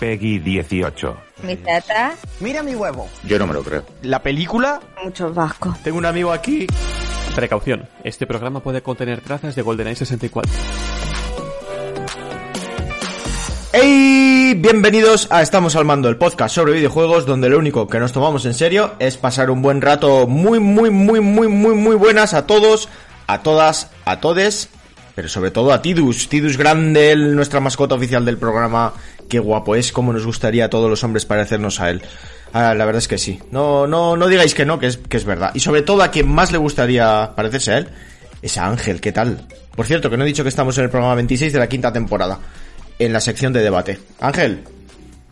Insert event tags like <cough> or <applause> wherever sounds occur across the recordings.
Peggy 18. Mi tata, Mira mi huevo. Yo no me lo creo. La película. muchos vascos. Tengo un amigo aquí. Precaución, este programa puede contener trazas de GoldenEye 64. ¡Hey! Bienvenidos a Estamos al Mando, el podcast sobre videojuegos donde lo único que nos tomamos en serio es pasar un buen rato muy, muy, muy, muy, muy, muy buenas a todos, a todas, a todes, pero sobre todo a Tidus, Tidus Grande, el- nuestra mascota oficial del programa. Qué guapo es, como nos gustaría a todos los hombres parecernos a él. Ah, la verdad es que sí. No, no, no digáis que no, que es, que es verdad. Y sobre todo a quien más le gustaría parecerse a él es a Ángel, ¿qué tal? Por cierto, que no he dicho que estamos en el programa 26 de la quinta temporada, en la sección de debate. Ángel,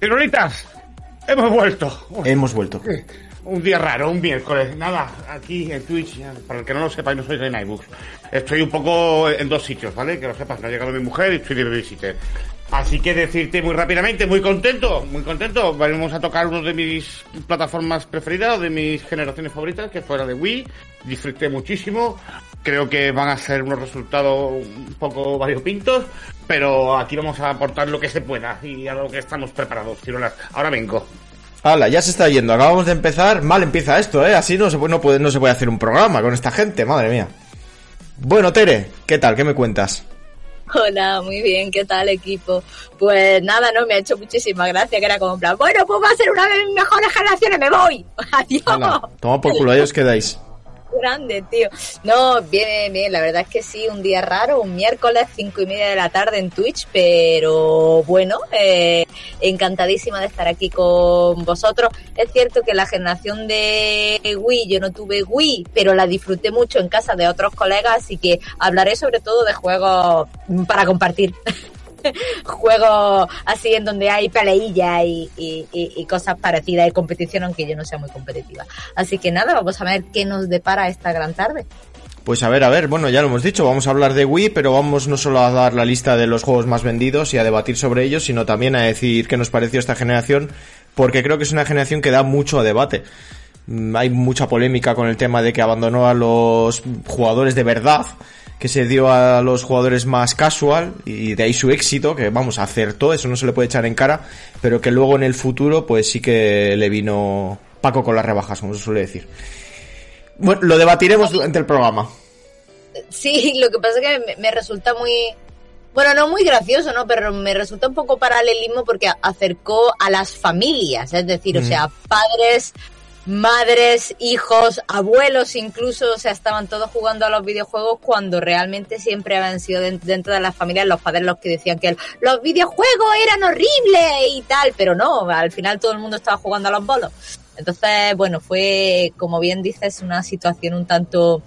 ¡Tirolitas! ¡Hemos vuelto! Hemos vuelto. Un día raro, un miércoles. Nada, aquí en Twitch, para el que no lo sepa y no soy de Nightbooks. Estoy un poco en dos sitios, ¿vale? Que lo sepas, me ha llegado mi mujer y estoy de babysitter. Así que decirte muy rápidamente, muy contento, muy contento. Vamos a tocar una de mis plataformas preferidas, de mis generaciones favoritas, que fue la de Wii. Disfruté muchísimo. Creo que van a ser unos resultados un poco variopintos, pero aquí vamos a aportar lo que se pueda y a lo que estamos preparados, Ciruelas. Ahora vengo. Hala, ya se está yendo. Acabamos de empezar. Mal empieza esto, ¿eh? Así no se, puede, no se puede hacer un programa con esta gente, madre mía. Bueno, Tere, ¿qué tal? ¿Qué me cuentas? Hola, muy bien, ¿qué tal equipo? Pues nada, no, me ha hecho muchísima gracia, que era como en plan, bueno, pues va a ser una de mis mejores generaciones, me voy. <laughs> Adiós. Hala, toma por culo, ahí os quedáis. Grande, tío. No, bien, bien, la verdad es que sí, un día raro, un miércoles, cinco y media de la tarde en Twitch, pero bueno, eh, encantadísima de estar aquí con vosotros. Es cierto que la generación de Wii, yo no tuve Wii, pero la disfruté mucho en casa de otros colegas, así que hablaré sobre todo de juegos para compartir. <laughs> <laughs> juegos así en donde hay peleilla y, cosas parecidas y competición, aunque yo no sea muy competitiva. Así que nada, vamos a ver qué nos depara esta gran tarde. Pues a ver, a ver, bueno, ya lo hemos dicho, vamos a hablar de Wii, pero vamos no solo a dar la lista de los juegos más vendidos y a debatir sobre ellos, sino también a decir qué nos pareció esta generación, porque creo que es una generación que da mucho debate. Mm, Hay mucha polémica con el tema de que abandonó a los jugadores de verdad, que se dio a los jugadores más casual, y de ahí su éxito, que vamos, acertó, eso no se le puede echar en cara, pero que luego en el futuro, pues sí que le vino Paco con las rebajas, como se suele decir. Bueno, lo debatiremos durante el programa. Sí, lo que pasa es que me, resulta muy, bueno, no muy gracioso, ¿no? Pero me resulta un poco paralelismo porque acercó a las familias, es decir, o sea, padres, madres, hijos, abuelos incluso, o sea, estaban todos jugando a los videojuegos cuando realmente siempre habían sido den- dentro de las familias los padres los que decían que los videojuegos eran horribles y tal, pero no, al final todo el mundo estaba jugando a los bolos. Entonces, bueno, fue, como bien dices, una situación un tanto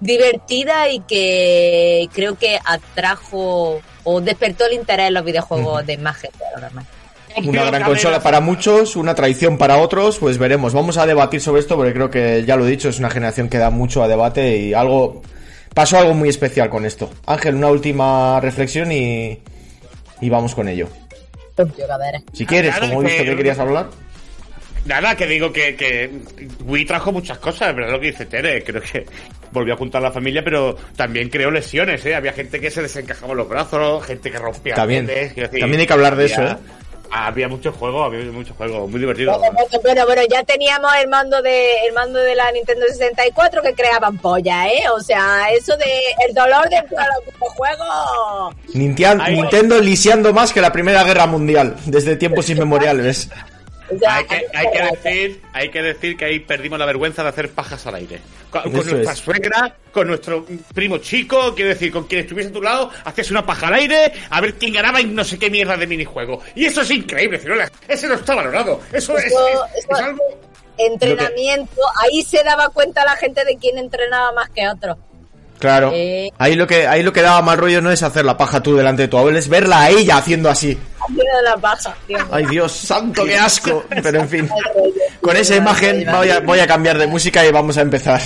divertida y que creo que atrajo o despertó el interés en los videojuegos de más gente normal. <laughs> Una gran consola para muchos, una traición para otros, pues veremos. Vamos a debatir sobre esto porque creo que ya lo he dicho, es una generación que da mucho a debate y algo pasó algo muy especial con esto. Ángel, una última reflexión y y vamos con ello. Si quieres, como he visto que- que querías hablar. Nada, que digo que, que Wii trajo muchas cosas, verdad lo que dice Tere, creo que volvió a juntar a la familia, pero también creó lesiones, ¿eh? Había gente que se desencajaba los brazos, gente que rompía También. decir, También hay que hablar de eso, ¿eh? Había muchos juegos, había muchos juegos, muy divertido. Bueno, bueno, ya teníamos el mando de el mando de la Nintendo 64 que creaban polla, ¿eh? O sea, eso de el dolor de los Ahí- Nintendo lisiando más que la Primera Guerra Mundial, desde tiempos <laughs> inmemoriales. O sea, Hay que, hay que decir, hay que decir que ahí perdimos la vergüenza de hacer pajas al aire. Con, nuestra es. suegra, con nuestro primo chico, quiero decir, con quien estuviese a tu lado, hacías una paja al aire, a ver quién ganaba y no sé qué mierda de minijuego. Y eso es increíble, Ciruela. Ese no está valorado. Eso, es, Eso- es- eso- es algo... entrenamiento, ahí se daba cuenta la gente de quién entrenaba más que otro. Claro. Eh. Ahí lo que ahí lo que daba mal rollo no es hacer la paja tú delante de tu abuelo, es verla a ella haciendo así. La paja, tío. Ay Dios santo, qué asco. <laughs> Pero en fin, con esa imagen voy a, voy a cambiar de música y vamos a empezar.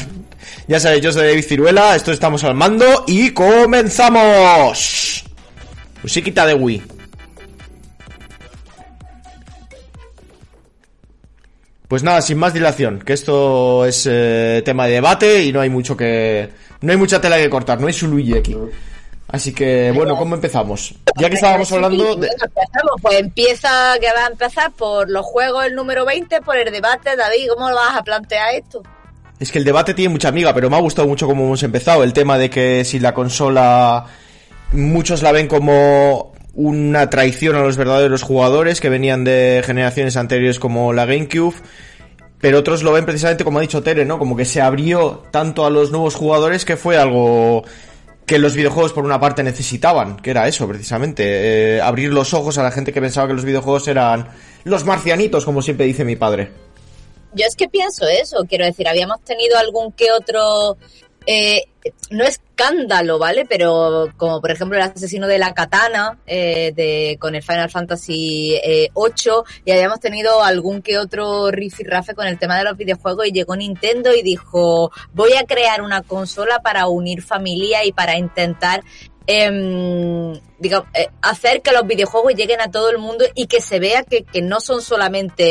Ya sabéis, yo soy David Ciruela, esto estamos al mando y comenzamos. Musiquita de Wii. Pues nada, sin más dilación, que esto es eh, tema de debate y no hay mucho que... No hay mucha tela que cortar, no hay su Luigi aquí. Así que, bueno, ¿cómo empezamos? Ya que estábamos hablando de... Empezamos, pues empieza, que va a empezar por los juegos el número 20, por el debate, David, ¿cómo lo vas a plantear esto? Es que el debate tiene mucha amiga, pero me ha gustado mucho cómo hemos empezado. El tema de que si la consola... Muchos la ven como una traición a los verdaderos jugadores que venían de generaciones anteriores como la GameCube. Pero otros lo ven precisamente como ha dicho Tere, ¿no? Como que se abrió tanto a los nuevos jugadores que fue algo que los videojuegos por una parte necesitaban, que era eso precisamente, eh, abrir los ojos a la gente que pensaba que los videojuegos eran los marcianitos, como siempre dice mi padre. Yo es que pienso eso, quiero decir, habíamos tenido algún que otro eh, no escándalo, ¿vale? Pero como por ejemplo el asesino de la katana eh, de, con el Final Fantasy eh, 8 y habíamos tenido algún que otro rifirrafe con el tema de los videojuegos y llegó Nintendo y dijo voy a crear una consola para unir familia y para intentar eh, digamos, eh, hacer que los videojuegos lleguen a todo el mundo y que se vea que, no son solamente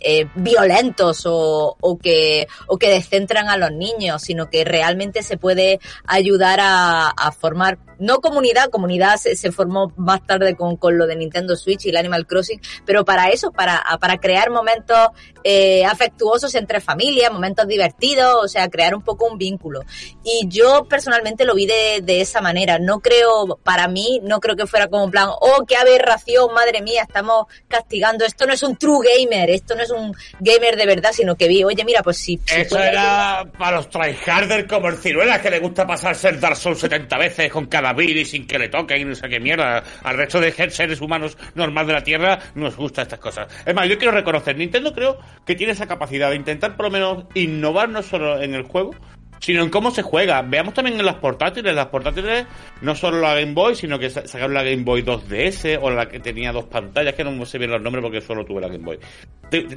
eh, violentos o, que, o que descentran a los niños, sino que realmente se puede ayudar a, formar, no comunidad, comunidad se, se formó más tarde con, con, lo de Nintendo Switch y el Animal Crossing, pero para eso, para, para crear momentos eh, afectuosos entre familias, momentos divertidos, o sea, crear un poco un vínculo. Y yo personalmente lo vi de, de esa manera, no creo, para mí, no creo que fuera como plan, oh, qué aberración, madre mía, estamos castigando. Esto no es un true gamer, esto no es un gamer de verdad, sino que vi, oye, mira, pues sí. Si Eso era para los tryharders como el Ciruela, que le gusta pasarse el Dark Souls 70 veces con cada build y sin que le toquen y no sé qué mierda. Al resto de seres humanos normal de la Tierra nos gusta estas cosas. Es más, yo quiero reconocer, Nintendo creo que tiene esa capacidad de intentar por lo menos innovar no solo en el juego, sino en cómo se juega. Veamos también en las portátiles. Las portátiles, no solo la Game Boy, sino que sacaron la Game Boy 2DS o la que tenía dos pantallas, que no sé bien los nombres porque solo tuve la Game Boy.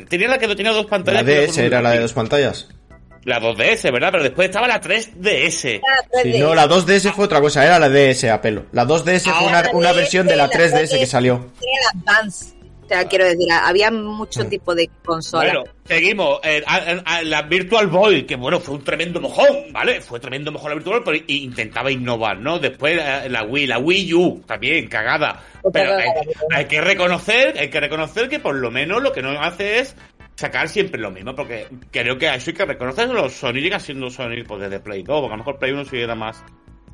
Tenía la que tenía dos pantallas. La DS era la de dos pantallas. La 2DS, ¿verdad? Pero después estaba la 3DS. Sí, no, la 2DS fue otra cosa, era la DS a pelo. La 2DS fue una, una versión de la 3DS que salió. Era Advance. O sea, quiero decir, había mucho tipo de consolas. Bueno, seguimos. Eh, a, a, la Virtual Boy, que bueno, fue un tremendo mojón, ¿vale? Fue tremendo mojón la Virtual Boy, pero intentaba innovar, ¿no? Después eh, la Wii, la Wii U, también, cagada. Pero hay, hay, que reconocer, hay que reconocer que por lo menos lo que no hace es sacar siempre lo mismo, porque creo que eso hay que reconocerlo. Sony llega siendo Sony pues, desde Play 2, porque a lo mejor Play 1 sí era más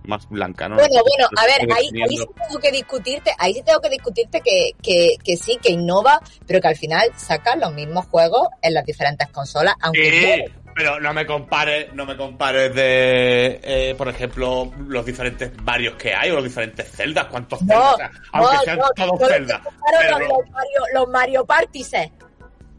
más blanca, ¿no? Bueno, bueno, a ver, ahí, ahí, sí tengo que discutirte, ahí sí tengo que discutirte que, que, que, sí, que innova, pero que al final saca los mismos juegos en las diferentes consolas, aunque sí, pero no me compares, no me compares de, eh, por ejemplo, los diferentes varios que hay o los diferentes celdas, cuántos no, celdas, o sea, aunque no, sean no, todos no, celdas. Pero... Los, Mario, los Mario Parties.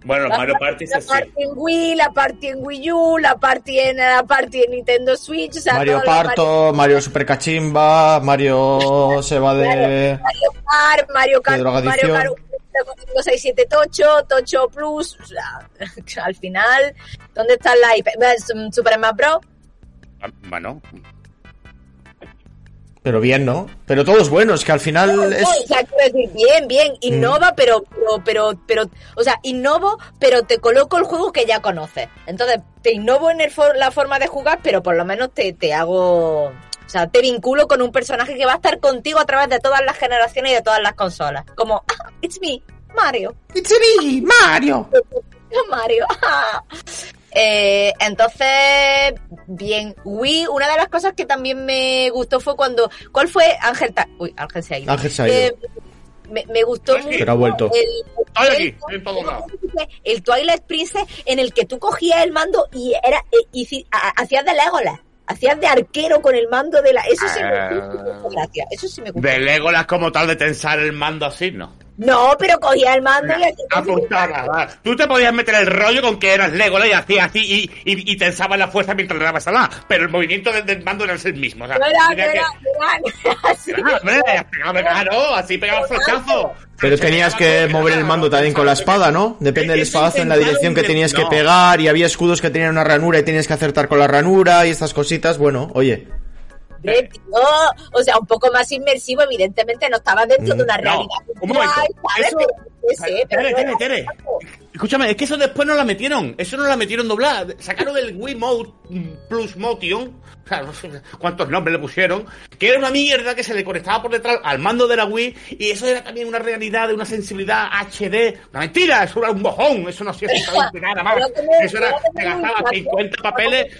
Bueno, los Mario Party La party en Wii, la party en Wii U, la party en la party en Nintendo Switch. O sea, Mario Parto, Mario... Mario Super Cachimba, Mario <laughs> se va de. Mario Kart, Mario Kart, Mario Kart 567 Tocho, Tocho Plus. O sea, <laughs> al final, ¿dónde está la IP? Super Smash Bros. Bueno, pero bien, ¿no? Pero todos buenos, que al final no, es... O sea, quiero decir, bien, bien, innova, mm. pero, pero, pero, pero, o sea, innovo, pero te coloco el juego que ya conoces. Entonces, te innovo en el for la forma de jugar, pero por lo menos te, te hago, o sea, te vinculo con un personaje que va a estar contigo a través de todas las generaciones y de todas las consolas. Como, ah, it's me, Mario. It's me, Mario. <laughs> Mario. <laughs> Eh, entonces, bien, Wii, una de las cosas que también me gustó fue cuando, ¿cuál fue Ángel? Ta Uy, Ángel se ha ido. Ángel se ha ido. Eh, me, me, gustó mucho Pero ha vuelto. el, el, el, el, Twilight Princess en el que tú cogías el mando y era y, y, hacías de Legolas hacías de arquero con el mando de la eso sí me gustó gracias eso sí me gustó de Legolas como tal de tensar el mando así no no, pero cogía el mando y apuntaba. Tú te podías meter el rollo con que eras Legolas y hacías así y, y, y tensabas la fuerza mientras le dabas a la, pero el movimiento del, del mando era el mismo. O sea, era, era, era. Claro, así pegaba flechazo. Pero tenías que mover el mando también con la espada, ¿no? Depende del espadazo en la dirección que tenías que pegar y había escudos que tenían una ranura y tenías que acertar con la ranura y estas cositas. Bueno, oye. Hombre, tío, o sea, un poco más inmersivo, evidentemente no estaba dentro de una No, realidad. un momento. Eso- qué sé, pero Tere, no Tere, Tere. Escúchame, es que eso después no la metieron. Eso no la metieron doblada. Sacaron el Wii Mode Plus Motion. O sea, no sé cuántos nombres le pusieron. Que era una mierda que se le conectaba por detrás al mando de la Wii. Y eso era también una realidad de una sensibilidad HD. Una mentira, eso era un mojón. Eso no hacía <laughs> absolutamente nada más. Eso era, te me- gastaba 50 papeles.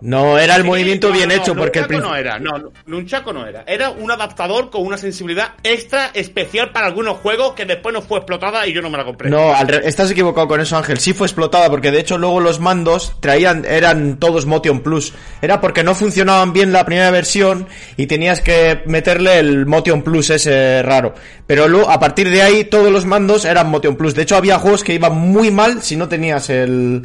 No, era el movimiento no, bien no, hecho, porque el no era, no, no, Nunchaku no era. Era un adaptador con una sensibilidad extra especial para algunos juegos que después no fue explotada y yo no me la compré. No, al re- estás equivocado con eso, Ángel. Sí fue explotada porque de hecho luego los mandos traían eran todos Motion Plus. Era porque no funcionaban bien la primera versión y tenías que meterle el Motion Plus ese raro. Pero luego a partir de ahí todos los mandos eran Motion Plus. De hecho había juegos que iban muy mal si no tenías el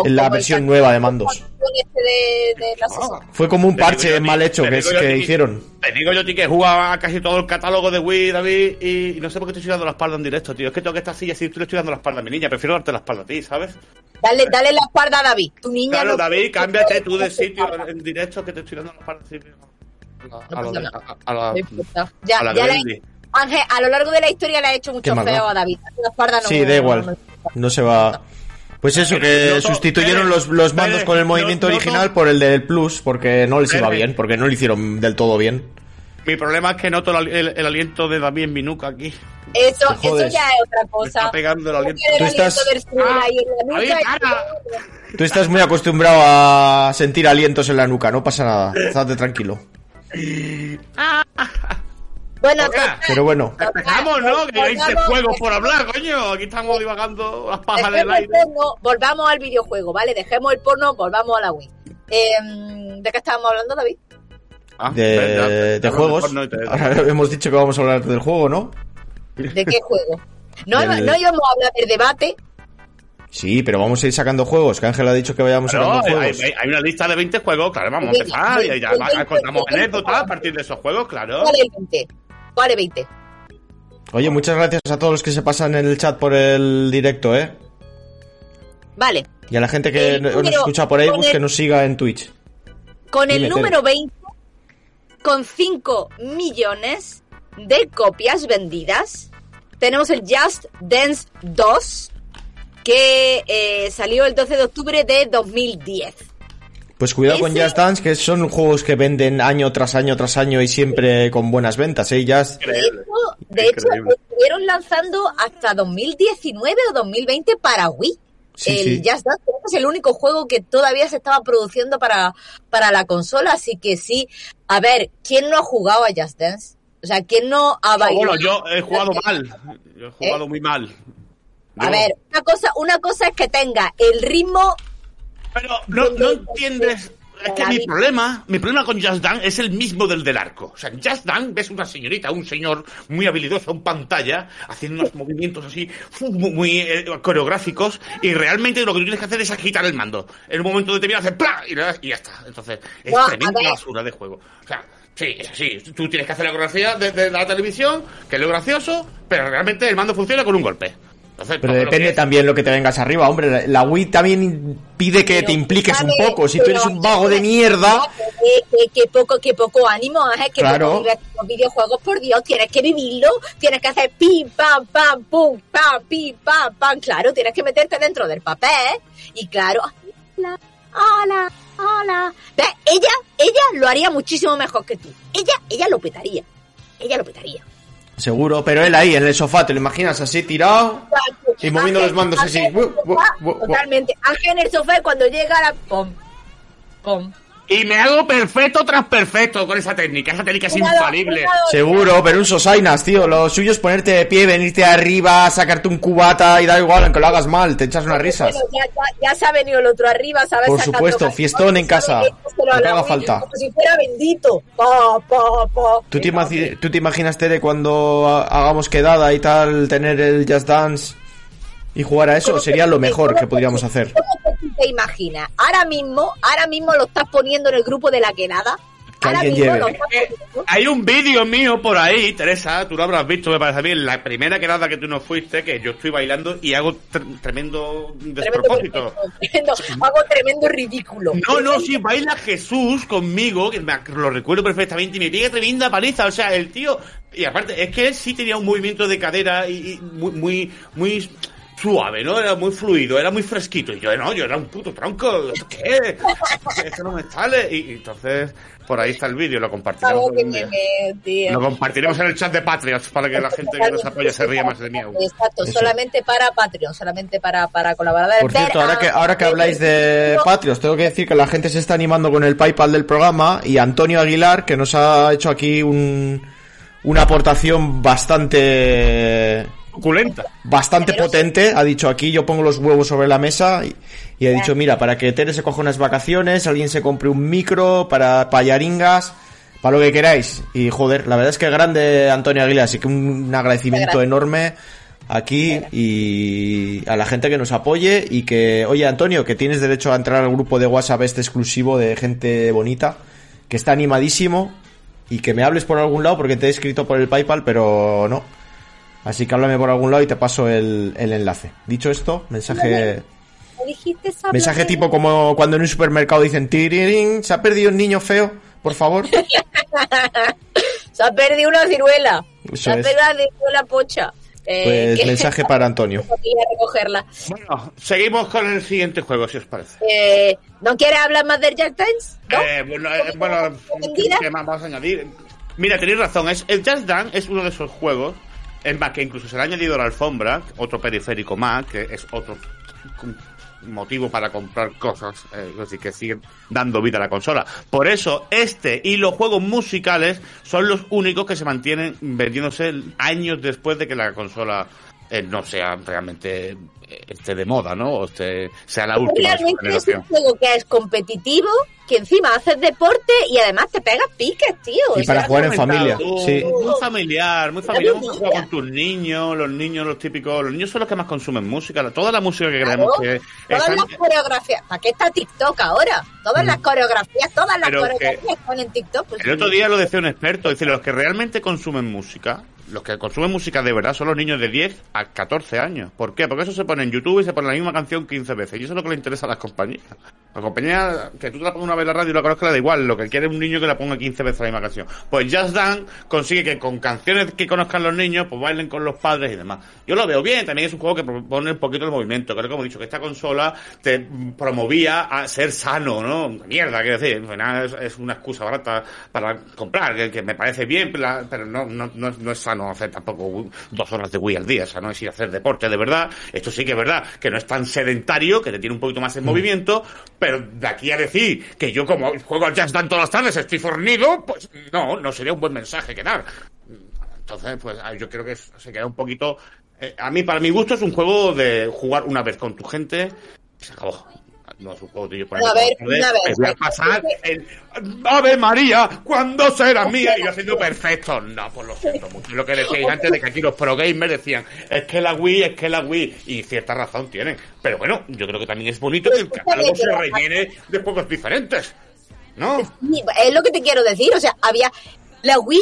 O la versión nueva de mandos. este de, de la sesión. Fue como un parche a mal hecho que, a hicieron. Te digo yo a ti que jugaba a casi todo el catálogo de Wii, David, y, y no sé por qué te estoy dando la espalda en directo, tío. Es que tengo que estar así y así tú le estoy dando la espalda a mi niña. Prefiero darte la espalda a ti, ¿sabes? Dale, dale la espalda a David. Tu niña Claro, no- David, cámbiate tú de sitio en directo que te estoy dando la espalda. A, a, a- a la, No. Ya, a la ya le- Glendy. Ángel, a lo largo de la historia le ha hecho mucho feo a David. La espalda no- Sí, da igual. No se va. Pues eso, que Noto- sustituyeron Pérez, los, los mandos Pérez, con el no- movimiento noto- original por el del Plus, porque no les iba bien, porque no lo hicieron del todo bien. Mi problema es que noto el, el- el aliento de David en mi nuca aquí. Eso, eso ya es otra Me cosa. está pegando el aliento. Tú estás- Ah, ahí en la nuca David, y- para. Tú estás muy acostumbrado a sentir alientos en la nuca, no pasa nada, estate tranquilo. Bueno, total, Pero bueno, Empezamos, ¿no? Que hay Volvamos- seis juegos por hablar, coño. Aquí estamos divagando las pajas del el aire. porno, volvamos al videojuego, ¿vale? Dejemos el porno, volvamos a la Wii. Eh, ¿De qué estábamos hablando, David? Ah, de, de te hablo juegos. Ahora hemos dicho que vamos a hablar del juego, ¿no? ¿De qué juego? No, Del- no íbamos a hablar del debate. Sí, pero vamos a ir sacando juegos, que Ángel ha dicho que vayamos Claro, sacando hay, juegos. hay- hay una lista de 20 juegos, claro, vamos a empezar y ya contamos anécdotas a partir de esos juegos, claro. ¿Cuál es el 20? ¿Cuál es 20? Oye, muchas gracias a todos los que se pasan en el chat por el directo, ¿eh? Vale. Y a la gente que nos escucha por ahí, el- que nos siga en Twitch. Con el Tere. número 20, con 5 millones de copias vendidas, tenemos el Just Dance 2, que eh, salió el 12 de octubre de 2010. Pues cuidado con Just Dance, que son juegos que venden año tras año tras año y siempre con buenas ventas, ¿eh? Just... De Increíble. hecho, de hecho, Increíble. estuvieron lanzando hasta 2019 o 2020 para Wii. Sí, el sí. Just Dance es el único juego que todavía se estaba produciendo para, para la consola, así que sí. A ver, ¿quién no ha jugado a Just Dance? O sea, ¿quién no ha No, bailado? bueno, yo he jugado mal. Yo he jugado muy mal. ¿Eh? A ver, una cosa, una cosa es que tenga el ritmo Pero no, no entiendes. Es que mi problema, mi problema con Just Dance es el mismo del del arco. O sea, en Just Dance ves una señorita, un señor muy habilidoso en pantalla, haciendo unos movimientos así, muy, muy, eh, coreográficos, y realmente lo que tienes que hacer es agitar el mando. En un momento determinado hace ¡plá! y, y ya está. Entonces, es a tremenda basura de juego. O sea, sí, es así. Tú tienes que hacer la coreografía de, de la televisión, que es lo gracioso, pero realmente el mando funciona con un golpe. Entonces, Pero lo depende es- también lo que te vengas arriba, hombre. la- Wii también pide que Pero, te impliques un poco. Si tú eres un vago de mierda, Que, que- que poco, que poco ánimo, Ángel, que Claro. los videojuegos, por Dios, tienes que vivirlo, tienes que hacer pim, pam, pam, pum, pam, pim, pam, pam, claro, tienes que meterte dentro del papel, y claro, hola, hola, hola. Ella, ella lo haría muchísimo mejor que tú. Ella, ella lo petaría. Ella lo petaría. Seguro. Pero él ahí en el sofá, te lo imaginas así tirado. Y moviendo los mandos así. Ángel. Totalmente. Ángel en el sofá y cuando llega la... Pom, pom. Y me hago perfecto tras perfecto con esa técnica. Esa técnica es Cuidado, infalible. cuidado. Seguro, pero un sosainas, tío. Lo suyo es ponerte de pie, venirte arriba, sacarte un cubata y da igual, aunque lo hagas mal, te echas unas risas. Bueno, ya, ya, ya se ha venido el otro arriba, ¿sabes? Por supuesto, fiestón en casa, habla haga falta. Como si fuera bendito. Pa, pa, pa. ¿Tú te, No, ¿Tú te imaginas, Tere, cuando ha- hagamos quedada y tal, tener el Just Dance y jugar a eso? ¿Cómo Sería que- lo mejor que podríamos que- hacer. ¿Cómo que te imaginas? Ahora mismo, ahora mismo lo estás poniendo en el grupo de la quedada. Que que Ahora alguien mismo lleve. los Eh, Hay un vídeo mío por ahí, Teresa, tú lo habrás visto, me parece a mí, en la primera quedada que tú no fuiste, que yo estoy bailando y hago tr- tremendo Tremendo, despropósito. tremendo, hago tremendo ridículo. No, no, sí, baila Jesús conmigo, que me, lo recuerdo perfectamente, y me pega tremenda paliza, o sea, el tío... Y aparte, es que él sí tenía un movimiento de cadera y, y muy, muy, muy suave, ¿no? Era muy fluido, era muy fresquito. Y yo, no, yo era un puto tronco, ¿esto ¿qué? Esto no me sale. Y, y entonces, por ahí está el vídeo, lo compartiremos. Lo compartiremos en el chat de Patreons para que la gente que nos apoya se ría más de mí. aún. Exacto, Eso. solamente para Patreon, solamente para, para colaboradores. Por cierto, ahora que, ahora que habláis de Patreon, tengo que decir que la gente se está animando con el PayPal del programa y Antonio Aguilar, que nos ha hecho aquí un, una aportación bastante Suculenta. bastante potente, ha dicho aquí yo pongo los huevos sobre la mesa y, y ha dicho mira, para que Tere se coja unas vacaciones, alguien se compre un micro para payaringas, para lo que queráis. Y joder, la verdad es que grande Antonio Aguilar, así que un agradecimiento enorme aquí y a la gente que nos apoye y que, oye Antonio, que tienes derecho a entrar al grupo de WhatsApp este exclusivo de gente bonita, que está animadísimo y que me hables por algún lado porque te he escrito por el PayPal, pero no. Así que háblame por algún lado y te paso el, el enlace. Dicho esto, mensaje ¿No dijiste esa mensaje tipo como cuando en un supermercado dicen tirirín, se ha perdido un niño feo, por favor. <laughs> Se ha perdido una ciruela. Eso se ha perdido una ciruela pocha. Eh, Pues mensaje para Antonio. <laughs> Recogerla. Bueno, seguimos con el siguiente juego, si os parece. Eh, ¿No quieres hablar más del Jack Times? ¿No? Eh, bueno, eh, bueno. ¿qué más vamos a añadir? Mira, tenéis razón, es, el Just Dance es uno de esos juegos, es más, que incluso se le ha añadido la alfombra, otro periférico más, que es otro motivo para comprar cosas, eh, decir, que siguen dando vida a la consola. Por eso, este y los juegos musicales son los únicos que se mantienen vendiéndose años después de que la consola eh, no sea realmente esté de moda, ¿no? O esté, sea la última de su Realmente es un generación. juego que es competitivo, que encima haces deporte y además te pegas piques, tío. Y para jugar en familia, tú, sí. Muy familiar, muy familiar. Muy Juega familiar. con tus niños, los niños, los típicos. Los niños son los que más consumen música. la- Toda la música que Claro, creemos que. Todas están- las coreografías. ¿Para qué está TikTok ahora? Todas las coreografías, todas las Pero que- coreografías están en TikTok. pues El otro día lo decía un experto, dice, los que realmente consumen música, los que consumen música de verdad son los niños de 10 a 14 años. ¿Por qué? Porque eso se pone en YouTube y se pone la misma canción 15 veces. Y eso es lo que le interesa a las compañías. La compañía, que tú te la pongas una vez en la radio y la conozcas, le da igual. Lo que quiere es un niño que la ponga 15 veces la misma canción. Pues Just Dance consigue que con canciones que conozcan los niños, pues bailen con los padres y demás. Yo lo veo bien, también es un juego que propone un poquito el movimiento. Creo que como he dicho, que esta consola te promovía a ser sano, ¿no? Mierda, quiero decir, al final es, una excusa barata para comprar, que, me parece bien, pero no, no, no, no es sano hacer tampoco dos horas de Wii al día, o sea, no es ir a hacer deporte de verdad. Esto sí que es verdad, que no es tan sedentario, que te tiene un poquito más en movimiento, pero de aquí a decir que yo como juego al Just Dance todas las tardes estoy fornido, pues no, no sería un buen mensaje que dar. Entonces, pues ah, yo creo que se queda un poquito... eh, a mí, para mi gusto, es un juego de jugar una vez con tu gente y se acabó. No de yo por Una ejemplo, vez, joder, una vez. me voy a pasar el Ave María, ¿cuándo será mía? Y yo haciendo perfecto. No, pues lo siento mucho. Lo que decíais antes de que aquí los pro gamers decían, es que la Wii, es que la Wii. Y cierta razón tienen. Pero bueno, yo creo que también es bonito que el catálogo se rellene de juegos diferentes. ¿No? Es lo que te quiero decir, o sea, había la Wii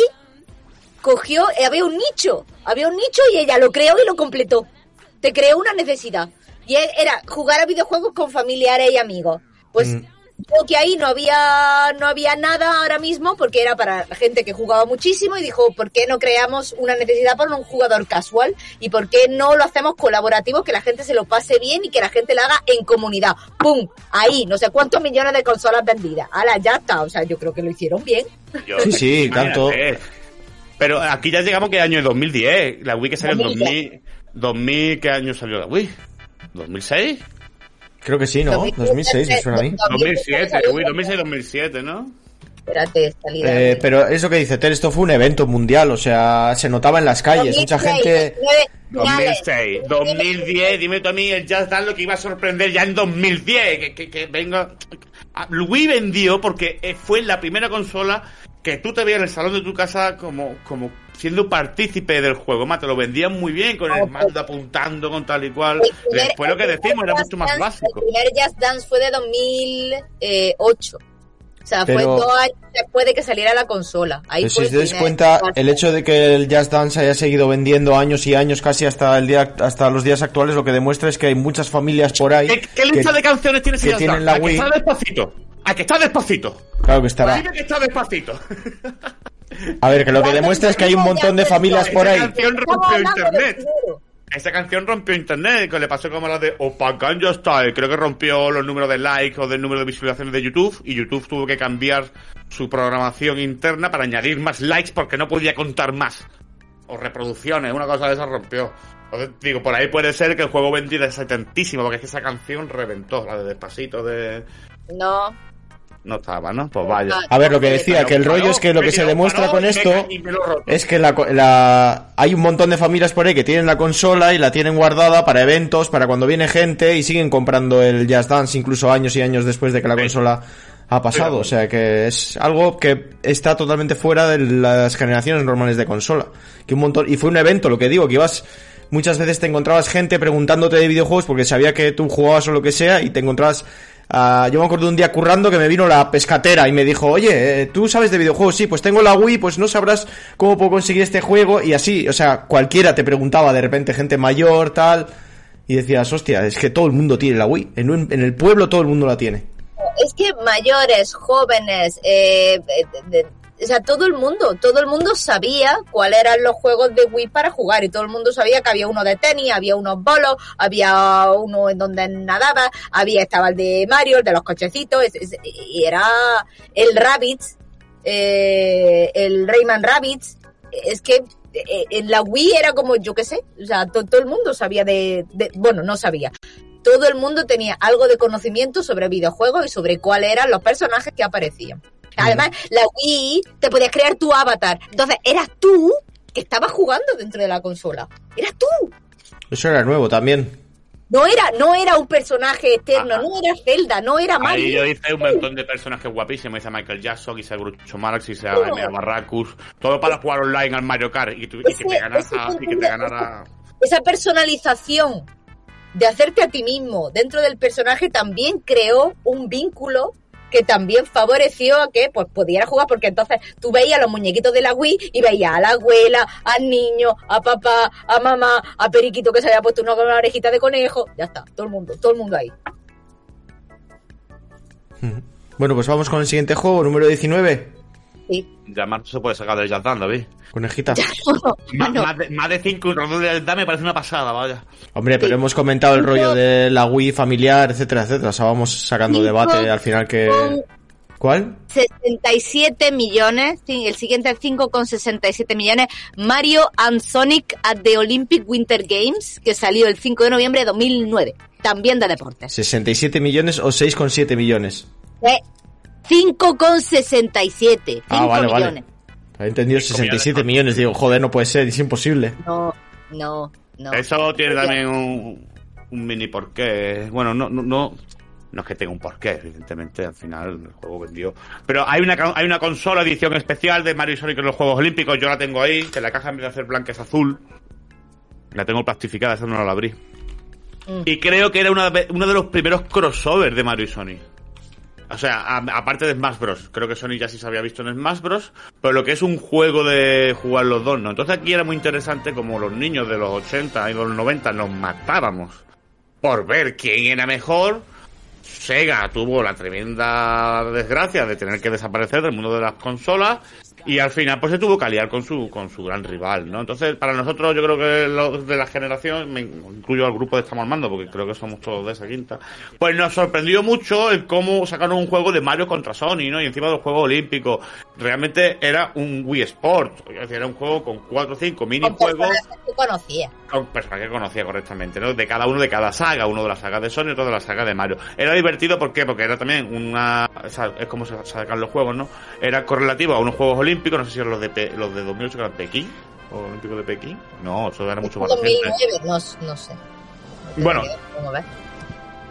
cogió, había un nicho, había un nicho y ella lo creó y lo completó. Te creó una necesidad. Y era jugar a videojuegos con familiares y amigos. Pues Mm. creo que ahí no había no había nada ahora mismo porque era para la gente que jugaba muchísimo y dijo, ¿por qué no creamos una necesidad para un jugador casual? ¿Y por qué no lo hacemos colaborativo, que la gente se lo pase bien y que la gente lo haga en comunidad? ¡Pum! Ahí, no sé cuántos millones de consolas vendidas. ¡Hala, ya está! O sea, yo creo que lo hicieron bien. Yo- Sí, sí, tanto. Pero aquí ya llegamos que año 2010. La Wii que salió en 2010. 2000, 2000. ¿Qué año salió la Wii? ¿2006? Creo que sí, ¿no? 2006 me suena a mí. 2007, Wii 2006-2007, ¿no? Espérate, salida. Eh, pero eso que dice Ter, esto fue un evento mundial, o sea, se notaba en las calles, mucha 2006, gente... 19, 2006, 2010, dime tú a mí el Just Dance lo que iba a sorprender ya en 2010, que, que, que venga... Ah, Wii vendió porque eh, fue la primera consola que tú te veías en el salón de tu casa como, como siendo partícipe del juego, más te lo vendían muy bien con el mando apuntando con tal y cual. El primer- Después lo que decimos era mucho más Dance- básico. El primer Just Dance fue de 2008. O sea, fue Pero- dos años después de que saliera la consola. Ahí Pero si fue dais primer- cuenta, el hecho de que el Just Dance haya seguido vendiendo años y años casi hasta el día, hasta los días actuales, lo que demuestra es que hay muchas familias por ahí. ¿Qué, qué lista que- de canciones tiene ese que Just tienen Dance? la ¿A que Wii. está despacito? ¿A que está despacito? Claro que estará. Dime que está despacito. <laughs> A ver, que lo que demuestra es que hay un montón de familias por ahí. Esa canción rompió internet. Esa canción rompió internet, que le pasó como la de Opa Ganja Style. Creo que rompió los números de likes o del número de visualizaciones de YouTube y YouTube tuvo que cambiar su programación interna para añadir más likes porque no podía contar más. O reproducciones, una cosa de esa rompió. Entonces, digo, por ahí puede ser que el juego vendiera tantísimo, porque es que esa canción reventó, la de Despacito de... No. No estaba, ¿no? Pues vaya. A ver, lo que decía, que el rollo es que lo que se demuestra con esto es que la, co- la- hay un montón de familias por ahí que tienen la consola y la tienen guardada para eventos, para cuando viene gente y siguen comprando el Just Dance incluso años y años después de que la consola ha pasado. O sea que es algo que está totalmente fuera de las generaciones normales de consola. Que un montón, y fue un evento, lo que digo, que ibas, muchas veces te encontrabas gente preguntándote de videojuegos porque sabía que tú jugabas o lo que sea y te encontrabas Ah, yo me acuerdo un día currando que me vino la pescatera y me dijo, oye, eh, ¿tú sabes de videojuegos? Sí, pues tengo la Wii, pues no sabrás cómo puedo conseguir este juego y así, o sea, cualquiera te preguntaba de repente, gente mayor, tal, y decías, hostia, es que todo el mundo tiene la Wii, en, el pueblo todo el mundo la tiene. Es que mayores, jóvenes, eh, o sea, todo el mundo, todo el mundo sabía cuáles eran los juegos de Wii para jugar y todo el mundo sabía que había uno de tenis, había unos bolos, había uno en donde nadaba, había estaba el de Mario, el de los cochecitos, y era el Rabbids, eh, el Rayman Rabbids, es que eh, en la Wii era como, yo qué sé, o sea, to- todo el mundo sabía de, de- bueno, no sabía, todo el mundo tenía algo de conocimiento sobre videojuegos y sobre cuáles eran los personajes que aparecían. Además, la Wii te podías crear tu avatar. Entonces, eras tú que estabas jugando dentro de la consola. Eras tú. Eso era nuevo también. No era, no era un personaje eterno, no era Zelda, no era Ahí Mario. yo hice un montón de personajes guapísimos. Hice a Michael Jackson, hice a Groucho Marx, hice a Barracus. Todo para jugar online al Mario Kart y, tu- y que te ganas ese a- y que te ganara... Esa personalización de hacerte a ti mismo dentro del personaje también creó un vínculo que también favoreció a que pues pudiera jugar porque entonces tú veías los muñequitos de la Wii y veías a la abuela, al niño, a papá, a mamá, a Periquito que se había puesto una orejita de conejo, ya está, todo el mundo, todo el mundo ahí. Bueno, pues vamos con el siguiente juego, número 19. Sí. Ya más se puede sacar del Dance, David. Conejita. <laughs> Más, no. más de, más de cinco me parece una pasada, vaya. Hombre, pero Sí. hemos comentado el rollo de la Wii familiar, etcétera, etcétera. O sea, vamos sacando Cinco debate al final que... con- ¿Cuál? 67 millones, el siguiente es 5,67 millones, Mario and Sonic at the Olympic Winter Games, que salió el 5 de noviembre de 2009, también de deportes. ¿67 millones o 6,7 millones? Eh, 5,67, 5 Ah, vale, vale. millones. He entendido 67 millones. Digo, joder, no puede ser, es imposible. No, no, no. Eso tiene también un, un mini porqué. Bueno, no, no, no, no es que tenga un porqué, evidentemente, al final el juego vendió. Pero hay una, hay una consola edición especial de Mario y Sonic en los Juegos Olímpicos, yo la tengo ahí, que la caja en vez de hacer blanca es azul. La tengo plastificada, esa no la abrí. Mm. Y creo que era una de- uno de los primeros crossovers de Mario y Sonic. O sea, aparte de Smash Bros. Creo que Sonic ya sí se había visto en Smash Bros. Pero lo que es un juego de jugar los dos, ¿no? Entonces aquí era muy interesante como los niños de los 80 y los 90 nos matábamos por ver quién era mejor. Sega tuvo la tremenda desgracia de tener que desaparecer del mundo de las consolas y al final pues se tuvo que aliar con su con su gran rival, ¿no? Entonces, para nosotros yo creo que los de la generación, me incluyo al grupo de Estamos Armando porque creo que somos todos de esa quinta, pues nos sorprendió mucho el cómo sacaron un juego de Mario contra Sony, ¿no? Y encima del juego olímpico. Realmente era un Wii Sport, es decir, era un juego con cuatro o cinco Con minijuegos personajes que conocía. con personajes que conocía correctamente, ¿no? De cada uno de cada saga, uno de la saga de Sony, otro de la saga de Mario. Era divertido, ¿por qué? Porque era también una... es como se sacan los juegos, ¿no? Era correlativo a unos Juegos Olímpicos, no sé si eran los de, Pe- los de 2008 que eran Pekín, o Olímpico de Pekín. No, eso era mucho más reciente. 2009, no, no sé. Bueno.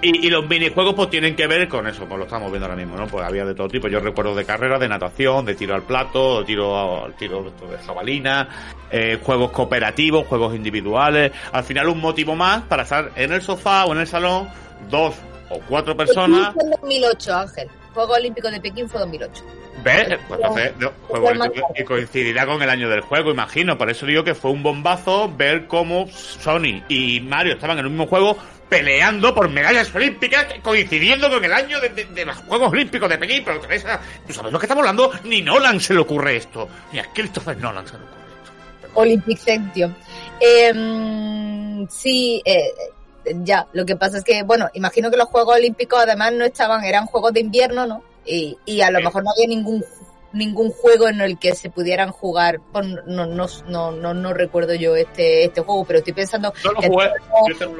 Y, y los minijuegos pues tienen que ver con eso, pues lo estamos viendo ahora mismo, ¿no? Pues había de todo tipo. Yo recuerdo de carrera, de natación, de tiro al plato, de tiro, al tiro de jabalina, eh, juegos cooperativos, juegos individuales. Al final un motivo más para estar en el sofá o en el salón, dos o cuatro personas. En 2008, Ángel. Juegos Olímpicos de Pekín fue 2008. ¿Ves? Pues entonces, no, que- y coincidirá con el año del juego, imagino. Por eso digo que fue un bombazo ver cómo Sony y Mario estaban en el mismo juego peleando por medallas olímpicas, coincidiendo con el año de, de- de los Juegos Olímpicos de Pekín. Pero Teresa, ¿tú sabes lo que estamos hablando? Ni Nolan se le ocurre esto. Ni a Christopher Nolan se le ocurre esto. Olympic Centio. Eh, sí, eh, ya, lo que pasa es que, bueno, imagino que los Juegos Olímpicos además no estaban, eran Juegos de invierno, ¿no? Y, y a lo Sí. mejor no había ningún ningún juego en el que se pudieran jugar, no, no, no, no, no recuerdo yo este, este juego, pero estoy pensando No que jugué.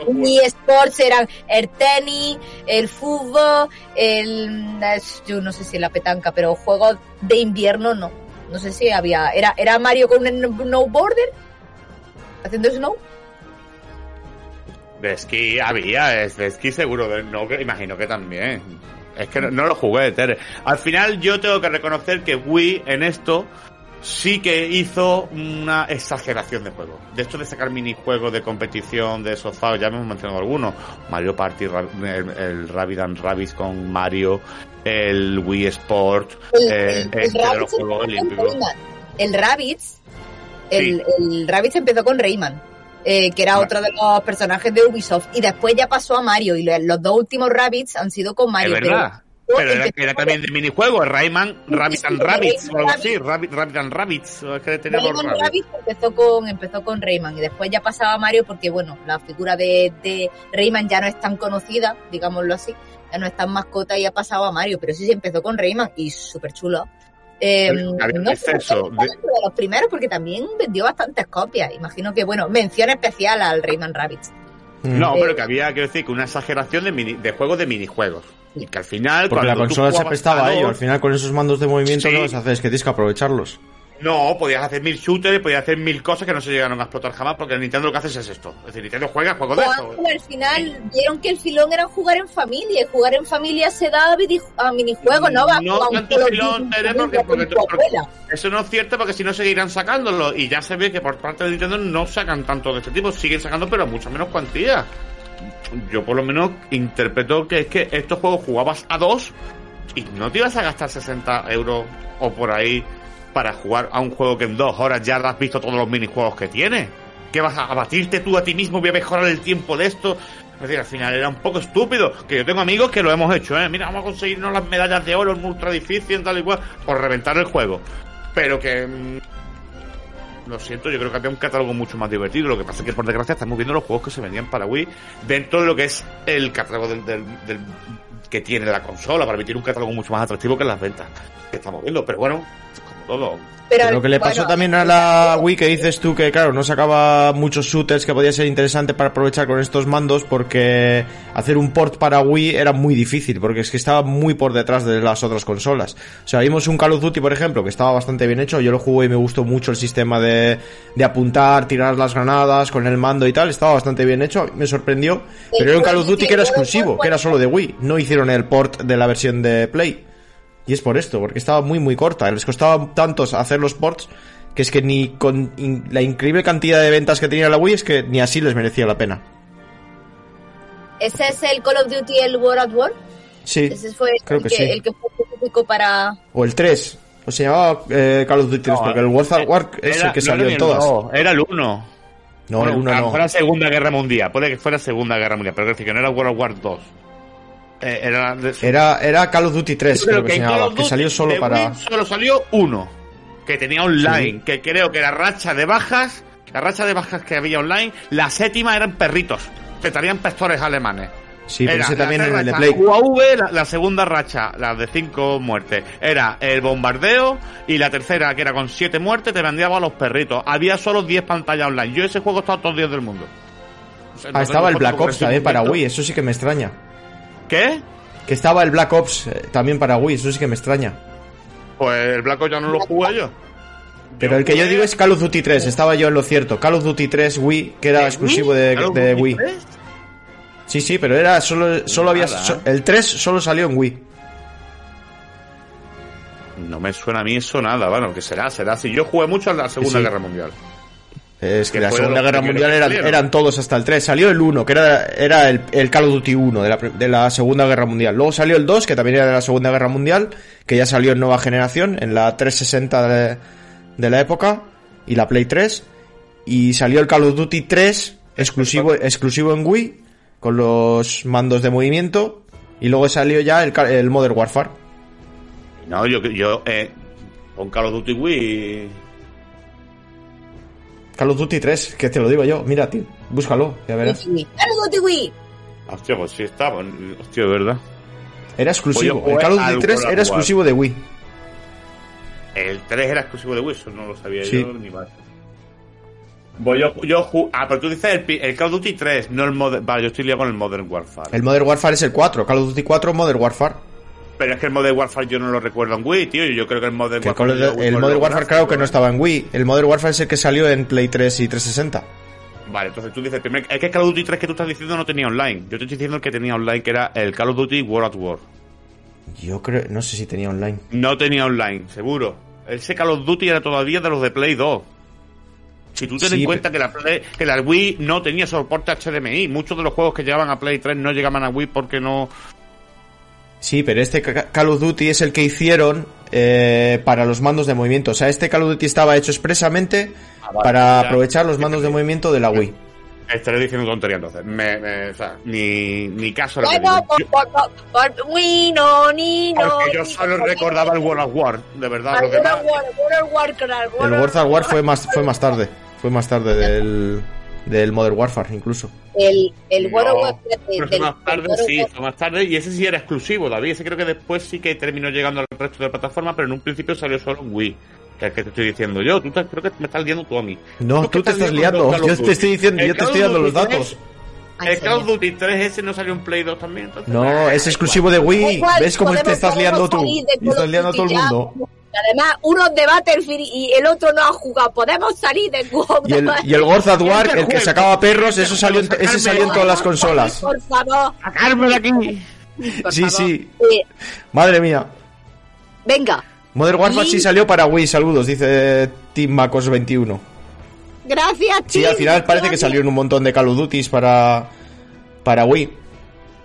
Wii Sports eran el tenis, el fútbol, el, yo no sé si la petanca, pero juegos de invierno no. No sé si había, era, era Mario con un snowboarder haciendo snow. De esquí había, de esquí seguro, no, que imagino que también. Es que no, no lo jugué, Tere. Al final yo tengo que reconocer que Wii en esto sí que hizo una exageración de juego. De esto de sacar minijuegos de competición de sofá, ya hemos mencionado algunos. Mario Party, el, el Rabbit and Rabbids con Mario, el Wii Sport, El, eh, el- este de los Rabbids Juegos empezó con Olímpicos. Rayman. El Rabbids, el, Sí. el Rabbids empezó con Rayman, eh, que era otro de los personajes de Ubisoft, y después ya pasó a Mario, y lo- los dos últimos Rabbids han sido con Es Mario. verdad. pero- Pero era, también de minijuegos, Rayman, Rabbit and Rabbits, o algo así. Rabbit, Rabbit and Rabbits, es que tenía Rayman rabbits. Rabbids empezó con, empezó con Rayman y después ya pasaba a Mario porque, bueno, la figura de, de Rayman ya no es tan conocida, digámoslo así, ya no es tan mascota y ha pasado a Mario, pero sí se empezó con Rayman y súper chulo. Eh, Pero había un no sé, exceso de- de los primeros porque también vendió bastantes copias. Imagino que, bueno, mención especial al Rayman Rabbids. Mm. No, Eh, pero que había, quiero decir, que una exageración de, mini- de juegos de minijuegos. Y que al final. Porque la consola se prestaba a ello. Al final con esos mandos de movimiento Sí. no los haces, que tienes que aprovecharlos. No, podías hacer mil shooters, podías hacer mil cosas que no se llegaron a explotar jamás, porque el Nintendo lo que hace es esto. Es decir, Nintendo juega juegos de eso. Cuando al final vieron que el filón era jugar en familia y jugar en familia se da a, minijuegos, no va No a tanto filón, Tere, con porque- porque-. Eso no es cierto porque si no seguirán sacándolo. Y ya se ve que por parte de Nintendo no sacan tanto de este tipo, siguen sacando, pero a mucha menos cuantía. Yo por lo menos interpreto que es que estos juegos jugabas a dos y no te ibas a gastar 60 euros o por ahí para jugar a un juego que en dos horas ya has visto todos los minijuegos que tiene. ¿Qué vas a batirte tú a ti mismo? Voy a mejorar el tiempo de esto. Es decir, al final era un poco estúpido. Que yo tengo amigos que lo hemos hecho, ¿eh? Mira, vamos a conseguirnos las medallas de oro en ultra difícil, tal y cual, por reventar el juego. Pero que. mm, Lo siento, yo creo que había un catálogo mucho más divertido. Lo que pasa es que, por desgracia, estamos viendo los juegos que se vendían para Wii dentro de lo que es el catálogo del, del- que tiene la consola, para emitir un catálogo mucho más atractivo que las ventas que estamos viendo. Pero bueno, todo. Pero, Lo que le pasó bueno, también a la Wii que dices tú que claro, no sacaba muchos shooters que podía ser interesante para aprovechar con estos mandos porque hacer un port para Wii era muy difícil porque es que estaba muy por detrás de las otras consolas. O sea, vimos un Call of Duty, por ejemplo, que estaba bastante bien hecho, yo lo jugué y me gustó mucho el sistema de, de apuntar, tirar las granadas con el mando y tal, estaba bastante bien hecho, me sorprendió, pero era un Call of Duty que era exclusivo, que era solo de Wii, no hicieron el port de la versión de Play. Y es por esto, porque estaba muy muy corta. Les costaba tantos hacer los ports que es que ni con in- la increíble cantidad de ventas que tenía la Wii es que ni así les merecía la pena. ¿Ese es el Call of Duty, el War at War? Sí, Ese fue creo el que que, sí. el que fue específico para... o el 3. O se llamaba eh, Call of Duty 3, porque el World at War es el que no salió en todas. dos, era el 1. No, el 1 a lo no. mejor era Segunda Guerra Mundial. Puede que fuera Segunda Guerra Mundial, pero es decir, que no era World War 2. Eh, era, de- Era, era Call of Duty 3, Yo creo que que Duty salió solo para... Wii solo salió uno, que tenía online, que creo que la racha de bajas, la racha de bajas que había online, la séptima eran perritos, te traían pastores alemanes. Sí, pero Era ese también el de Play. UAV, la, la segunda racha, la de cinco muertes, era el bombardeo y la tercera, que era con siete muertes, te vendíaba a los perritos. Había solo 10 pantallas online. Yo ese juego he estado todos los días del mundo. O sea, no Ah, estaba el Black Ops también para Wii, eso sí que me extraña. ¿Qué? Que estaba el Black Ops eh, también para Wii, eso sí que me extraña. Pues el Black Ops ya no lo jugué yo. Pero el que yo digo es Call of Duty 3, estaba yo en lo cierto. Call of Duty 3 Wii, que era ¿De exclusivo de, ¿Call of de Duty Wii. 3? Sí, sí, pero era solo, solo había. So- el 3 solo salió en Wii. No me suena a mí eso nada, bueno, que será, será. Si yo jugué mucho en la Segunda Sí. Guerra Mundial. Es que Que la Segunda Guerra Mundial eran, todos hasta el 3. Salió el 1, que era, era el, el Call of Duty 1 de la, de la Segunda Guerra Mundial. Luego salió el 2, que también era de la Segunda Guerra Mundial, que ya salió en nueva generación, en la 360 de, de la época, y la Play 3. Y salió el Call of Duty 3, exclusivo, exclusivo en Wii, con los mandos de movimiento. Y luego salió ya el, el Modern Warfare. No, yo, yo eh, con Call of Duty Wii. Call of Duty 3, que te lo digo yo. Mira, tío, búscalo, ya verás. Sí. ¡Dale, Guti, Wii! Hostia, pues sí estaba. Hostia, de verdad. Era exclusivo. El Call of Duty 3 World era of exclusivo de Wii. El 3 era exclusivo de Wii, eso no lo sabía Sí. yo ni más. Voy yo, yo ah, pero tú dices el, el Call of Duty 3, no el Modern. Vale, yo estoy liado con el Modern Warfare. El Modern Warfare es el 4. Call of Duty 4, Modern Warfare. Pero es que el Modern Warfare yo no lo recuerdo en Wii, tío. Yo creo que el Modern Que el, Warfare. Yo el con Modern Warfare, claro que no estaba en Wii. El Modern Warfare es el que salió en Play 3 y 360. Vale, entonces tú dices, primer, es que el Call of Duty 3 que tú estás diciendo no tenía online. Yo te estoy diciendo el que tenía online, que era el Call of Duty World at War. Yo creo, no sé si tenía online. No tenía online, seguro. Ese Call of Duty era todavía de los de Play 2. Si tú ten Sí, en cuenta que la, Play- que la Wii no tenía soporte HDMI, muchos de los juegos que llegaban a Play 3 no llegaban a Wii porque no... Sí, pero este ca- Call of Duty es el que hicieron eh, para los mandos de movimiento. O sea, este Call of Duty estaba hecho expresamente Ah, vale, para ya. aprovechar los mandos de movimiento de la Wii. Estaré diciendo tontería entonces. Me, me- o sea, ni, ni caso a lo que Bueno, digo. por, por, por, por, Wii, no, ni, no. Porque yo solo recordaba el World of War, de verdad. Demás, World of War, World of Warcraft, El World of World of War fue más, fue más tarde. Fue más tarde del, del Modern Warfare, incluso. El, el World of No, War. pero del- más tarde, World sí, War- más tarde y ese sí era exclusivo, David. Ese creo que después sí que terminó llegando al resto de plataformas, pero en un principio salió solo en Wii. Que es el que te estoy diciendo yo. Tú te- creo que me estás liando tú a mí. No, tú te estás liando. Yo te estoy diciendo, El yo te estoy dando los datos. 3, Ay, El Call of. Duty 3 ese no salió en Play 2 también, entonces. No, es exclusivo de Wii. ¿Ves cómo te estás liando tú? de Y estás liando a todo el mundo. Además, uno es de Battlefield y el otro no ha jugado. Podemos salir de. Y el, y el War, el que sacaba perros, eso salió en- ese salió en todas las consolas. Por favor. ¡Sacarme de aquí! por Sí, sí. Madre mía. venga. Modern Warfare sí salió para Wii, saludos, dice Team Macos21. Gracias, Sí, Tim, al final parece que gracias. salieron un montón de Call of Duties para, para Wii.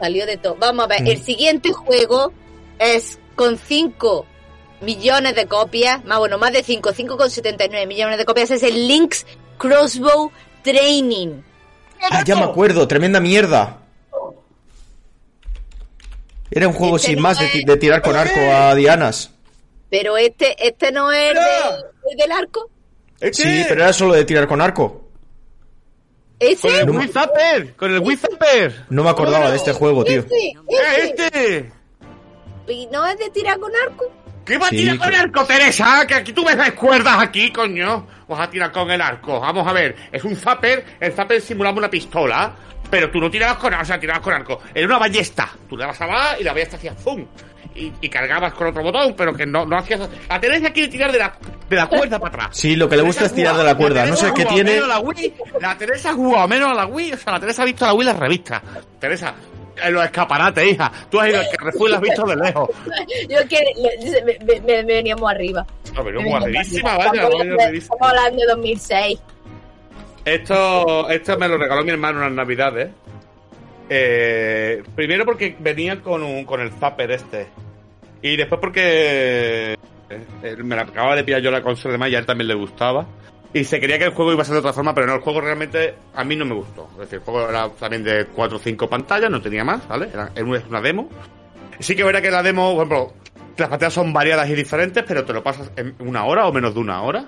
Salió de todo. Vamos a ver, Mm. el siguiente juego es con 5 millones de copias, más bueno, más de 5, 5,79 millones de copias, es el Link's Crossbow Training. Ah, ya me acuerdo, tremenda mierda. Era un juego Este sin no más de, es- de tirar con arco a dianas. Pero este, este no es ¡No! del, el del arco. Sí, pero era solo de tirar con arco. Con Ese, el No- Wii Zapper, con el Wii Zapper. No me acordaba de este juego, tío. ¡Eh, este! ¿Y no es de tirar con arco? ¿Qué va a Sí, tirar con el arco, Teresa? Que aquí tú me das cuerdas aquí, coño. Vas a tirar con el arco. Vamos a ver. Es un zapper. El zapper simulaba una pistola. Pero tú no tirabas con arco, o sea, tirabas con arco. Era una ballesta. Tú le dabas a la y la ballesta hacía ¡fum! Y, y cargabas con otro botón, pero que no, no hacías... La Teresa quiere tirar de la, de la cuerda para atrás. Sí, lo que le gusta es tirar de la cuerda. No sé qué tiene. menos La, Wii. la Teresa jugaba menos a la Wii. O sea, la Teresa ha visto a la Wii en las revistas. Teresa, en los escaparates, hija. Tú has ido al Carrefour y la has visto de lejos. <laughs> Yo que me, me- me- veníamos arriba. No, pero Me arriba. vaya. Hablando-. Estamos hablando de 2006. Esto, esto me lo regaló mi hermano en las navidades. Eh, primero porque venía con, un, con el zapper este. Y después porque eh, me la acababa de pillar yo la consola de más y a él también le gustaba. Y se creía que el juego iba a ser de otra forma, pero no, el juego realmente a mí no me gustó. Es decir, el juego era también de 4 o 5 pantallas, no tenía más, ¿vale? Era, una demo. Sí que verá que la demo, por ejemplo, las pantallas son variadas y diferentes, pero te lo pasas en una hora o menos de una hora.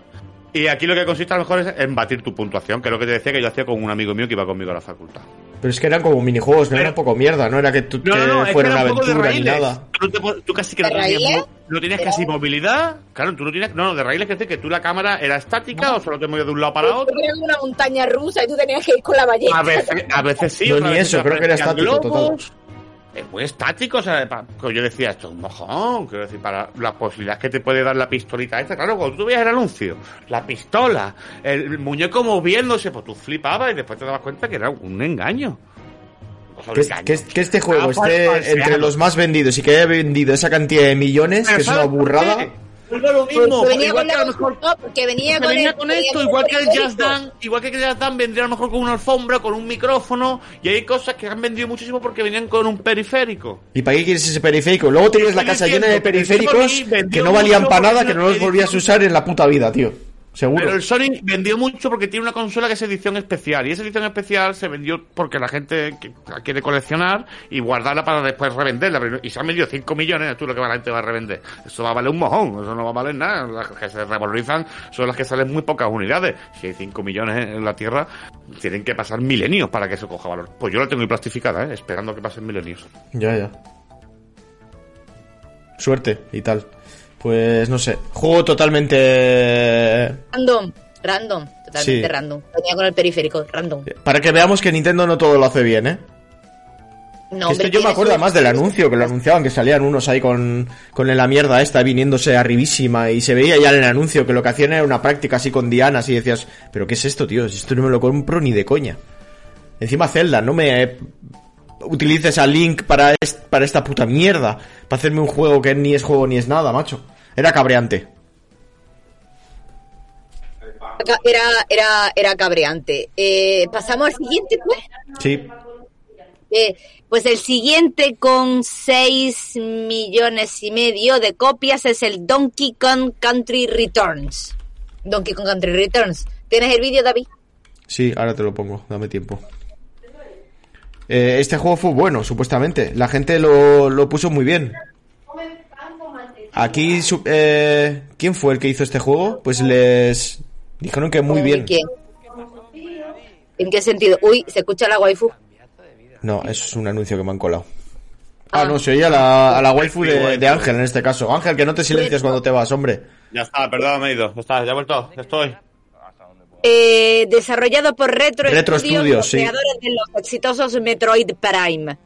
Y aquí lo que consiste a lo mejor es en batir tu puntuación, que es lo que te decía que yo hacía con un amigo mío que iba conmigo a la facultad. Pero es que eran como minijuegos, no era un poco mierda, no era que, tú, que es fuera que una era un juego de aventura ni raíles. nada. Tú, te tú casi que no ¿De tenías, no tenías Era- casi movilidad. Claro, tú no tienes. No, de raíles que decir que tú la cámara era estática o solo te movías de un lado para otro. Yo creo que una montaña rusa y tú tenías que ir con la ballesta. A veces, a veces sí. No, ni eso, creo que era estático, globos. Es muy estático, o sea, pa- pues yo decía, esto es un mojón, quiero decir, para las posibilidades que te puede dar la pistolita esta, claro, cuando tú veías el anuncio, la pistola, el muñeco moviéndose, pues tú flipabas y después te dabas cuenta que era un engaño. Que, que- que este juego Ah, esté falseado. entre los más vendidos y que haya vendido esa cantidad de millones, Pero que es una ¿sabes por burrada. qué? Vuelve a lo Porque mismo. venía igual con que a lo mejor no, porque venía que con, venía el- con venía esto, igual que el Jazz periférico. Dan, igual que el Jazz Dan vendría a lo mejor con una alfombra, con un micrófono, y hay cosas que han vendido muchísimo porque venían con un periférico. ¿Y para qué quieres ese periférico? Luego tienes la casa llena de periféricos que no valían para nada, que no los volvías a usar en la puta vida, tío. Seguro. Pero el Sony vendió mucho porque tiene una consola que es edición especial. Y esa edición especial se vendió porque la gente la quiere coleccionar y guardarla para después revenderla. Y se han vendido 5 millones, tú lo que la gente va a revender. Eso va a valer un mojón, eso no va a valer nada. Las que se revalorizan son las que salen muy pocas unidades. Si hay 5 millones en la Tierra, tienen que pasar milenios para que eso coja valor. Pues yo la tengo plastificada, ¿eh? esperando que pasen milenios. Ya, ya. Suerte y tal. Pues no sé. Juego totalmente. Random, random, totalmente Sí. random. Venía con el periférico, random. Para que veamos que Nintendo no todo lo hace bien, ¿eh? No, hombre, esto yo me acuerdo además del anuncio, que lo anunciaban, que salían unos ahí con, con la mierda esta viniéndose arribísima y se veía ya en el anuncio que lo que hacían era una práctica así con dianas y decías, pero ¿qué es esto, tío? Esto no me lo compro ni de coña. Encima Zelda, no me utilices a Link para, est- para esta puta mierda, para hacerme un juego que ni es juego ni es nada, macho. Era cabreante. Era, era, era cabreante. Eh, Pasamos al siguiente, pues. Sí. Eh, pues el siguiente con 6 millones y medio de copias es el Donkey Kong Country Returns. Donkey Kong Country Returns. ¿Tienes el vídeo, David? Sí, ahora te lo pongo, dame tiempo. Eh, este juego fue bueno, supuestamente. La gente lo, lo puso muy bien. Aquí, su- eh, ¿quién fue el que hizo este juego? Pues les dijeron que muy ¿Cómo bien. quién? ¿En qué sentido? Uy, se escucha la waifu. No, eso es un anuncio que me han colado. Ah, Ah. no, se oye a la, a la waifu de, de Ángel en este caso. Ángel, que no te silencias cuando te vas, hombre. Ya está, perdón, me he ido. Ya está, ya he vuelto, ya estoy. Eh, desarrollado por Retro, Retro Studios, Studios, los sí. creadores de los exitosos Metroid Prime.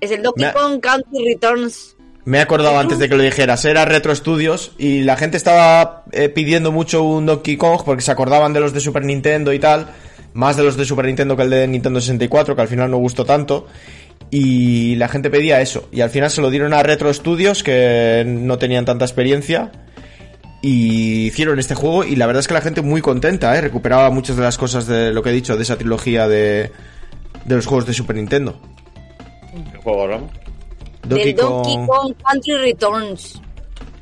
Es el Donkey Kong Country Returns. Me he acordado antes de que lo dijeras, era Retro Studios y la gente estaba eh, pidiendo mucho un Donkey Kong porque se acordaban de los de Super Nintendo y tal, más de los de Super Nintendo que el de Nintendo 64, que al final no gustó tanto. Y la gente pedía eso. Y al final se lo dieron a Retro Studios, que no tenían tanta experiencia. Y hicieron este juego. Y la verdad es que la gente muy contenta, ¿eh? Recuperaba muchas de las cosas de lo que he dicho, de esa trilogía de, de los juegos de Super Nintendo. ¿Qué juego hablamos? del Donkey Kong Country Returns.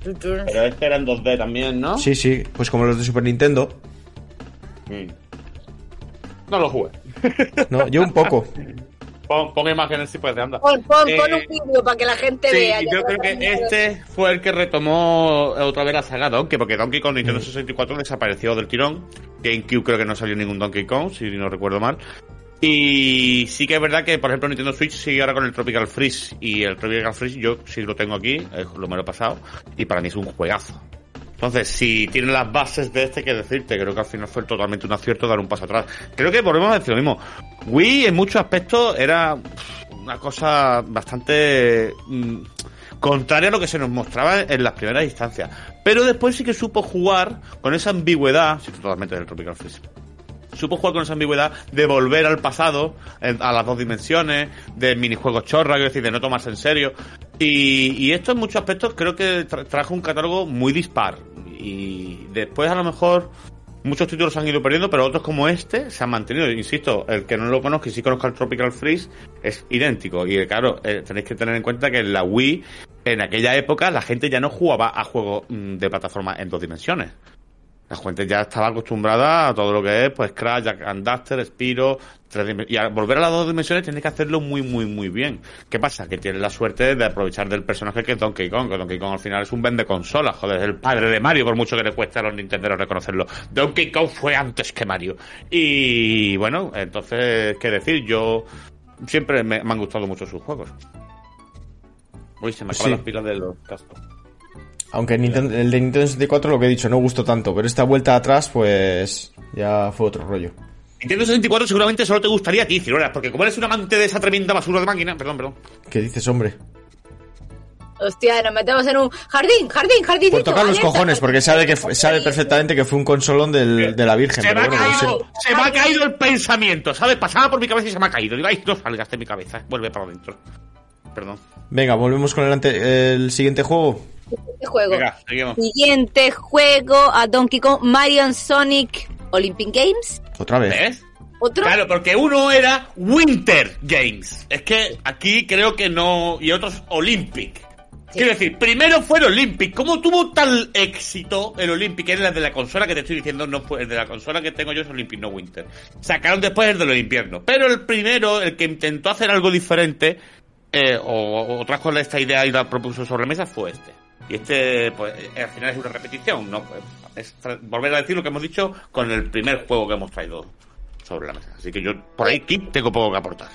Returns. Pero este era en 2D también, ¿no? Sí, sí, pues como los de Super Nintendo. Mm. No lo jugué. No, yo un poco. <laughs> Pon, pon imágenes si puedes, anda. Pon, pon, Eh, pon un vídeo para que la gente Sí, vea. yo creo que este fue el que retomó otra vez la saga Donkey, porque Donkey Kong Nintendo 64 desapareció del tirón. GameCube creo que no salió ningún Donkey Kong, si no recuerdo mal. Y sí que es verdad que, por ejemplo, Nintendo Switch sigue ahora con el Tropical Freeze. Y el Tropical Freeze yo sí lo tengo aquí, eh, lo me lo he pasado. Y para mí es un juegazo. Entonces, si tiene las bases de este, que decirte, creo que al final fue totalmente un acierto dar un paso atrás. Creo que volvemos a decir lo mismo. Wii en muchos aspectos era una cosa bastante mm, contraria a lo que se nos mostraba en las primeras instancias. Pero después sí que supo jugar con esa ambigüedad, sí, totalmente del Tropical Freeze supo jugar con esa ambigüedad de volver al pasado, en- a las dos dimensiones, de minijuegos chorra, quiero decir, de no tomarse en serio. Y, esto en muchos aspectos creo que tra- trajo un catálogo muy dispar. Y después a lo mejor muchos títulos se han ido perdiendo, pero otros como este se han mantenido. Insisto, el que no lo conozca y sí conozca el Tropical Freeze es idéntico. Y claro, eh, tenéis que tener en cuenta que en la Wii, en aquella época, la gente ya no jugaba a juegos mm, de plataforma en dos dimensiones. La gente ya estaba acostumbrada a todo lo que es, pues Crash, Jack and Daxter, Spiro, y al volver a las dos dimensiones tienes que hacerlo muy, muy, muy bien. ¿Qué pasa? Que tienes la suerte de aprovechar del personaje que es Donkey Kong, que Donkey Kong al final es un vende consolas, joder, es el padre de Mario, por mucho que le cueste a los nintenderos reconocerlo. Donkey Kong fue antes que Mario. Y bueno, entonces, ¿qué decir? Yo siempre me, me han gustado mucho sus juegos. Uy, se me acaban Sí. las pilas de los cascos. Aunque Nintendo- el de Nintendo 64 lo que he dicho no gustó tanto, pero esta vuelta atrás pues ya fue otro rollo. Nintendo 64 seguramente solo te gustaría a ti, Ciruelas, porque como eres un amante de esa tremenda basura de máquina, perdón, perdón. ¿Qué dices, hombre? Hostia, nos metemos en un jardín, jardín, jardín. Por tocar los cojones, porque sabe que fue- sabe perfectamente que fue un consolón del- de la Virgen. Se pero me, ha bueno, no sé. caído, se me ha caído el pensamiento, ¿sabes? Pasaba por mi cabeza y se me ha caído. Digo, ay, no salgas de mi cabeza, vuelve para adentro. Perdón. Venga, volvemos con el, ante- el siguiente juego. Este juego. Venga, seguimos. Siguiente juego a Donkey Kong, Mario and Sonic Olympic Games. Otra vez. ¿Ves? Otro. Claro, porque uno era Winter Games. Es que aquí creo que no. Y otros Olympic. Quiero decir, primero fue el Olympic. ¿Cómo tuvo tal éxito el Olympic? Es el de la consola que te estoy diciendo, no fue el de la consola que tengo yo es Olympic, no Winter. Sacaron después el de los inviernos. Pero el primero, el que intentó hacer algo diferente, eh, o, o trajo esta idea y la propuso sobre la mesa, fue este. Y este, pues, eh, al final es una repetición, ¿no? Pues, es volver a decir lo que hemos dicho con el primer juego que hemos traído sobre la mesa. Así que yo, por ahí, aquí tengo poco que aportar.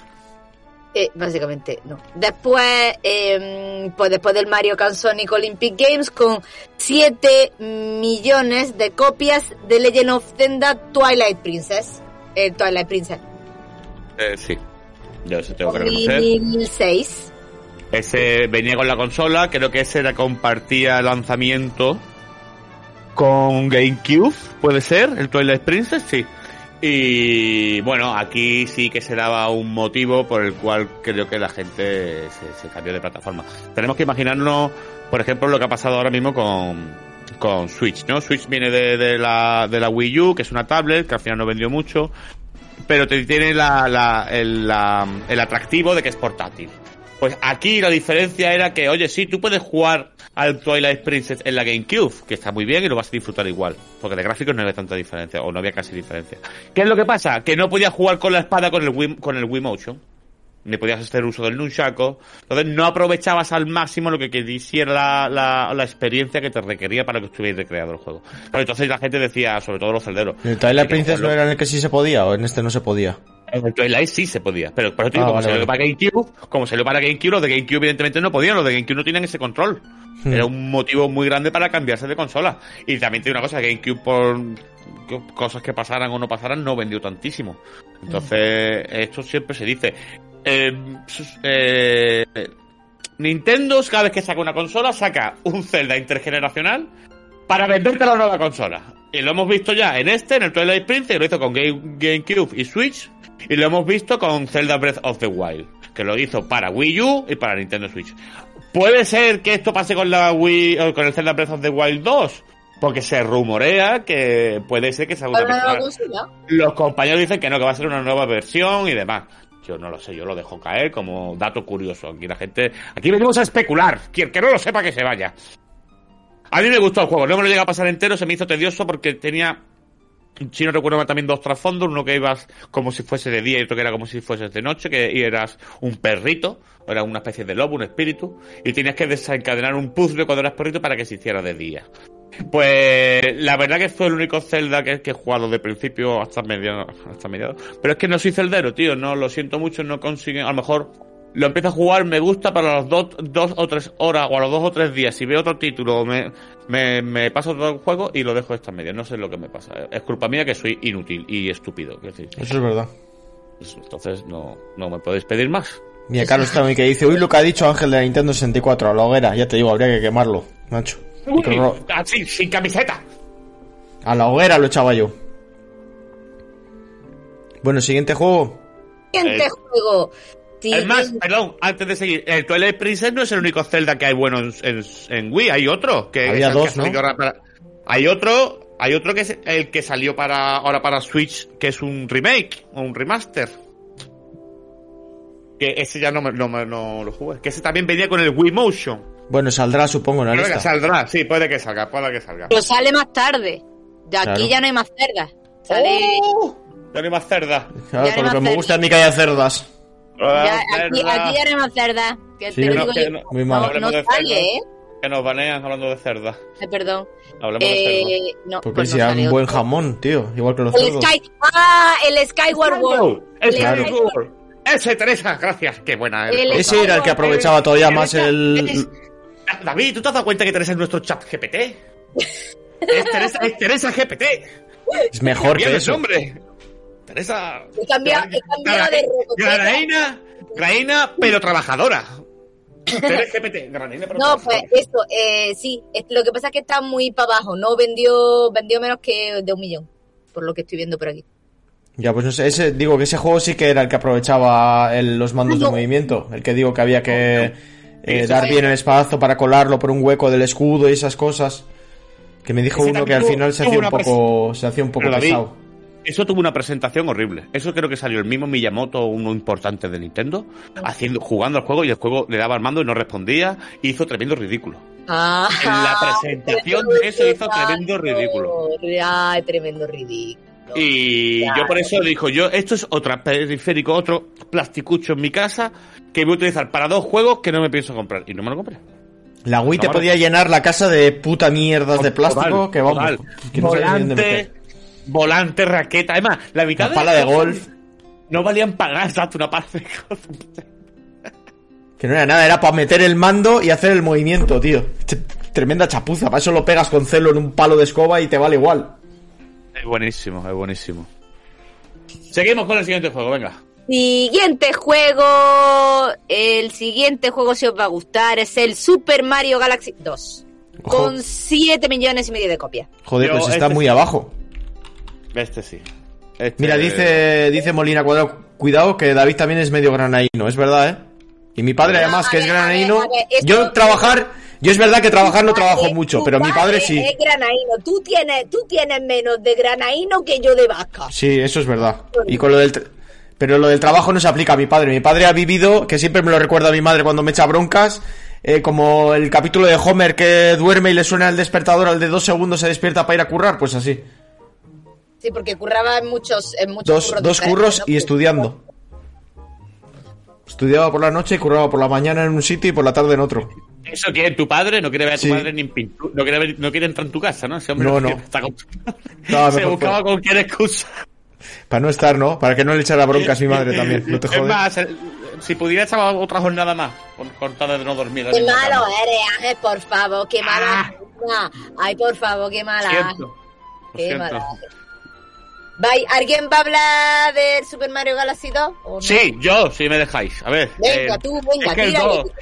Eh, básicamente, no. Después, eh, pues después del Mario Kart Sonic Olympic Games con 7 millones de copias de Legend of Zelda Twilight Princess. Eh, Twilight Princess. Eh, sí. Yo eso tengo que reconocer. 2006. Ese venía con la consola, creo que ese era compartía lanzamiento con GameCube, puede ser, el Twilight Princess, sí. Y bueno, aquí sí que se daba un motivo por el cual creo que la gente se, se cambió de plataforma. Tenemos que imaginarnos, por ejemplo, lo que ha pasado ahora mismo con, con Switch, ¿no? Switch viene de, de la, de la Wii U, que es una tablet, que al final no vendió mucho, pero te tiene la, la- el, la- el atractivo de que es portátil. Pues aquí la diferencia era que, oye, sí, tú puedes jugar al Twilight Princess en la GameCube, que está muy bien y lo vas a disfrutar igual, porque de gráficos no había tanta diferencia, o no había casi diferencia. ¿Qué es lo que pasa? Que no podías jugar con la espada con el Wii, con el Wii Motion, ni podías hacer uso del Nunchaku, entonces no aprovechabas al máximo lo que quisiera la, la, la experiencia que te requería para que estuviera recreado el juego. Pero entonces la gente decía, sobre todo los celderos, ¿El Twilight "Hay que Princess no jugarlo". era en el que sí se podía o en este no se podía? En el Twilight sí se podía, pero por eso Ah, como vale, salió vale. para GameCube, como salió para GameCube, los de GameCube evidentemente no podían, los de GameCube no tienen ese control. Hmm. Era un motivo muy grande para cambiarse de consola. Y también tiene una cosa, GameCube por co- cosas que pasaran o no pasaran no vendió tantísimo. Entonces, esto siempre se dice. Eh, eh, Nintendo cada vez que saca una consola saca un Zelda intergeneracional para venderte la nueva consola. Y lo hemos visto ya en este, en el Twilight Princess, lo hizo con Game- GameCube y Switch, y lo hemos visto con Zelda Breath of the Wild, que lo hizo para Wii U y para Nintendo Switch. ¿Puede ser que esto pase con la Wii o con el Zelda Breath of the Wild 2? Porque se rumorea que puede ser que se haga Para una una nueva. Los compañeros dicen que no, que va a ser una nueva versión y demás. Yo no lo sé, yo lo dejo caer como dato curioso. Aquí la gente. Aquí venimos a especular. Quien que no lo sepa que se vaya. A mí me gustó el juego, no me lo llega a pasar entero, se me hizo tedioso porque tenía. Si no recuerdo mal, también dos trasfondos, uno que ibas como si fuese de día y otro que era como si fuese de noche, que eras un perrito, era una especie de lobo, un espíritu, y tenías que desencadenar un puzzle cuando eras perrito para que se hiciera de día. Pues la verdad que fue el único Zelda que, que he jugado de principio hasta mediano, hasta mediados. Pero es que no soy celdero, tío, no lo siento mucho, no consiguen, a lo mejor lo empiezo a jugar, me gusta para las dos, dos o tres horas o a los dos o tres días. Si veo otro título, me, me, me paso todo el juego y lo dejo esta media. No sé lo que me pasa. Es culpa mía que soy inútil y estúpido. decir. Eso es verdad. Entonces no, no me podéis pedir más. Mira, Carlos también que dice, uy, lo que ha dicho Ángel de la Nintendo 64, a la hoguera. Ya te digo, habría que quemarlo, macho. Uy, Micro- así, sin camiseta. A la hoguera lo echaba yo. Bueno, siguiente juego. Siguiente Eh, juego. Es más, perdón, antes de seguir, el Twilight Princess no es el único Zelda que hay bueno en, en, en Wii, hay otro. Que Había dos, que ¿no? para- Hay otro, hay otro que es el que salió para ahora para Switch, que es un remake o un remaster. Que ese ya no, me- no, me- no lo jugué. Que ese también venía con el Wii Motion. Bueno, saldrá, supongo, en la Creo que lista. saldrá, sí, puede que salga, puede que salga. Pero sale más tarde. De aquí Claro. ya no hay más cerdas. Sale. ¡Oh! Ya no hay más cerda. Claro, Ya con lo hay que más me gusta a mí que haya cerdas. Ya, aquí, aquí ya no hay más cerdas. Que Sí, te lo no, digo que yo. no- muy mal. No, no sale, cerdas. ¿eh? Que nos banean hablando de cerda. Ay, perdón. Hablemos de. Eh, no, Porque pues no sea sale un buen jamón, tío. Igual que los El cerdos. Sky. Ah, el Skyward World. ¡Es Claro. Skyward! ¡Ese, Teresa! Gracias, qué buena. El Ese era el que aprovechaba todavía más el... David, ¿tú te has dado cuenta que Teresa es nuestro chat GPT? Es Teresa, es Teresa GPT. Es mejor que eso. nombre. Teresa. He cambiado- he cambiado de Graina, pero trabajadora. Teresa <laughs> GPT, pero No, pues trabajadora. eso, eh, sí. Lo que pasa es que está muy para abajo. No vendió vendió menos que de un millón. Por lo que estoy viendo por aquí. Ya, pues no sé, ese, digo que ese juego sí que era el que aprovechaba el- los mandos de No. movimiento. El que digo que había que eh, dar sí. bien el espadazo para colarlo por un hueco del escudo y esas cosas. Que me dijo Ese uno que al final se hacía un poco, se hacía un poco pesado. Eso tuvo una presentación horrible. Eso creo que salió el mismo Miyamoto, uno importante de Nintendo, haciendo, jugando al juego y el juego le daba al mando y no respondía. Y hizo tremendo ridículo. Ah, En la presentación de eso hizo tremendo ridículo. Ay, tremendo ridículo. Y Claro. yo por eso dijo, yo, esto es otro periférico, otro plasticucho en mi casa que voy a utilizar para dos juegos que no me pienso comprar. Y no me lo compré. La Wii te podía llenar la casa de puta mierdas de Total, plástico que vamos. total. que no volante, volante, raqueta. Además, la mitad La pala de golf. No valían nada, exacto, una pala de golf. <laughs> Que no era nada, era para meter el mando y hacer el movimiento, tío. Ch- Tremenda chapuza. Para eso lo pegas con celo en un palo de escoba y te vale igual. Es buenísimo, es buenísimo. Seguimos con el siguiente juego, venga. Siguiente juego. El siguiente juego, si os va a gustar, es el Super Mario Galaxy 2. Ojo. Con 7 millones y medio de copias. Joder, Yo, pues está este muy sí. abajo. Este sí. Este- Mira, dice, dice Molina Cuadrado, cuidado que David también es medio granaíno, es verdad, ¿eh? Y mi padre No, además que es ver, granaíno. a ver, esto- Yo trabajar, yo es verdad que trabajar no trabajo mucho, pero mi padre sí. Es granaíno. Tú tienes, tú tienes menos de granaíno que yo de vaca. Sí, eso es verdad. Y con lo del pero lo del trabajo no se aplica a mi padre. Mi padre ha vivido, que siempre me lo recuerda a mi madre cuando me echa broncas, eh, como el capítulo de Homer que duerme y le suena el despertador al de dos segundos se despierta para ir a currar, pues así. Sí, porque curraba en muchos, en muchos Dos, curros dos curros y estudiando. Estudiaba por la noche y curraba por la mañana en un sitio y por la tarde en otro. Eso quiere tu padre, no quiere ver a tu Sí. madre ni en pintura, no quiere, ver- no quiere entrar en tu casa, ¿no? Ese hombre No, no. estar con- No, <laughs> Se buscaba fuera. cualquier excusa. Para no estar, ¿no? Para que no le echara broncas mi madre también. No te Es jodes. más, el- si pudiera echar otra jornada más, con cortada de no dormir. Qué malo cama. eres, Ángel, por favor, qué mala. Ah. Ay, por favor, qué mala. Siento. Lo Qué siento. mala. ¿Alguien va a hablar del Super Mario Galaxy 2? ¿O no? Sí, yo, si me dejáis. A ver. Venga, tú, venga, es que, el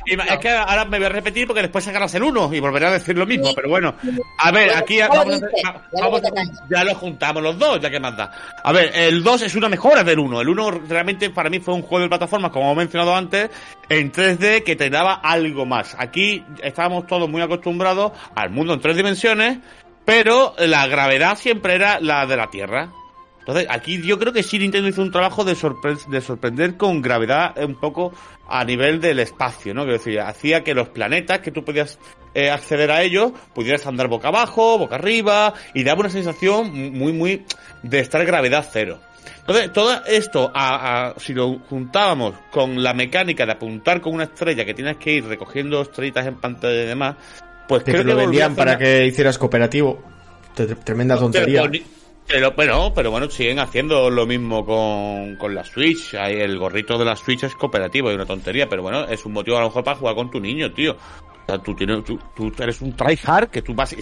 y- es que ahora me voy a repetir porque después sacarás el 1 y volveré a decir lo mismo. Pero bueno, a ver, aquí ya vamos, a, ya vamos ya lo juntamos los dos, ya que manda. A ver, el 2 es una mejora del 1. El 1 realmente para mí fue un juego de plataformas, como hemos mencionado antes, en 3D que te daba algo más. Aquí estábamos todos muy acostumbrados al mundo en tres dimensiones, pero la gravedad siempre era la de la Tierra. Entonces, aquí yo creo que sí Nintendo hizo un trabajo de, sorpre- de sorprender con gravedad un poco a nivel del espacio, ¿no? Quiero decir, hacía que los planetas que tú podías eh, acceder a ellos pudieras andar boca abajo, boca arriba, y daba una sensación muy, muy de estar gravedad cero. Entonces, todo esto, a- a- si lo juntábamos con la mecánica de apuntar con una estrella que tienes que ir recogiendo estrellitas en pantalla y demás, pues Que creo lo que a vendían para una- que hicieras cooperativo. Tremenda tontería. pero, pero, pero, pero bueno, siguen haciendo lo mismo con, con la Switch. Ahí el gorrito de la Switch es cooperativo, es una tontería, pero bueno, es un motivo a lo mejor para jugar con tu niño, tío. O sea, tú, tienes, tú, eres un tryhard que tú vas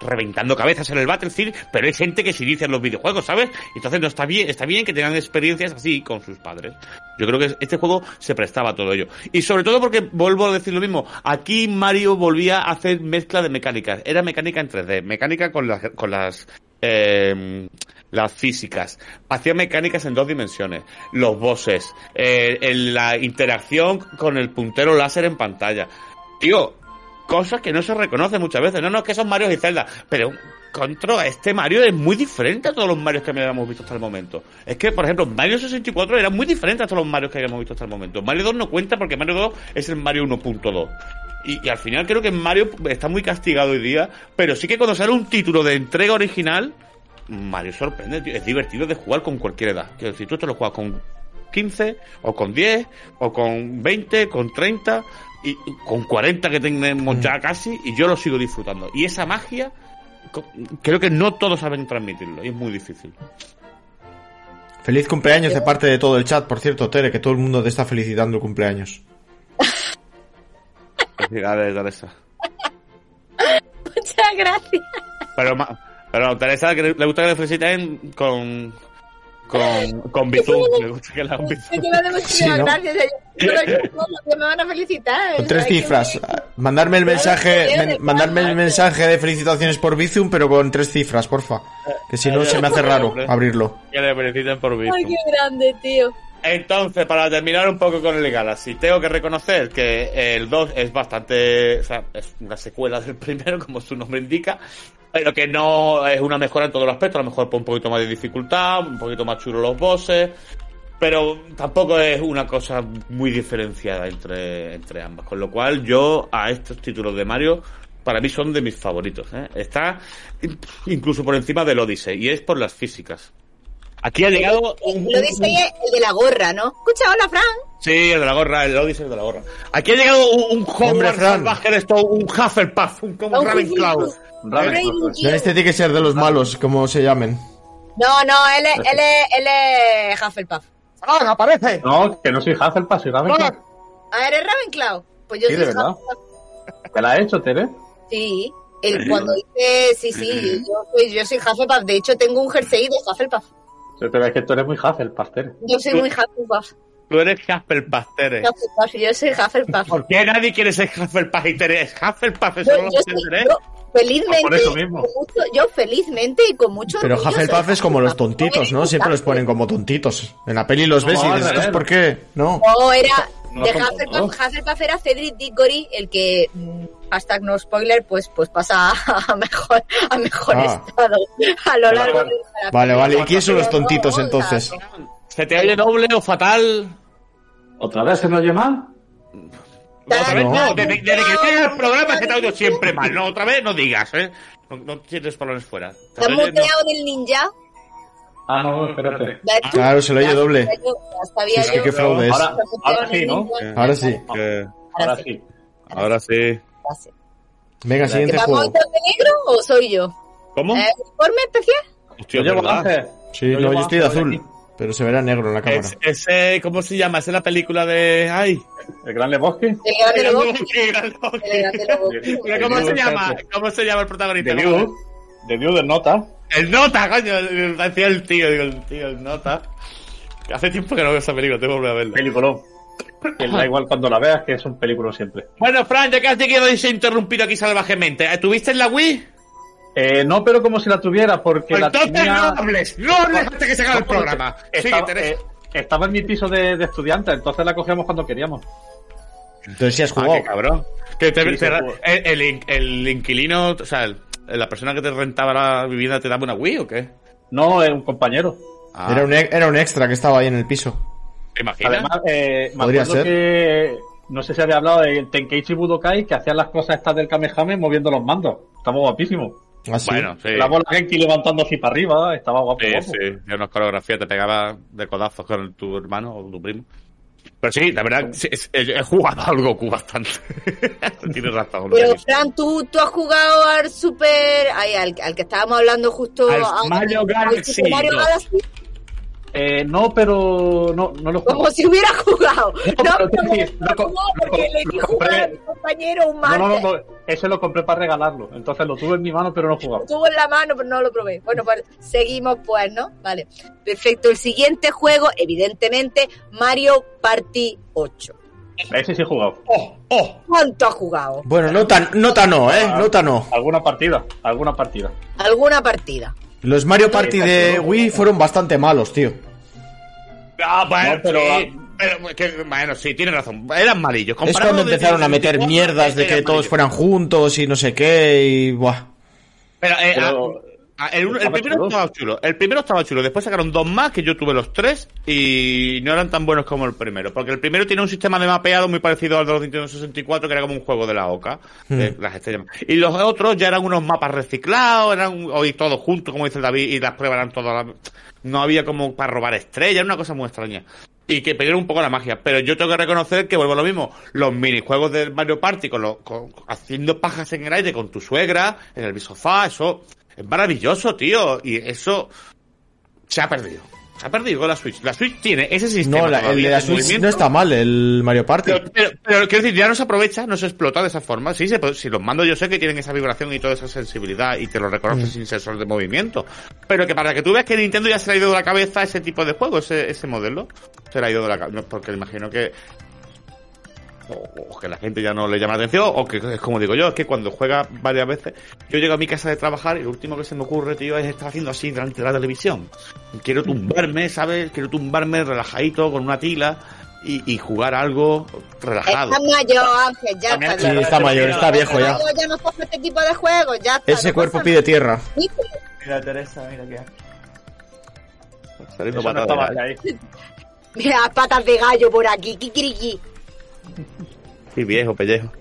reventando cabezas en el Battlefield, pero hay gente que se inicia en los videojuegos, ¿sabes? Entonces no está bien, está bien que tengan experiencias así con sus padres. Yo creo que este juego se prestaba a todo ello. Y sobre todo porque, vuelvo a decir lo mismo, aquí Mario volvía a hacer mezcla de mecánicas. Era mecánica en 3D, mecánica con las, con las, eh, las físicas. Hacía mecánicas en dos dimensiones. Los bosses, eh, la interacción con el puntero láser en pantalla. Tío, cosas que no se reconocen muchas veces. No, no, es que son Mario y Zelda. Pero, contra, este Mario es muy diferente a todos los Marios que habíamos visto hasta el momento. Es que, por ejemplo, Mario 64 era muy diferente a todos los Marios que habíamos visto hasta el momento. Mario 2 no cuenta porque Mario 2 es el Mario 1.2. Y, y al final creo que Mario está muy castigado hoy día, pero sí que cuando sale un título de entrega original, Mario sorprende, tío. Es divertido de jugar con cualquier edad. Quiero decir, tú te lo juegas con 15, o con 10, o con 20, con 30, y con 40 que tenemos ya casi, y yo lo sigo disfrutando. Y esa magia, creo que no todos saben transmitirlo, y es muy difícil. Feliz cumpleaños de parte de todo el chat, por cierto, Tere, que todo el mundo te está felicitando el cumpleaños. <laughs> Felicidades, Teresa. <laughs> Muchas gracias. Pero, pero Teresa, que le gusta que le feliciten con, con, con Bizum. Me gusta que le hagan Es Bizum. que me muchísimas gracias. Yo me van a felicitar. Con tres cifras. Mandarme el mensaje, men- mandarme el mensaje de felicitaciones por Bizum, pero con tres cifras, porfa. Que si no se me hace raro abrirlo. Que le feliciten por Bizum. Ay, qué grande, tío. Entonces, para terminar un poco con el Galaxy, tengo que reconocer que el 2 es bastante. O sea, es una secuela del <laughs> primero, como su nombre indica, pero que no es una mejora en todos los aspectos. A lo mejor por un poquito más de dificultad, un poquito más chulo los bosses, pero tampoco es una cosa muy diferenciada entre, entre ambas. Con lo cual, yo a estos títulos de Mario. Para mí son de mis favoritos. ¿eh? Está incluso por encima del Odyssey. Y es por las físicas. Aquí ha llegado un, Lo dice el de la gorra, ¿no? Escucha, hola, Fran. Sí, el de la gorra, el Odyssey el de la gorra. Aquí ha llegado un, un Hombre, Hogwarts Fran. salvaje, esto, un Hufflepuff, un, como un Ravenclaw. Este tiene que ser de los malos, como se llamen. No, no, él es, él es, él es Hufflepuff. ¡Ah, aparece! No, que no soy Hufflepuff, soy Ravenclaw. Ah, ¿eres Ravenclaw? Pues yo Sí, soy de verdad. Hufflepuff. ¿Te la has hecho, Tere? Sí. El, cuando dice, sí, sí, yo soy, yo soy Hufflepuff. De hecho, tengo un jersey de Hufflepuff. Pero es que tú eres muy Hufflepuff, Tere. Yo soy muy Hufflepuff. Tú eres Hufflepuff, Tere. Hufflepuff, Yo soy Hufflepuff. ¿Por qué nadie quiere ser Hufflepuff y Tere es Hufflepuff? Eso Yo, no lo yo sé, soy- Tere. yo felizmente, Por eso mismo. con mucho- yo felizmente y con mucho Pero Hufflepuff es como los tontitos, ¿no? Siempre los ponen como tontitos. En la peli los ves y dices, al revés. "¿Estos ¿por qué? No. No, era No de Hufflepuff. Hufflepuff era Cedric Diggory, el que mm, hashtag no spoiler, pues pues pasa a mejor a mejor Ah. estado a lo largo de la Vale, vale. ¿Y quiénes son los tontitos entonces? ¿Se te oye doble o fatal? ¿Otra vez se me oye mal? No, otra vez No. no. Desde, desde que tienes el programa se te oye siempre mal. No, otra vez no digas, ¿eh? No, no tienes balones fuera. Te ¿Te has muteado del ninja? Ah, no, espérate. ¿Ves tú? Claro, se lo oye doble. Es que qué fraude es. Ahora, sí, ¿no? Ahora sí. Que- Ahora sí. Ahora sí. Ahora sí. Venga, ¿Que siguiente vamos juego. de negro o soy yo? ¿Cómo? ¿Eh, ¿Informe especial? Hostia, Yo llevo. Sí, no, yo estoy de azul. Pero se verá negro en la cámara. Es- ese, ¿Cómo se llama? Esa es la película de... ¡Ay! El Gran Lebowski. El. Gran Lebowski. El ¿Cómo se llama? ¿Cómo se llama el protagonista? De View. De View del Nota. El Nota, coño. Decía el tío, digo, el tío, el Nota. Hace tiempo que no veo esa película, tengo que volver a verla. Peliculón. Que da igual cuando la veas, que es un película siempre. Bueno, Fran, ya que has llegado y se ha interrumpido aquí salvajemente, ¿tuviste en la Wii? Eh, no, pero como si la tuviera, porque Pues la entonces tenía... no hables, no hables hasta que se acabe el programa. Estaba, eh, estaba en mi piso de, de estudiante, entonces la cogíamos cuando queríamos. Entonces sí has Ah, jugado. qué cabrón. Que te- Sí, te- el, el in- el inquilino, o sea, el- la persona que te rentaba la vivienda te daba una Wii o qué? No, es un compañero. Ah, Era, un, e- era un extra que estaba ahí en el piso. ¿Te imaginas? Además, eh, me Podría acuerdo ser. que... No sé si había hablado del Tenkeichi Budokai, que hacían las cosas estas del Kamehame moviendo los mandos. Estaba guapísimo. Así. bueno, sí. La bola Genki levantando así para arriba, estaba guapo. Sí, guapo. sí, era una coreografía, te pegaba de codazos con tu hermano o tu primo. Pero sí, la verdad, he, jugado <laughs> al Goku bastante. <laughs> Tienes razón. Pero. Fran, ¿tú, tú has jugado al Super... Ay, al, al que estábamos hablando justo... Al ahora, Mario al Galaxy Mario. Galaxy, Eh, no, pero no, no lo como juego. si hubiera jugado. No, pero como sí, no lo jugado lo porque le lo di jugar a mi compañero un No, martes. no, no, no, ese lo compré para regalarlo. Entonces lo tuve en mi mano, pero no jugaba. Tuvo en la mano, pero no lo probé. Bueno, pues seguimos pues, ¿no? Vale. Perfecto. El siguiente juego, evidentemente, Mario Party 8. Ese sí he jugado. ¡Oh! ¡Oh! ¿Cuánto has jugado? Bueno, nota, nota no, ¿eh? Nota no. Alguna partida, alguna partida. ¿Alguna partida? Los Mario Party de Wii fueron bastante malos, tío. Ah, bueno, No, pero- sí, pero que- bueno, sí, tienes razón. Eran malillos. Es cuando empezaron a meter 64, mierdas de que eran todos fueran juntos y no sé qué y... Buah. Pero, eh, Pero- ah, ah, el, uno- el primero chulo. estaba chulo. El primero estaba chulo. Después sacaron dos más, que yo tuve los tres, y no eran tan buenos como el primero. Porque el primero tiene un sistema de mapeado muy parecido al de los Nintendo 64, que era como un juego de la OCA. de las estrellas. Y los otros ya eran unos mapas reciclados, eran hoy todos juntos, como dice el David, y las pruebas eran todas... la- No había como para robar estrellas, era una cosa muy extraña. Y que perdieron un poco la magia. Pero yo tengo que reconocer que vuelvo a lo mismo. Los minijuegos del Mario Party, con lo- con- haciendo pajas en el aire con tu suegra, en el sofá, eso es maravilloso, tío. Y eso se ha perdido. Se ha perdido con la Switch. La Switch tiene ese sistema. No, la- el de la Switch movimiento, no está mal, el Mario Party. Pero, pero, pero quiero decir, ya no se aprovecha, no se explota de esa forma. Sí, se, si los mandos yo sé que tienen esa vibración y toda esa sensibilidad y te lo reconoce Mm. sin sensor de movimiento. Pero que para que tú veas que Nintendo ya se le ha ido de la cabeza ese tipo de juego, ese, ese modelo, se le ha ido de la cabeza. Porque imagino que o, o que la gente ya no le llama la atención, o que es como digo yo, es que cuando juega varias veces, yo llego a mi casa de trabajar y lo último que se me ocurre, tío, es estar haciendo así delante de la televisión. Quiero tumbarme, ¿sabes? Quiero tumbarme relajadito con una tila y, y jugar algo relajado. Está mayor, Ángel, ya está. Sí, está mayor, está viejo ya. Ya no cojo este tipo de juegos, ya está. Ese no cuerpo pide tierra. Mira, Teresa, mira qué Saliendo no ahí. <laughs> Mira, patas de gallo por aquí, kikiriki. Sí, viejo, pellejo.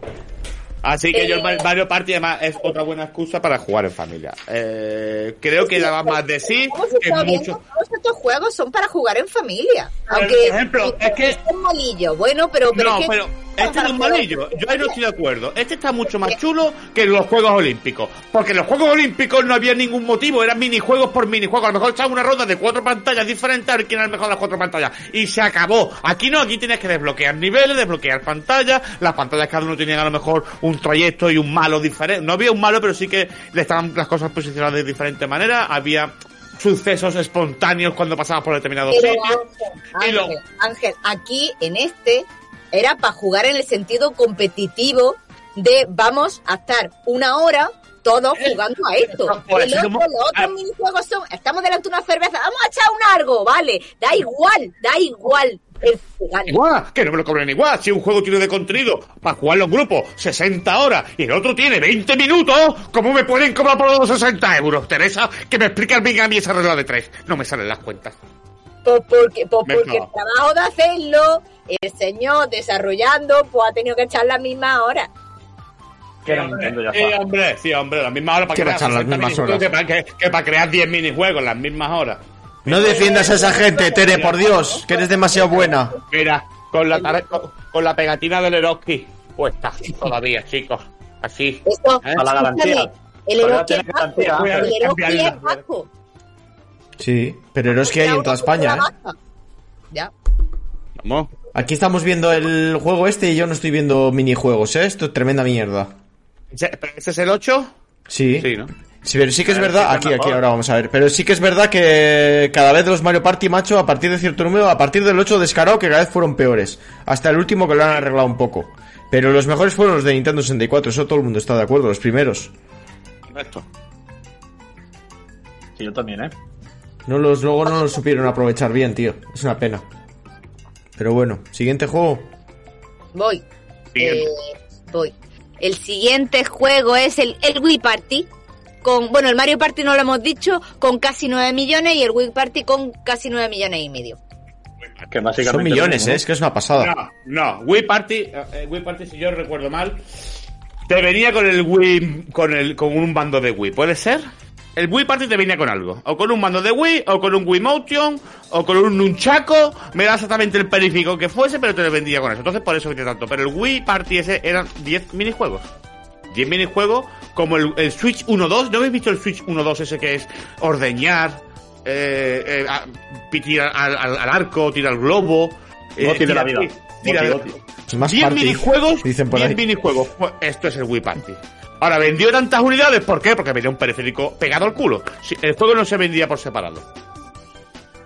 Así que yo el Eh. Mar- Mario Party además es otra buena excusa para jugar en familia. Eh, creo que daba más de sí que mucho. todos estos juegos son para jugar en familia. Aunque por ejemplo, es que- es un malillo, bueno, pero, pero No, es que pero este no es malillo. Yo ahí no estoy de acuerdo. Este está mucho más chulo que los Juegos Olímpicos. Porque en los Juegos Olímpicos no había ningún motivo. Eran minijuegos por minijuegos. A lo mejor echaba una ronda de cuatro pantallas diferentes a ver quién era el mejor de las cuatro pantallas. Y se acabó. Aquí no, aquí tienes que desbloquear niveles, desbloquear pantallas. Las pantallas cada uno tenían a lo mejor un trayecto y un malo diferente. No había un malo, pero sí que le estaban las cosas posicionadas de diferente manera. Había sucesos espontáneos cuando pasabas por determinados sitios. Ángel, Ángel, Ángel, aquí en este era para jugar en el sentido competitivo de vamos a estar una hora todos jugando a esto. <laughs> Por El eso otro- somos- los otros ah. minijuegos son, estamos delante de una cerveza, vamos a echar un algo, vale, da igual, da igual. Igual, que no me lo cobren igual. Si un juego tiene de contenido para jugarlo en grupo 60 horas y el otro tiene 20 minutos, ¿cómo me pueden cobrar por los 60 euros? Teresa, que me explique bien a mí esa regla de tres. No me salen las cuentas. Pues porque, pues porque el trabajo de hacerlo, el señor desarrollando, pues ha tenido que echar las mismas horas. Que era Nintendo ya Sí, hombre, sí, hombre, las mismas horas para ¿Qué va a crear echar las 60 mismas minijuegos horas? Que para, que, que para crear 10 minijuegos, las mismas horas. No defiendas a esa gente, Tere, por Dios, que eres demasiado buena. Mira, con la, tare- con, con la pegatina del Eroski puesta todavía, chicos. Así. Esto, ¿Eh? A la garantía. El Eroski es el Eroski es bajo. Sí, pero es que hay en toda España, ¿eh? Ya. Vamos. Aquí estamos viendo el juego este y yo no estoy viendo minijuegos, ¿eh? Esto es tremenda mierda. ¿Ese ese es el 8? Sí. Sí, ¿no? Sí, pero sí que es verdad, aquí, aquí, ahora vamos a ver. Pero sí que es verdad que cada vez los Mario Party, macho, a partir de cierto número, a partir del 8 descarado, que cada vez fueron peores. Hasta el último que lo han arreglado un poco. Pero los mejores fueron los de Nintendo 64, eso todo el mundo está de acuerdo, los primeros. Correcto. Sí, yo también, ¿eh? No los, luego no los supieron aprovechar bien, tío. Es una pena. Pero bueno, siguiente juego. Voy. Siguiente. Eh, voy. El siguiente juego es el, el Wii Party. Con, bueno, el Mario Party no lo hemos dicho, con casi 9 millones y el Wii Party con casi 9 millones y medio. Que básicamente Son millones, es lo ¿eh? Es que es una pasada. No, no. Wii Party, eh, eh, Wii Party, si yo recuerdo mal, te venía con el Wii, con el, con un mando de Wii, ¿puede ser? El Wii Party te venía con algo, o con un mando de Wii, o con un Wii Motion, o con un nunchaco, me da exactamente el periférico que fuese, pero te lo vendía con eso. Entonces por eso vendía tanto. Pero el Wii Party ese eran 10 minijuegos. 10 minijuegos como el, el Switch 1-2. ¿No habéis visto el Switch 1-2 ese que es ordeñar, eh, eh, a- tirar al, al- al arco, tirar al globo? eh, Goti de la vida. tirar- Goti, goti. Es más 10 party, minijuegos, dicen por 10 ahí. minijuegos. Esto es el Wii Party. Ahora, vendió tantas unidades, ¿por qué? Porque venía un periférico pegado al culo. El juego no se vendía por separado.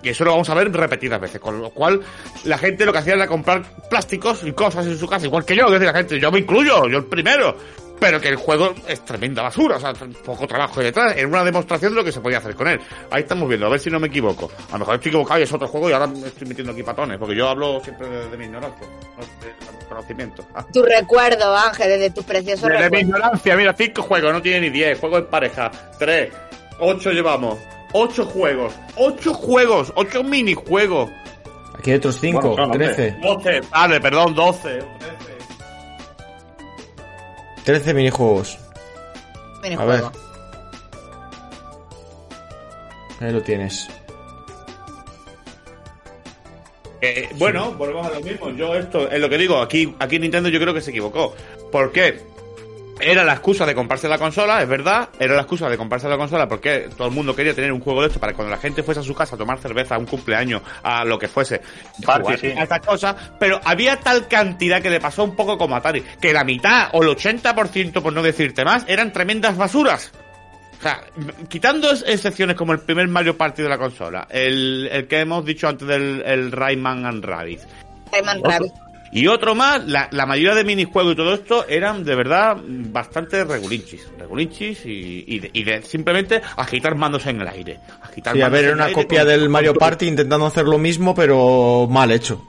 Y eso lo vamos a ver repetidas veces, con lo cual la gente lo que hacía era comprar plásticos y cosas en su casa, igual que yo, que decir la gente, yo me incluyo, yo el primero. Pero que el juego es tremenda basura, o sea, poco trabajo hay detrás, era una demostración de lo que se podía hacer con él. Ahí estamos viendo, a ver si no me equivoco. A lo mejor estoy equivocado y es otro juego y ahora me estoy metiendo aquí patones, porque yo hablo siempre de, de mi ignorancia, no de conocimiento. Ah. Tu recuerdo, Ángel, desde tus preciosos De, de mi ignorancia, mira, cinco juegos, no tiene ni diez, juegos en pareja, tres, ocho llevamos, ocho juegos, ocho juegos, ocho minijuegos, Aquí hay otros 5, Bueno, son, hombre. 13. doce, vale, perdón, doce, trece. 13 minijuegos. Minijuego. Ahí lo tienes. Eh, bueno, volvemos a lo mismo. Yo esto es lo que digo. Aquí, aquí Nintendo yo creo que se equivocó. ¿Por qué? Era la excusa de comprarse la consola, es verdad. Era la excusa de comprarse la consola porque todo el mundo quería tener un juego de esto para cuando la gente fuese a su casa a tomar cerveza, a un cumpleaños, a lo que fuese. Party, jugar sí. a estas cosas. Pero había tal cantidad que le pasó un poco como a Atari, que la mitad o el 80%, por no decirte más, eran tremendas basuras. O sea, quitando ex- excepciones como el primer Mario Party de la consola, el, el que hemos dicho antes del el Rayman and Rabbids, Rayman Rabbit. Y otro más, la, la mayoría de minijuegos y todo esto eran de verdad bastante regulinchis. Regulinchis y, y, de, y de simplemente agitar mandos en el aire. Agitar Sí, a ver, era una copia con- del con Mario Party intentando hacer lo mismo, pero mal hecho.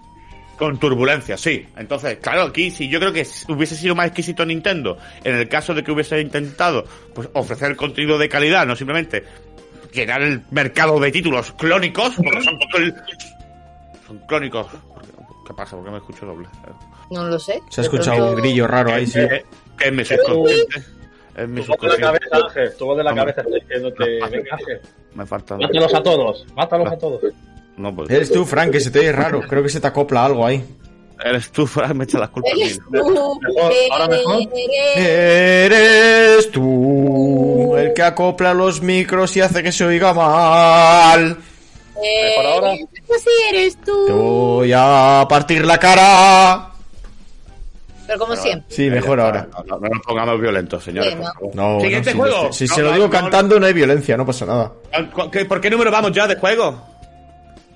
Con turbulencia, sí. Entonces, claro, aquí si yo creo que hubiese sido más exquisito Nintendo en el caso de que hubiese intentado pues ofrecer contenido de calidad, no simplemente llenar el mercado de títulos clónicos, porque son, son clónicos. ¿Qué pasa? ¿Por qué me escucho doble? No lo sé. Se ha escuchado pronto- un grillo raro ahí, sí. Eh, que es mi subconsciente. Es mi Tu voz de la subconsciente. cabeza, Ángel. Tu voz de la cabeza diciéndote, No, venga, Ángel. Me falta. Mátalos a todos. Mátalos a todos. No, pues. Eres tú, Frank, que se te oye raro. Creo que se te acopla algo ahí. Eres tú, Fran, me echa las culpas. a mí. Eres tú, Mejor, ahora mejor. Eres tú el que acopla los micros y hace que se oiga mal. Mejor ahora. Eres- Sí, eres Te tú. voy a partir la cara. Pero como siempre. Sí, mejor ahora. No, no nos pongamos violentos, señores. Sí, no. por favor. No, Siguiente juego. si No, se lo digo no, cantando no hay violencia, no pasa nada. ¿Cu- qué- ¿Por qué número vamos ya de juego?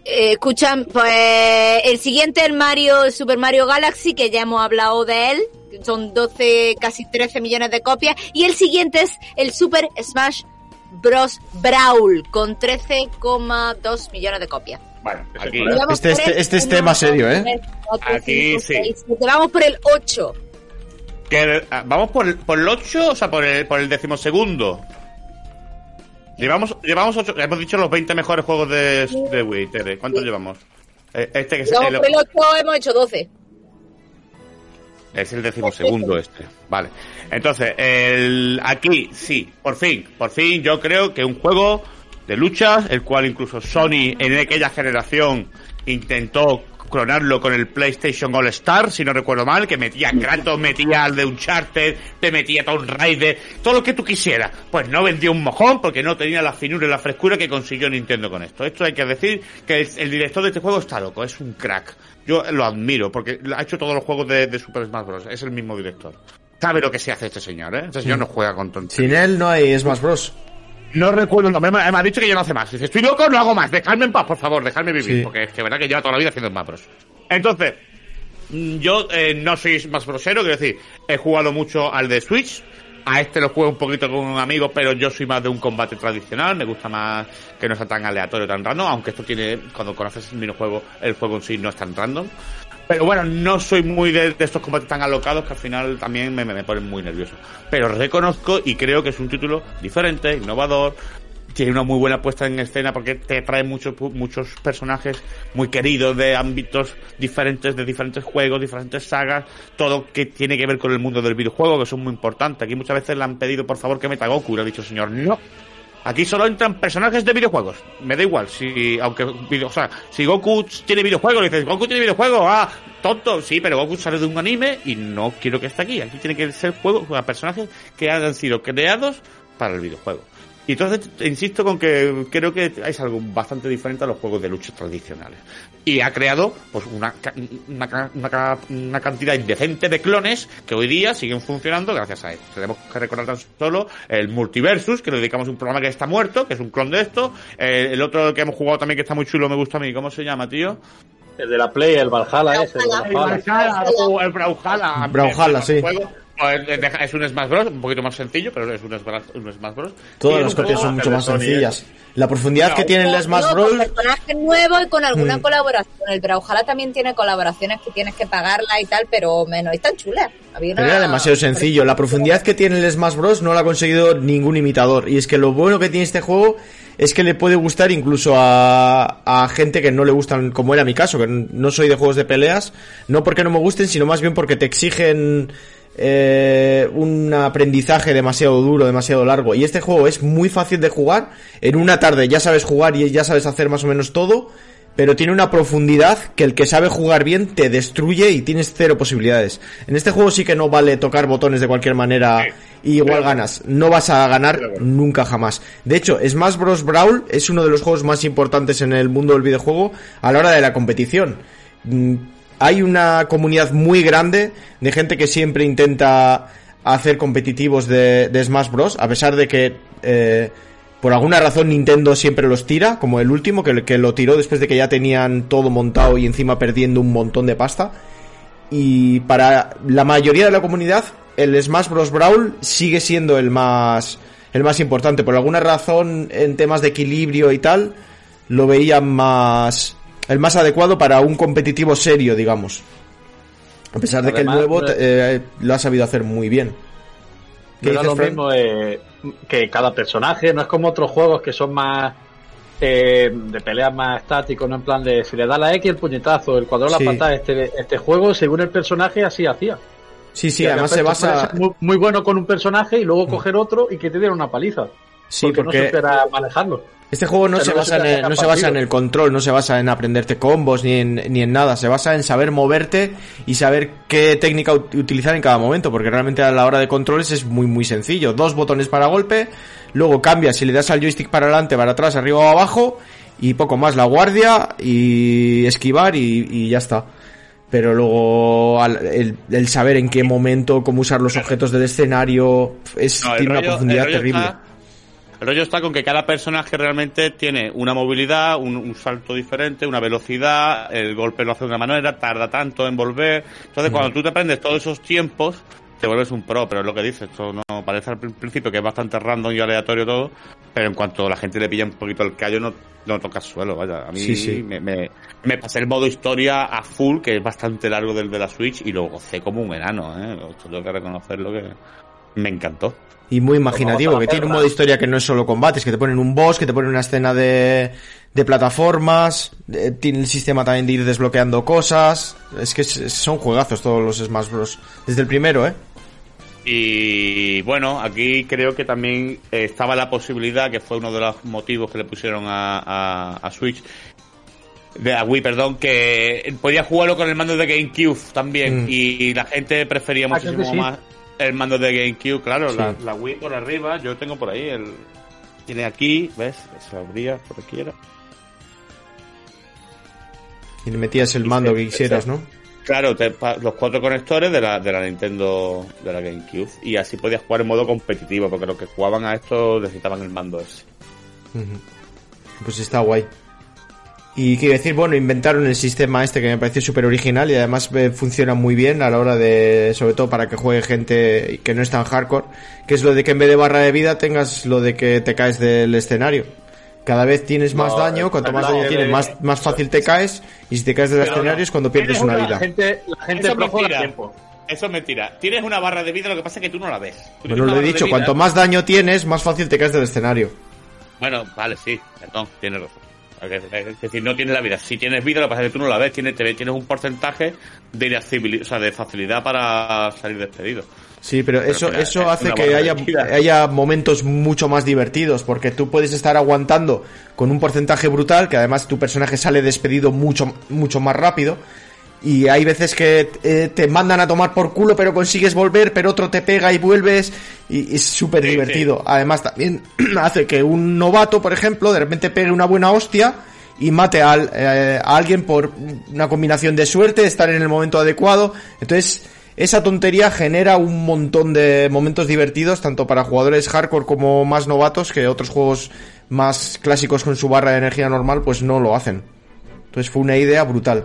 Eh, escuchan, pues el siguiente el Mario, Super Mario Galaxy, que ya hemos hablado de él. Son 12, casi 13 millones de copias. Y el siguiente es el Super Smash Bros. Brawl, con 13,2 millones de copias. Bueno, aquí. Este- este- este es tema dos, serio, ¿eh? tres, cuatro, Aquí cinco, sí. seis, siete. Vamos por el 8. Que, ah, ¿Vamos por, el- por el 8? O sea, por el, por el decimosegundo. Llevamos, llevamos 8. Hemos dicho los 20 mejores juegos de, de Wii, Tere. ¿Cuántos llevamos? Eh, Este que es el, por el 8, hemos hecho 12. Es el decimosegundo este. Vale. Entonces, el, aquí sí, por fin, por fin yo creo que un juego de luchas, el cual incluso Sony en aquella generación intentó clonarlo con el PlayStation All Star, si no recuerdo mal, que metía Kratos, metía al de Uncharted, te metía Tomb Raider, todo lo que tú quisieras. Pues no vendió un mojón porque no tenía la finura y la frescura que consiguió Nintendo con esto. Esto hay que decir que el, el director de este juego está loco, es un crack. Yo lo admiro porque ha hecho todos los juegos de, de Super Smash Bros. Es el mismo director. Sabe lo que se hace este señor, ¿eh? Este señor no juega con tonterías. Sin él no hay Smash Bros. No recuerdo el nombre, me, ha dicho que ya no hace más. Dice, estoy loco, no hago más, dejadme en paz, por favor, dejadme vivir, Sí. porque es que verdad que lleva toda la vida haciendo Smash Bros. Entonces, mm, yo eh, no soy Smash Brosero, quiero decir, he jugado mucho al de Switch, a este lo juego un poquito con amigos, pero yo soy más de un combate tradicional, me gusta más que no sea tan aleatorio, tan random, aunque esto tiene, cuando conoces el minijuego, el juego en sí no es tan random. Pero bueno, no soy muy de, de estos combates tan alocados que al final también me, me, me ponen muy nervioso. Pero reconozco y creo que es un título diferente, innovador, tiene una muy buena puesta en escena porque te trae muchos muchos personajes muy queridos de ámbitos diferentes, de diferentes juegos, diferentes sagas, todo que tiene que ver con el mundo del videojuego, que son muy importantes. Aquí muchas veces le han pedido por favor que meta Goku, le ha dicho señor, no. Aquí solo entran personajes de videojuegos. Me da igual, si, aunque, o sea, si Goku tiene videojuegos, le dices, Goku tiene videojuegos, ah, tonto, sí, pero Goku sale de un anime y no quiero que esté aquí. Aquí tiene que ser juegos, personajes que hayan sido creados para el videojuego. Y entonces insisto con que creo que es algo bastante diferente a los juegos de lucha tradicionales. Y ha creado pues una, ca- una, ca- una, una cantidad indecente de clones que hoy día siguen funcionando gracias a él. Tenemos que recordar tan solo el Multiversus, que le dedicamos un programa que está muerto, que es un clon de esto. Eh, el otro que hemos jugado también que está muy chulo, me gusta a mí. ¿Cómo se llama, tío? El de la Play, el Valhalla ese. El Valhalla. Valhalla. el Brawlhalla. Brawlhalla, sí. Juego, Es un Smash Bros, un poquito más sencillo, pero es un Smash, un Smash Bros. Y Todas las copias son mucho más sencillas. La profundidad No, que tiene el Smash Bros. Con personajes nuevos y con alguna Mm. colaboración. El Brawlhalla también tiene colaboraciones que tienes que pagarla y tal, pero menos. Están chulas. Había Pero una- era demasiado sencillo. La profundidad que tiene el Smash Bros. no la ha conseguido ningún imitador. Y es que lo bueno que tiene este juego es que le puede gustar incluso a, a gente que no le gustan, como era mi caso, que no soy de juegos de peleas. No porque no me gusten, sino más bien porque te exigen eh, un aprendizaje demasiado duro, demasiado largo. Y este juego es muy fácil de jugar. En una tarde ya sabes jugar y ya sabes hacer más o menos todo. pero tiene una profundidad que el que sabe jugar bien te destruye y tienes cero posibilidades. En este juego sí que no vale tocar botones de cualquier manera y igual ganas. No vas a ganar nunca jamás. De hecho, Smash Bros. Brawl es uno de los juegos más importantes en el mundo del videojuego a la hora de la competición. Hay una comunidad muy grande de gente que siempre intenta hacer competitivos de, de Smash Bros. A pesar de que eh, por alguna razón Nintendo siempre los tira, como el último, que, que lo tiró después de que ya tenían todo montado y encima perdiendo un montón de pasta. Y para la mayoría de la comunidad, el Smash Bros. Brawl sigue siendo el más, el más importante. Por alguna razón, en temas de equilibrio y tal, lo veían más, el más adecuado para un competitivo serio, digamos. A pesar de que el nuevo eh, lo ha sabido hacer muy bien. ¿Qué No dices, lo mismo eh, que cada personaje, no es como otros juegos que son más eh, de peleas más estáticos, no en plan de si le da la X el puñetazo, el cuadrado Sí. la patada, este, este juego según el personaje así hacía. Sí, sí, además se basa... Muy, muy bueno con un personaje y luego coger otro y que te diera una paliza. Sí, porque, porque no supiera manejarlo. Este juego no se basa en no se basa en el control, no se basa en aprenderte combos ni en, ni en nada, se basa en saber moverte y saber qué técnica ut- utilizar en cada momento, porque realmente a la hora de controles es muy muy sencillo. Dos botones para golpe, luego cambias si le das al joystick para adelante, para atrás, arriba o abajo y poco más, la guardia y esquivar y, y ya está. Pero luego al- el, el saber en qué momento, cómo usar los objetos del escenario, es, No, tiene una profundidad terrible. está- el rollo está con que cada personaje realmente tiene una movilidad, un, un salto diferente, una velocidad, el golpe lo hace de una manera, tarda tanto en volver. Entonces, cuando tú te aprendes todos esos tiempos, te vuelves un pro, pero es lo que dices, esto no parece al prin- principio que es bastante random y aleatorio todo, pero en cuanto la gente le pilla un poquito el callo, no, no toca suelo, vaya. A mí Sí, sí. Me, me, me pasé el modo historia a full, que es bastante largo del de la Switch, y lo gocé como un enano, ¿eh? Esto tengo que reconocerlo que me encantó. Y muy imaginativo, que tiene un modo historia que no es solo combates, que te ponen un boss, que te ponen una escena de, de plataformas, tiene el sistema también de ir desbloqueando cosas. Es que es- son juegazos todos los Smash Bros. Desde el primero, ¿eh? Y bueno, aquí creo que también eh, estaba la posibilidad, que fue uno de los motivos que le pusieron a, a, a Switch, de a Wii, perdón, que podía jugarlo con el mando de GameCube también. Mm. Y la gente prefería Ah, muchísimo sí. más el mando de GameCube. Claro, Sí. la, la Wii por arriba, yo tengo por ahí el. Tiene aquí, ¿ves? Se abría por aquí era. Y le metías el mando que quisieras, ¿no? Claro, te los cuatro conectores de la, de la Nintendo, de la GameCube. Y así podías jugar en modo competitivo, porque los que jugaban a esto necesitaban el mando ese. Pues está guay. Y quiero decir, bueno, inventaron el sistema este que me pareció súper original y además eh, funciona muy bien a la hora de, sobre todo para que juegue gente que no es tan hardcore, que es lo de que en vez de barra de vida tengas lo de que te caes del escenario. Cada vez tienes más No, daño, cuanto más daño tienes, más, más fácil te caes y si te caes del escenario no. es cuando pierdes una una vida. La gente, la gente Eso mentira. tiempo. Eso es mentira. Tienes una barra de vida, lo que pasa es que tú no la ves. Tú Bueno, lo he dicho, cuanto más daño tienes, más fácil te caes del escenario. Bueno, vale, sí, perdón, tienes razón. Es decir, no tienes la vida. Si tienes vida, lo que pasa es que tú no la ves. Tienes, tienes un porcentaje de irascibil- o sea, de facilidad para salir despedido. Sí, pero eso, eso es hace que haya, haya momentos mucho más divertidos, porque tú puedes estar aguantando con un porcentaje brutal, que además tu personaje sale despedido mucho, mucho más rápido, y hay veces que eh, te mandan a tomar por culo, pero consigues volver, pero otro te pega y vuelves, y es súper Sí, divertido. Además también <clears throat> hace que un novato, por ejemplo, de repente pegue una buena hostia y mate al- eh, a alguien por una combinación de suerte, estar en el momento adecuado. Entonces, esa tontería genera un montón de momentos divertidos, tanto para jugadores hardcore como más novatos, que otros juegos más clásicos con su barra de energía normal, pues no lo hacen. Entonces fue una idea brutal.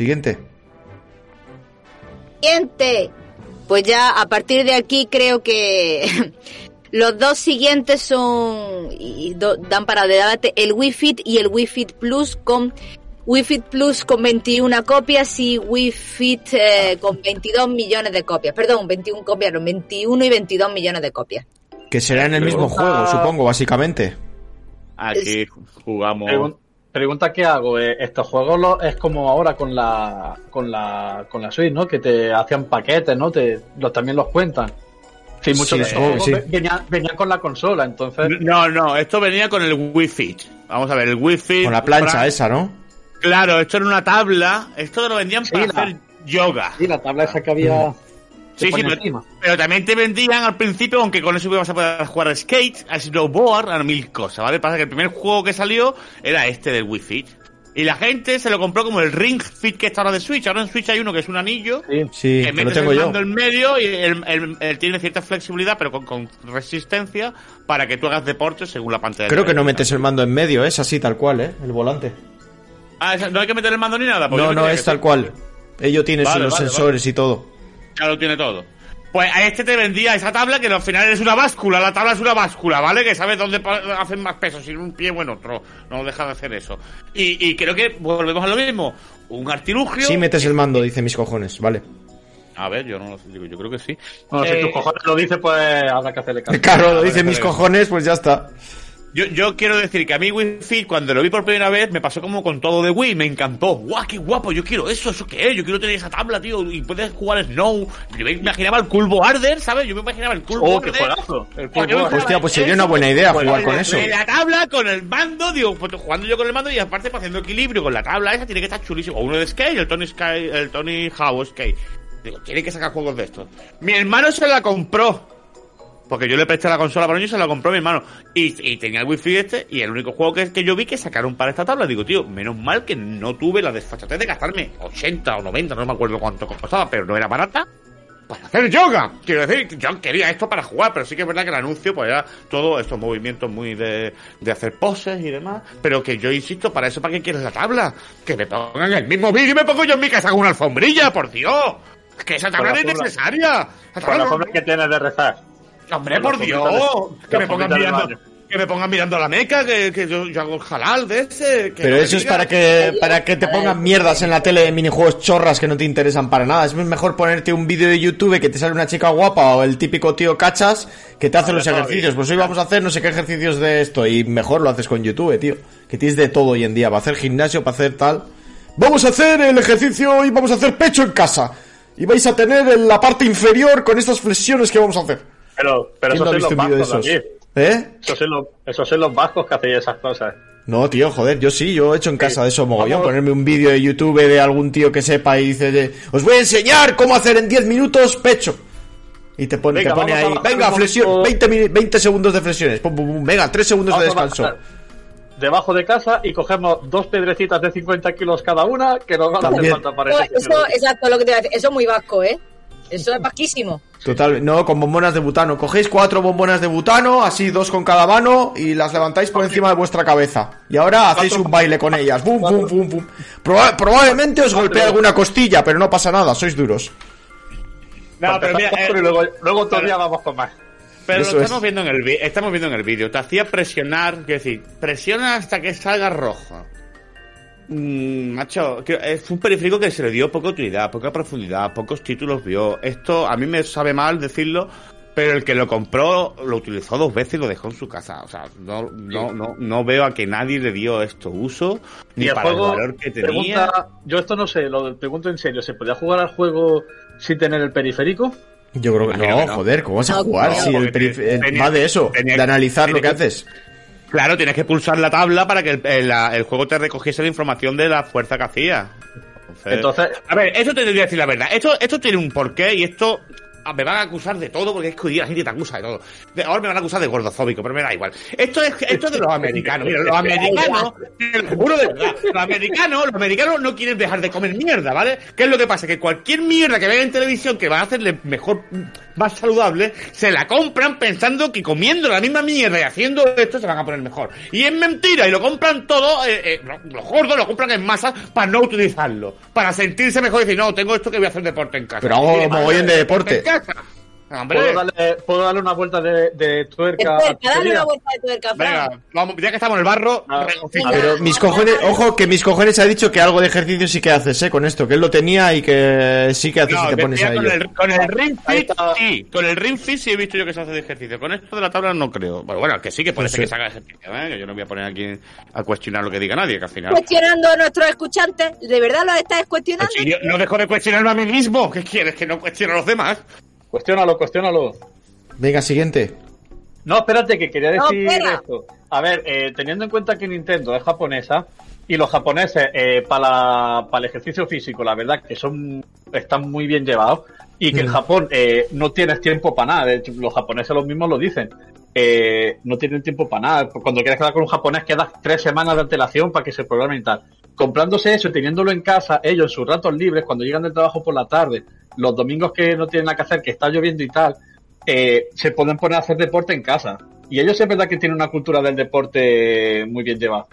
Siguiente. Siguiente. Pues ya a partir de aquí creo que <laughs> los dos siguientes son y do- dan para debate el Wii Fit y el Wii Fit Plus con Wii Fit Plus con 21 copias y Wii Fit eh, con 22 millones de copias. Perdón, 21 copias, no, 21 y 22 millones de copias. Que será en el mismo juego, supongo, básicamente. Aquí jugamos. Pregun- pregunta qué hago. eh, estos juegos lo- es como ahora con la con la con la Switch, ¿no? Que te hacían paquetes, ¿no? Te los también los cuentan. Sí, muchos Sí, de estos supongo que juegos sí. ve- venían, venían con la consola, entonces. No, no, esto venía con el Wii Fit. Vamos a ver, el Wii Fit. Con la plancha esa, ¿no? Claro, esto era una tabla. Esto lo vendían Sí, para la- hacer yoga. Sí, la tabla esa que había. Sí, sí, pero, también te vendían al principio, aunque con eso ibas a poder jugar a skate, a snowboard, a mil cosas, ¿vale? Pasa que el primer juego que salió era este del Wii Fit. Y la gente se lo compró como el Ring Fit que está ahora de Switch. Ahora en Switch hay uno que es un anillo. Sí. Sí, que metes tengo el yo. mando en medio y el tiene cierta flexibilidad, pero con, con resistencia para que tú hagas deporte según la pantalla. Creo que no metes el mando en medio, es así tal cual, ¿eh? El volante. Ah, no hay que meter el mando ni nada. pues No, no, es tal cual. Ello tiene Vale, los vale, sensores y todo. Ya lo tiene todo. Pues a este te vendía esa tabla que al final es una báscula. La tabla es una báscula, ¿vale? Que sabes dónde hacen más peso, si en un pie o en otro. No deja de hacer eso. Y, y creo que volvemos a lo mismo. Un artilugio. Sí metes el mando, dice mis cojones, vale. A ver, yo no lo digo, yo creo que sí. Bueno, Eh, si tus cojones lo dices, pues habrá que hacerle caso. <laughs> Claro, lo dice mis cojones, pues ya está. Yo, yo quiero decir que a mí Wii Fit, cuando lo vi por primera vez, me pasó como con todo de Wii, me encantó. ¡Guau, qué guapo! Yo quiero eso, ¿eso qué es? Yo quiero tener esa tabla, tío, y puedes jugar Snow. Yo me imaginaba el Cool Border, ¿sabes? Yo me imaginaba el Cool Oh, qué juegazo. Hostia, pues sería una buena idea jugar con eso. La tabla con el mando, digo, pues jugando yo con el mando y aparte para haciendo equilibrio con la tabla esa tiene que estar chulísimo. O uno de Skate, el Tony Sky, el Tony Howe Skate. Digo, tiene que sacar juegos de estos. Mi hermano se la compró. Porque yo le presté la consola para mí y se la compró mi hermano. Y, y tenía el wifi este, y el único juego que, que yo vi que sacaron para esta tabla. Digo, tío, menos mal que no tuve la desfachatez de gastarme 80 o 90, no me acuerdo cuánto costaba, pero no era barata para hacer yoga. Quiero decir, yo quería esto para jugar, pero sí que es verdad que el anuncio, pues era todos estos movimientos muy de, de hacer poses y demás. Pero que yo insisto, para eso, ¿para qué quieres la tabla? Que me pongan el mismo vídeo y me pongo yo en mi casa con una alfombrilla, por Dios. Que esa tabla es necesaria. Con la forma que tienes de rezar. Hombre, por Dios. Que me pongan mirando. Que me pongan mirando la meca, que, que yo, yo hago el halal de ese. que Pero no eso es para que, para que te pongan mierdas en la tele de minijuegos chorras que no te interesan para nada. Es mejor ponerte un vídeo de YouTube que te sale una chica guapa o el típico tío cachas que te hace los ejercicios. Pues hoy vamos a hacer no sé qué ejercicios de esto y mejor lo haces con YouTube, tío. Que tienes de todo hoy en día, para hacer gimnasio, para hacer tal. Vamos a hacer el ejercicio y vamos a hacer pecho en casa. Y vais a tener en la parte inferior con estas flexiones que vamos a hacer. Pero, pero ¿Quién no eso ha son visto los un vídeo de vascos, esos? David. ¿Eh? Eso son los, esos son los vascos que hacéis esas cosas. No, tío, joder, yo sí, yo he hecho en casa de eso mogollón, Vamos. ponerme un vídeo de YouTube de algún tío que sepa y dice, de, os voy a enseñar cómo hacer en 10 minutos pecho. Y te pone, Venga, te pone ahí, venga, flexión, momento. 20, mini- 20 segundos de flexiones, pum, pum, pum, venga, 3 segundos de Vamos a descanso. Debajo de casa y cogemos dos pedrecitas de 50 kilos cada una que nos van a hacer También. falta para Eso, eso, exacto, lo que te iba a decir. Eso es muy vasco, ¿eh? Eso es vasquísimo. Total, no, con bombonas de butano. Cogéis cuatro bombonas de butano, así dos con cada mano, y las levantáis por encima de vuestra cabeza. Y ahora hacéis un baile con ellas. Bum, bum, bum, bum. Proba- probablemente os golpee alguna costilla, pero no pasa nada, sois duros. No, pero mira, eh, y luego, luego todavía vamos con más. Pero Eso lo es. estamos viendo en el estamos viendo en el vídeo. Te hacía presionar, quiero decir, presiona hasta que salga rojo. Mm, macho, es un periférico que se le dio poca utilidad, poca profundidad, pocos títulos vio. Esto a mí me sabe mal decirlo, pero el que lo compró lo utilizó dos veces y lo dejó en su casa. O sea, no, no, no, no veo a que nadie le dio esto uso, ni el para juego, el valor que tenía. pregunta, yo esto no sé, lo pregunto en serio, ¿se podía jugar al juego sin tener el periférico? Yo creo que no, que no. joder, ¿cómo vas a jugar no, si el perif- eh, va de eso, tenía- de analizar lo que tenía que- haces? Claro, tienes que pulsar la tabla para que el, el- la- el juego te recogiese la información de la fuerza que hacía. Entonces, Entonces, a ver, esto te debería decir la verdad. Esto, esto tiene un porqué y esto ah, me van a acusar de todo porque es que hoy día la gente te acusa de todo. Ahora me van a acusar de gordofóbico, pero me da igual. Esto es, esto es de los americanos. Mira, los americanos, te lo juro de verdad, los americanos, los americanos no quieren dejar de comer mierda, ¿vale? ¿Qué es lo que pasa? Que cualquier mierda que vean en televisión que va a hacerle mejor, más saludable, se la compran pensando que comiendo la misma mierda y haciendo esto se van a poner mejor. Y es mentira, y lo compran todo, eh, eh, lo- los gordos lo compran en masa para no utilizarlo. Para sentirse mejor y decir, no, tengo esto que voy a hacer deporte en casa. Pero hago Y además, mogollón de deporte. En casa. Hombre, ¿puedo darle, ¿puedo darle una vuelta de, de tuerca? Dale una vuelta de tuerca, Fran. venga, vamos, ya que estamos en el barro, Ah. Pero mis cojones, ojo, que mis cojones ha dicho que algo de ejercicio sí que haces, eh, con esto, que él lo tenía y que sí que haces No, si te pones a con el, con el Ring Ahí Fit, sí. Con el Ring Fit sí he visto yo que se hace de ejercicio. Con esto de la tabla no creo. Bueno, bueno, que sí que parece Sí, que se haga ejercicio, ¿eh? Que yo no voy a poner aquí a cuestionar lo que diga nadie, que al final... Cuestionando a nuestros escuchantes, ¿de verdad los estás cuestionando? Si yo no dejo de cuestionarme a mí mismo, ¿qué quieres? Que no cuestione a los demás. Cuestiónalo, cuestiónalo. Venga, siguiente. No, espérate, que quería decir esto. A ver, eh, teniendo en cuenta que Nintendo es japonesa y los japoneses eh, para, para el ejercicio físico, la verdad que son están muy bien llevados y que en Mm. Japón eh, no tienes tiempo para nada. De hecho, los japoneses los mismos lo dicen. Eh, no tienen tiempo para nada. Cuando quieres quedar con un japonés quedas tres semanas de antelación para que se programe y tal. Comprándose eso y teniéndolo en casa, ellos en sus ratos libres, cuando llegan del trabajo por la tarde, los domingos que no tienen nada que hacer, que está lloviendo y tal, eh, se pueden poner a hacer deporte en casa. Y ellos es verdad que tienen una cultura del deporte muy bien llevada.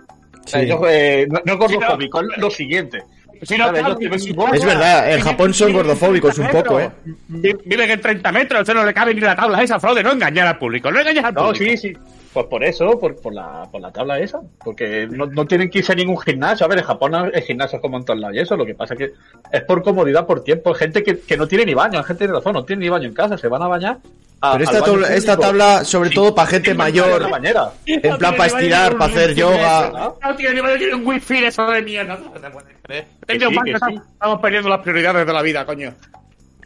O sea, Sí. ellos, eh, no, no es gordofóbico, es lo siguiente. No, Claro, ellos. Es verdad, en Japón son gordofóbicos 30 un poco, ¿eh? Viven en 30 metros, usted no le cabe ni la tabla esa, Fraude, no engañar al público, no engañes al No, público. sí, sí. Pues por eso, por, por, la, por la tabla esa. Porque no, no tienen que irse a ningún gimnasio. A ver, en Japón el gimnasio es como en todos lados. Y eso lo que pasa que es por comodidad, por tiempo. Gente que, que no tiene ni baño. La gente tiene razón, no tiene ni baño en casa. Se van a bañar. a- Pero esta, tabla- esta tabla, sobre todo para gente en mayor, bañera. en plan para estirar, para hacer yoga. No tiene ni madre, tiene un wifi eso de mierda. Perdiendo las prioridades de la vida, coño.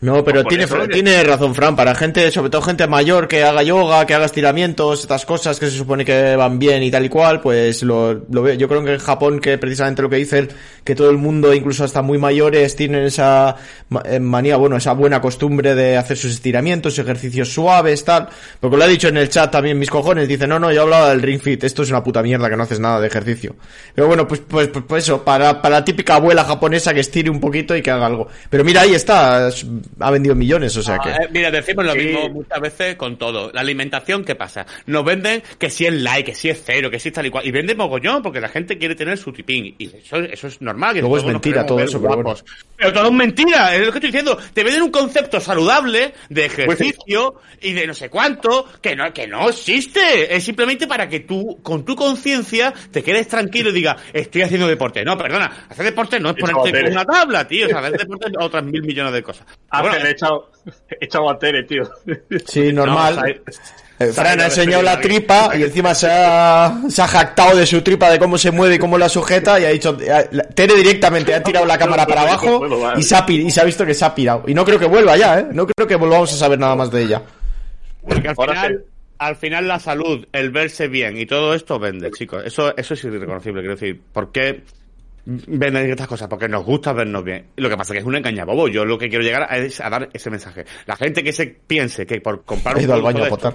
No, pero Por tiene, eso, tiene razón, Fran. Para gente, sobre todo gente mayor que haga yoga, que haga estiramientos, estas cosas que se supone que van bien y tal y cual, pues lo, lo veo. Yo creo que en Japón, que precisamente lo que dicen, que todo el mundo, incluso hasta muy mayores, tienen esa eh, manía, bueno, esa buena costumbre de hacer sus estiramientos, ejercicios suaves, tal. Porque lo ha dicho en el chat también mis cojones. Dice, no, no, yo hablaba del Ring Fit. Esto es una puta mierda que no haces nada de ejercicio. Pero bueno, pues, pues, pues, pues eso, para, para la típica abuela japonesa que estire un poquito y que haga algo. Pero mira, ahí está, es- ha vendido millones, o sea que... Ah, eh, mira, decimos lo Sí. mismo muchas veces con todo. La alimentación, ¿qué pasa? Nos venden que si es like, que si es cero, que si es tal y cual. Y venden mogollón porque la gente quiere tener su tipín. Y eso, eso es normal. que Luego es mentira todo eso, pero guapos. Pero todo es mentira. Es lo que estoy diciendo. Te venden un concepto saludable de ejercicio y de no sé cuánto que no, que no existe. Es simplemente para que tú, con tu conciencia, te quedes tranquilo y digas, estoy haciendo deporte. No, perdona. Hacer deporte no es ponerte una tabla, tío. O sea, hacer deporte es otras mil millones de cosas. <laughs> Ah, Bueno, le he echado, he echado a Tere, tío. Sí, normal. No, Eh, Fran ha enseñado la tripa y encima se ha, se ha jactado de su tripa, de cómo se mueve y cómo la sujeta y ha dicho, eh, Tere directamente ha tirado la cámara para abajo y se, ha, pi- y se ha visto que se ha pirado. Y no creo que vuelva ya, ¿eh? No creo que volvamos a saber nada más de ella. Porque al final, al final la salud, el verse bien y todo esto vende, chicos. Eso, eso es irreconocible, quiero decir. ¿Por qué venden estas cosas? Porque nos gusta vernos bien. Lo que pasa es que es un engañabobo. Yo lo que quiero llegar a es a dar ese mensaje. La gente que se piense que por comprar un ido al baño a esto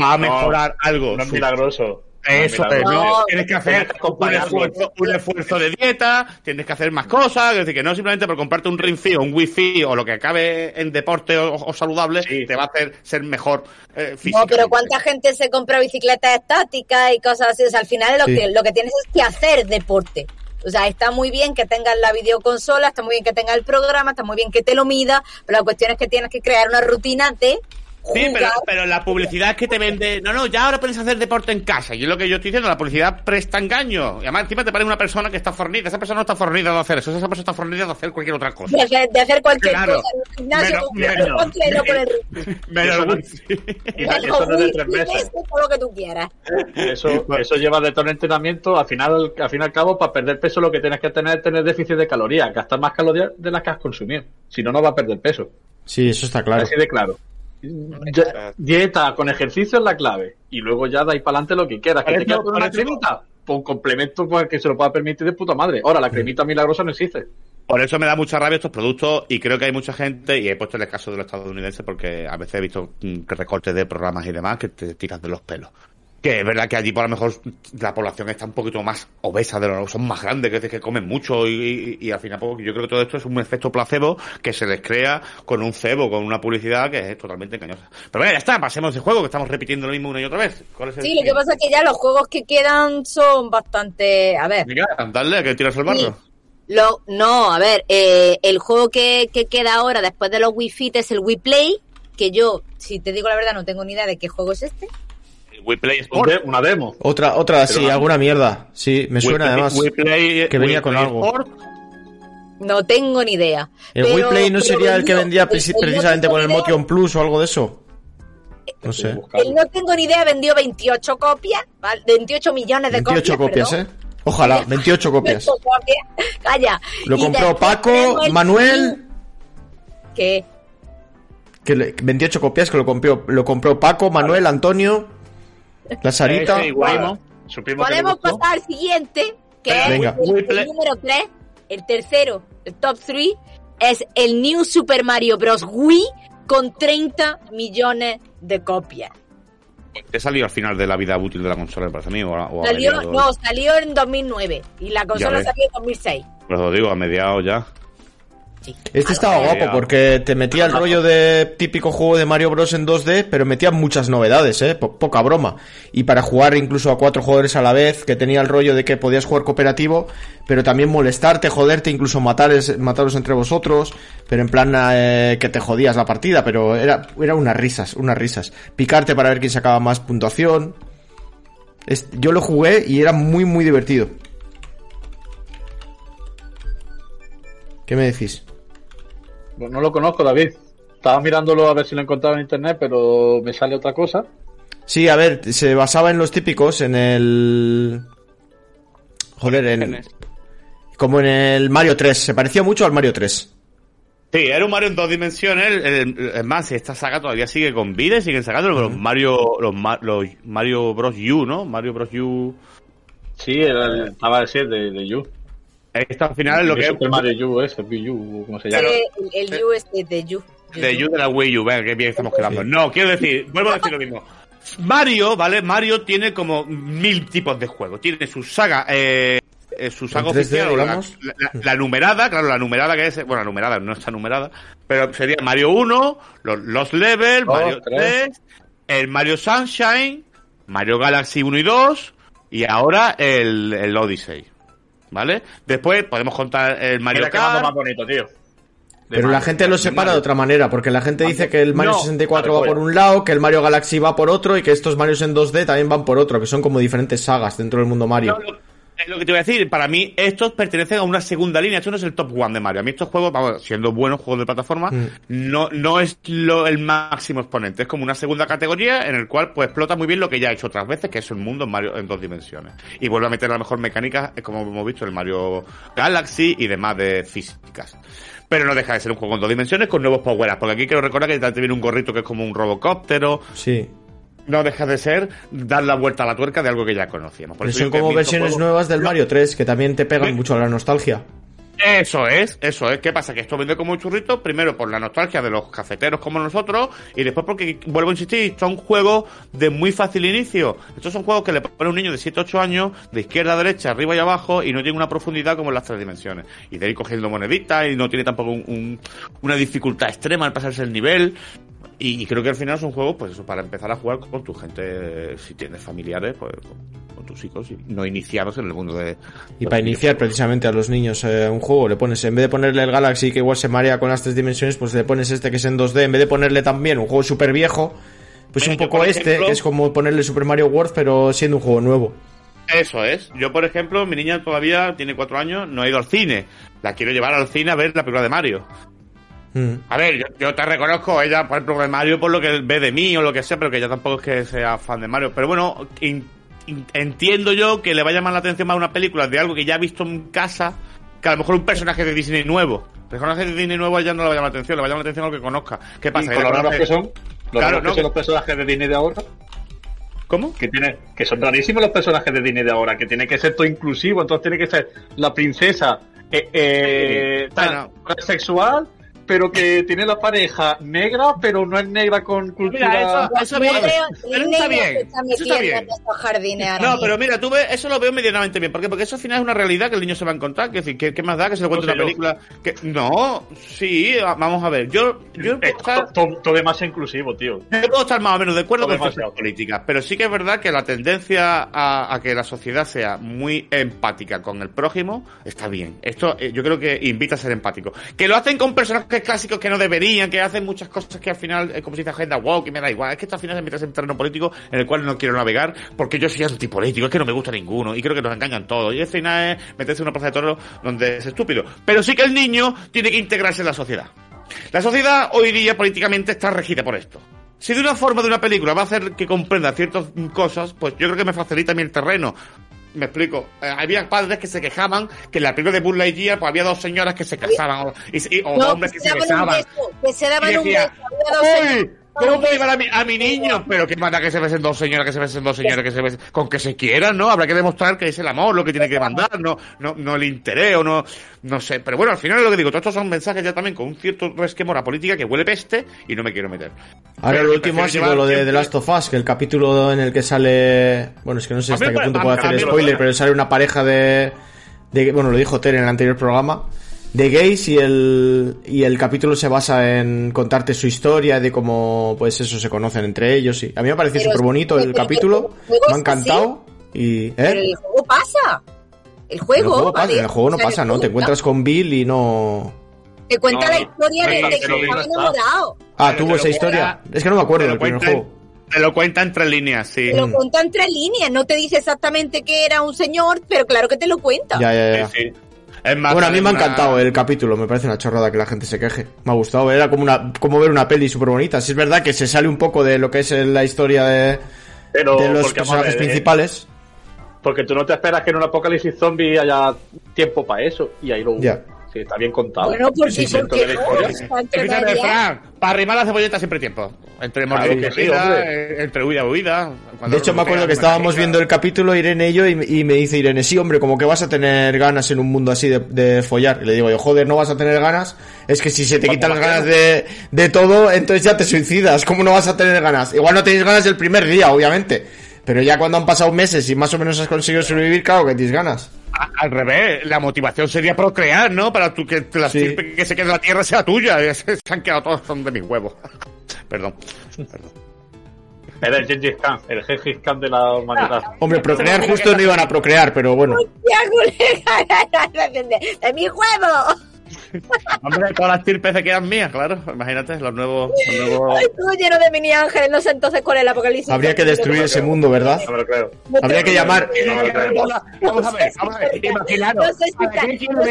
va a mejorar algo. No es milagroso. eso No es. ¿no? Tienes que hacer un esfuerzo, un esfuerzo de dieta, tienes que hacer más cosas, es decir, que no simplemente por comprarte un o un Wi-Fi o lo que acabe en deporte o, o saludable, Sí. te va a hacer ser mejor eh, No, pero ¿cuánta gente se compra bicicletas estáticas y cosas así? O sea, al final lo, Sí. que, lo que tienes es que hacer deporte. O sea, está muy bien que tengas la videoconsola, está muy bien que tengas el programa, está muy bien que te lo mida, pero la cuestión es que tienes que crear una rutina de Sí, pero, pero la publicidad es que te vende. No, no, ya ahora puedes hacer deporte en casa. Y es lo que yo estoy diciendo, la publicidad presta engaño. Y además, encima te parece una persona que está fornida. Esa persona no está fornida de hacer eso, esa persona está fornida de hacer cualquier otra cosa. de hacer, de hacer cualquier Claro. cosa en el gimnasio todo lo que tú quieras. Eso, eso lleva de todo el entrenamiento. Al final, al fin y al cabo, para perder peso, lo que tienes que tener es tener déficit de calorías, gastar más calorías de las que has consumido. Si no, no va a perder peso. Sí, eso está claro. Así de claro. Ya- dieta con ejercicio es la clave. Y luego ya dais para adelante lo que quieras. ¿Que te poner por una cremita? Pues un complemento para que se lo pueda permitir de puta madre. Ahora, la cremita milagrosa no existe. Por eso me da mucha rabia estos productos y creo que hay mucha gente, y he puesto el caso de los estadounidenses porque a veces he visto mm, recortes de programas y demás que te tiras de los pelos. Que es verdad que allí por lo mejor la población está un poquito más obesa de lo son más grandes, que, es que comen mucho y, y- y al final pues, yo creo que todo esto es un efecto placebo que se les crea con un cebo, con una publicidad que es totalmente engañosa. Pero bueno, ya está, pasemos de juego que estamos repitiendo lo mismo una y otra vez. ¿Cuál es el Sí, lo que pasa es que ya los juegos que quedan son bastante... A ver, Venga, dale, que tiras el barro. Lo, no, a ver, eh, el juego que, que queda ahora después de los Wii Fit es el Wii Play, que yo, si te digo la verdad, no tengo ni idea de qué juego es este. El We Play Sport. Una demo. Otra, otra, Pero sí, no. alguna mierda. Sí, me suena We- además. We Play- que venía con algo. Sport. No tengo ni idea. ¿El Pero- Wii Play no sería el que vendía el- el no precisamente tengo con el Motion Plus o algo de eso? No sé. El no tengo ni idea vendió 28 copias, ¿vale? 28 millones de 28 copias, perdón. ¿eh? Ojalá, <laughs> 28 copias. 28 copias. Calla. Lo Y compró Paco, el Manuel. que Que le- 28 copias que lo compró, lo compró Paco, Manuel, Antonio, la Sarita. Ese que Podemos pasar al siguiente, que es el, el número 3, el tercero, el top 3, es el New Super Mario Bros. Wii con 30 millones de copias. Te salió al final de la vida útil de la consola, me parece a mí, o, a- o a Salió, no, salió en 2009 y la consola salió en 2006. Pues lo digo, a mediados ya. Este estaba guapo porque te metía el rollo de típico juego de Mario Bros en 2D, pero metía muchas novedades, eh, Po- poca broma. Y para jugar incluso a cuatro jugadores a la vez, que tenía el rollo de que podías jugar cooperativo, pero también molestarte, joderte, incluso matar mataros entre vosotros, pero en plan eh, que te jodías la partida, pero era, era unas risas, unas risas. Picarte para ver quién sacaba más puntuación. Es- yo lo jugué y era muy, muy divertido. ¿Qué me decís? Pues no lo conozco, David. Estaba mirándolo a ver si lo encontraba en internet, pero me sale otra cosa. Sí, a ver, se basaba en los típicos, en el... Joder, en... Como en el Mario 3, se parecía mucho al Mario 3. Sí, era un Mario en dos dimensiones. Es más, esta saga todavía sigue con vida y siguen sacando los Mario, los, Ma- los Mario Bros. U, ¿no? Mario Bros. U. Sí, era el- estaba el 7 de, de U. Esta al final es lo El que es Super Mario U, ese, Wii U, ¿cómo se llama? Sí, el, el U es de, de U. de U de la Wii U. Venga, qué bien estamos quedando. No, quiero decir, vuelvo a decir lo mismo. Mario, ¿vale? Mario tiene como mil tipos de juegos. Tiene su saga, eh, eh, su saga En 3D, oficial, la, numerada, claro, la numerada que es, bueno, la numerada no está numerada, pero sería Mario 1, los, los Level, Dos, Mario tres. 3, el Mario Sunshine, Mario Galaxy 1 y 2, y ahora el, el Odyssey. ¿Vale? Después podemos contar el Mario Mira Kart. más bonito, tío. De Pero la gente lo separa de otra manera, porque la gente dice que el Mario No, 64 va por un lado, que el Mario Galaxy va por otro y que estos Marios en 2D también van por otro, que son como diferentes sagas dentro del mundo Mario. No, es lo que te voy a decir, para mí estos pertenecen a una segunda línea, esto no es el top one de Mario. A mí estos juegos, vamos, siendo buenos juegos de plataforma, Mm. no, no es lo, el máximo exponente, es como una segunda categoría en el cual pues explota muy bien lo que ya ha hecho otras veces, que es un mundo en Mario en dos dimensiones. Y vuelve a meter la mejor mecánica, eh, como hemos visto, el Mario Galaxy y demás de físicas. Pero no deja de ser un juego en dos dimensiones con nuevos power porque aquí quiero recordar que te viene un gorrito que es como un robocóptero, Sí. No deja de ser dar la vuelta a la tuerca de algo que ya conocíamos. Por eso son como versiones juegos- nuevas del Mario 3, que también te pegan mucho a la nostalgia. Eso es, eso es. ¿Qué pasa? Que esto vende como un churrito, primero por la nostalgia de los cafeteros como nosotros, y después porque, vuelvo a insistir, son juegos de muy fácil inicio. Estos son juegos que le pone un niño de 7, 8 años, de izquierda a derecha, arriba y abajo, y no tiene una profundidad como en las tres dimensiones. Y de ir cogiendo moneditas, y no tiene tampoco un- un- una dificultad extrema al pasarse el nivel. Y, y creo que al final son juegos, pues eso, para empezar a jugar con tu gente, si tienes familiares, pues con, con tus hijos, y no iniciados en el mundo de... Y para iniciar precisamente a los niños eh, un juego, le pones, en vez de ponerle el Galaxy que igual se marea con las tres dimensiones, pues le pones este que es en 2D, en vez de ponerle también un juego súper viejo, pues Mira, un poco este, ejemplo- que es como ponerle Super Mario World, pero siendo un juego nuevo. Eso es. Yo, por ejemplo, mi niña todavía tiene cuatro años, no ha ido al cine. La quiero llevar al cine a ver la película de Mario. Mm. A ver, yo, yo te reconozco, ella, por ejemplo, de Mario por lo que ve de mí o lo que sea, pero que ella tampoco es que sea fan de Mario. Pero bueno, in- in- entiendo yo que le va a llamar la atención más una película de algo que ya ha visto en casa, que a lo mejor un personaje de Disney nuevo. Personaje de Disney nuevo a ella no le va a llamar la atención, le va a llamar la atención a lo que conozca. ¿Qué pasa? Y con lo raros que son, lo Claro, que son los personajes de Disney de ahora, ¿Cómo? que tiene, que son rarísimos los personajes de Disney de ahora, que tiene que ser todo inclusivo, entonces tiene que ser la princesa eh, eh, Bueno. sexual, pero que tiene la pareja negra, pero no es negra con cultura. Mira, eso, eso bien. No creo- Pero el está bien. Eso está bien. No, pero mira, tú ves, eso lo veo medianamente bien. ¿Por qué? Porque eso al final es una realidad que el niño se va a encontrar. Que, decir, ¿qué, qué más da que se le cuente No una película? Que, no, sí, va- vamos a ver. Yo, yo, puedo Eh, estar, to- to- todo demás inclusivo, tío. yo puedo estar más o menos de acuerdo Todo con sus demasiado. políticas, pero sí que es verdad que la tendencia a, a que la sociedad sea muy empática con el prójimo está bien. Esto eh, yo creo que invita a ser empático. Que lo hacen con personajes clásicos que no deberían, que hacen muchas cosas que al final, eh, como se dice agenda woke, y me da igual. Es que esto al final se mete en terreno político en el cual no quiero navegar porque yo soy antipolítico, es que no me gusta ninguno y creo que nos engañan todos. Y al final es meterse en una plaza de toros donde es estúpido. Pero sí que el niño tiene que integrarse en la sociedad. La sociedad hoy día políticamente está regida por esto. Si de una forma de una película va a hacer que comprenda ciertas cosas, pues yo creo que me facilita a mí el terreno. Me explico. Eh, había padres que se quejaban que en la película de Buzz Lightyear pues había dos señoras que se casaban o, y- y- o No, hombres que se un besaban. beso, que se daban Y un decía, beso. Había dos "Uy, señores ¿Cómo puedo llevar a mi, a mi niño? Pero que manda que se besen dos señoras, que se besen dos señores, que se besen. Con que se quieran, ¿no? Habrá que demostrar que es el amor lo que tiene que mandar, no, no, no el interés o no, no sé. Pero bueno, al final es lo que digo, todos estos son mensajes ya también con un cierto resquemor a política que huele peste y no me quiero meter. Ahora lo último ha sido lo de The Last of Us, que el capítulo en el que sale... Bueno, es que no sé hasta qué punto puedo hacer spoiler, pero sale una pareja de... de bueno, lo dijo Ter en el anterior programa. De gays y el, y el capítulo se basa en contarte su historia, de cómo, pues eso, se conocen entre ellos. Y a mí me ha parecido Pero súper bonito el capítulo, me ha encantado. Y, ¿eh? Pero el juego pasa. El juego, pasa, el juego no O sea, pasa, ¿no? juego Te encuentras con Bill y no... Te cuenta No, la historia no, de, de que estaba enamorado. Ah, tuvo esa historia. Es que no me acuerdo del primer juego. Te lo cuenta entre líneas, sí. Te lo cuenta entre líneas. No te dice exactamente que era un señor, pero claro que te lo cuenta. Ya, ya, ya. Sí, sí. Más, Bueno, a mí me ha una- encantado el capítulo, me parece una chorrada que la gente se queje. Me ha gustado, era como una como ver una peli súper bonita. Sí es verdad que se sale un poco de lo que es la historia de, Pero de los porque, personajes ver, eh, principales. Porque tú no te esperas que en un apocalipsis zombie haya tiempo para eso. Y ahí lo hubo. Ya. Está bien contado. Bueno, Escúchame, medias- Fran, para arrimar la cebolleta siempre hay tiempo. Entre Claro mordida sí, eh, entre huida y huida. De hecho, me acuerdo que estábamos viendo el capítulo, Irene y yo, y, y me dice Irene, sí, hombre, como que vas a tener ganas en un mundo así de, de follar. Y le digo yo, joder, no vas a tener ganas. Es que si se te quitan las ganas de, de todo, entonces ya te suicidas. ¿Cómo no vas a tener ganas? Igual no tienes ganas el primer día, obviamente. Pero ya cuando han pasado meses y más o menos has conseguido sobrevivir, claro que tienes ganas. A- Al revés, la motivación sería procrear, ¿no? Para tú que la Sí. que se quede en la tierra sea tuya. <laughs> Se han quedado todos son de mis huevos. <laughs> Perdón. Perdón. Era el Gengis Khan, el Gengis Khan de la humanidad. Hombre, procrear justo no iban a procrear, pero bueno. <laughs> De, mi juego. <laughs> Hombre, todas las tirpes se quedan mías, claro. Imagínate, los nuevos. Los nuevos... Ay, todo lleno de mini ángeles. No sé entonces cuál es el apocalipsis. Habría que destruir ese mundo, ¿verdad? No me lo creo. No Habría que llamar... Vamos a ver, vamos a ver. Imaginaros. No sé si ¿para está- qué quiero no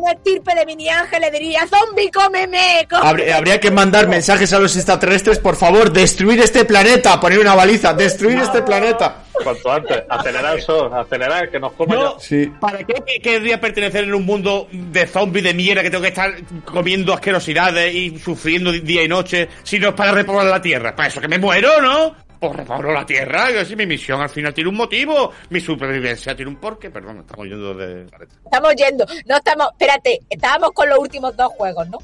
una estirpe de mini ángeles diría zombie, cómeme. cómeme". Habría, habría que mandar mensajes a los extraterrestres, por favor, destruir este planeta, poner una baliza, destruir este planeta. Cuanto antes. Acelerar el sol, acelerar, que nos coma Yo, ya. Sí. ¿para qué que- querría pertenecer en un mundo de zombies de mierda que tengo que estar comiendo asquerosidades y sufriendo día y noche si no es para repoblar la tierra? Para eso que me muero, ¿no? Pues repoblo la tierra, y así mi misión al final tiene un motivo, mi supervivencia tiene un porqué. Perdón, estamos yendo de... Estamos yendo. No estamos. Espérate, estábamos con los últimos dos juegos, ¿no?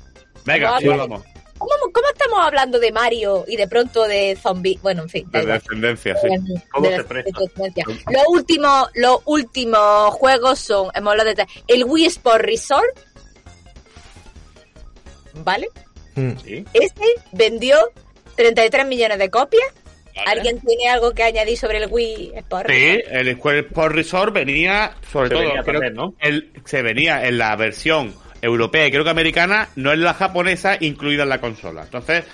Venga, sí, vamos. ¿Cómo, cómo estamos hablando de Mario y de pronto de zombie? Bueno, en fin. De descendencia, sí. Todo De- se. Los últimos, los últimos juegos son, hemos hablado de el Wii Sport Resort, ¿vale? Mm. Sí. Este vendió 33 millones de copias. ¿Alguien tiene algo que añadir sobre el Wii Sport Sí, el Square Sport Resort venía, sobre Se todo, venía creo también, ¿no? el- se venía en la versión europea y creo que americana, no en la japonesa, incluida en la consola. Entonces,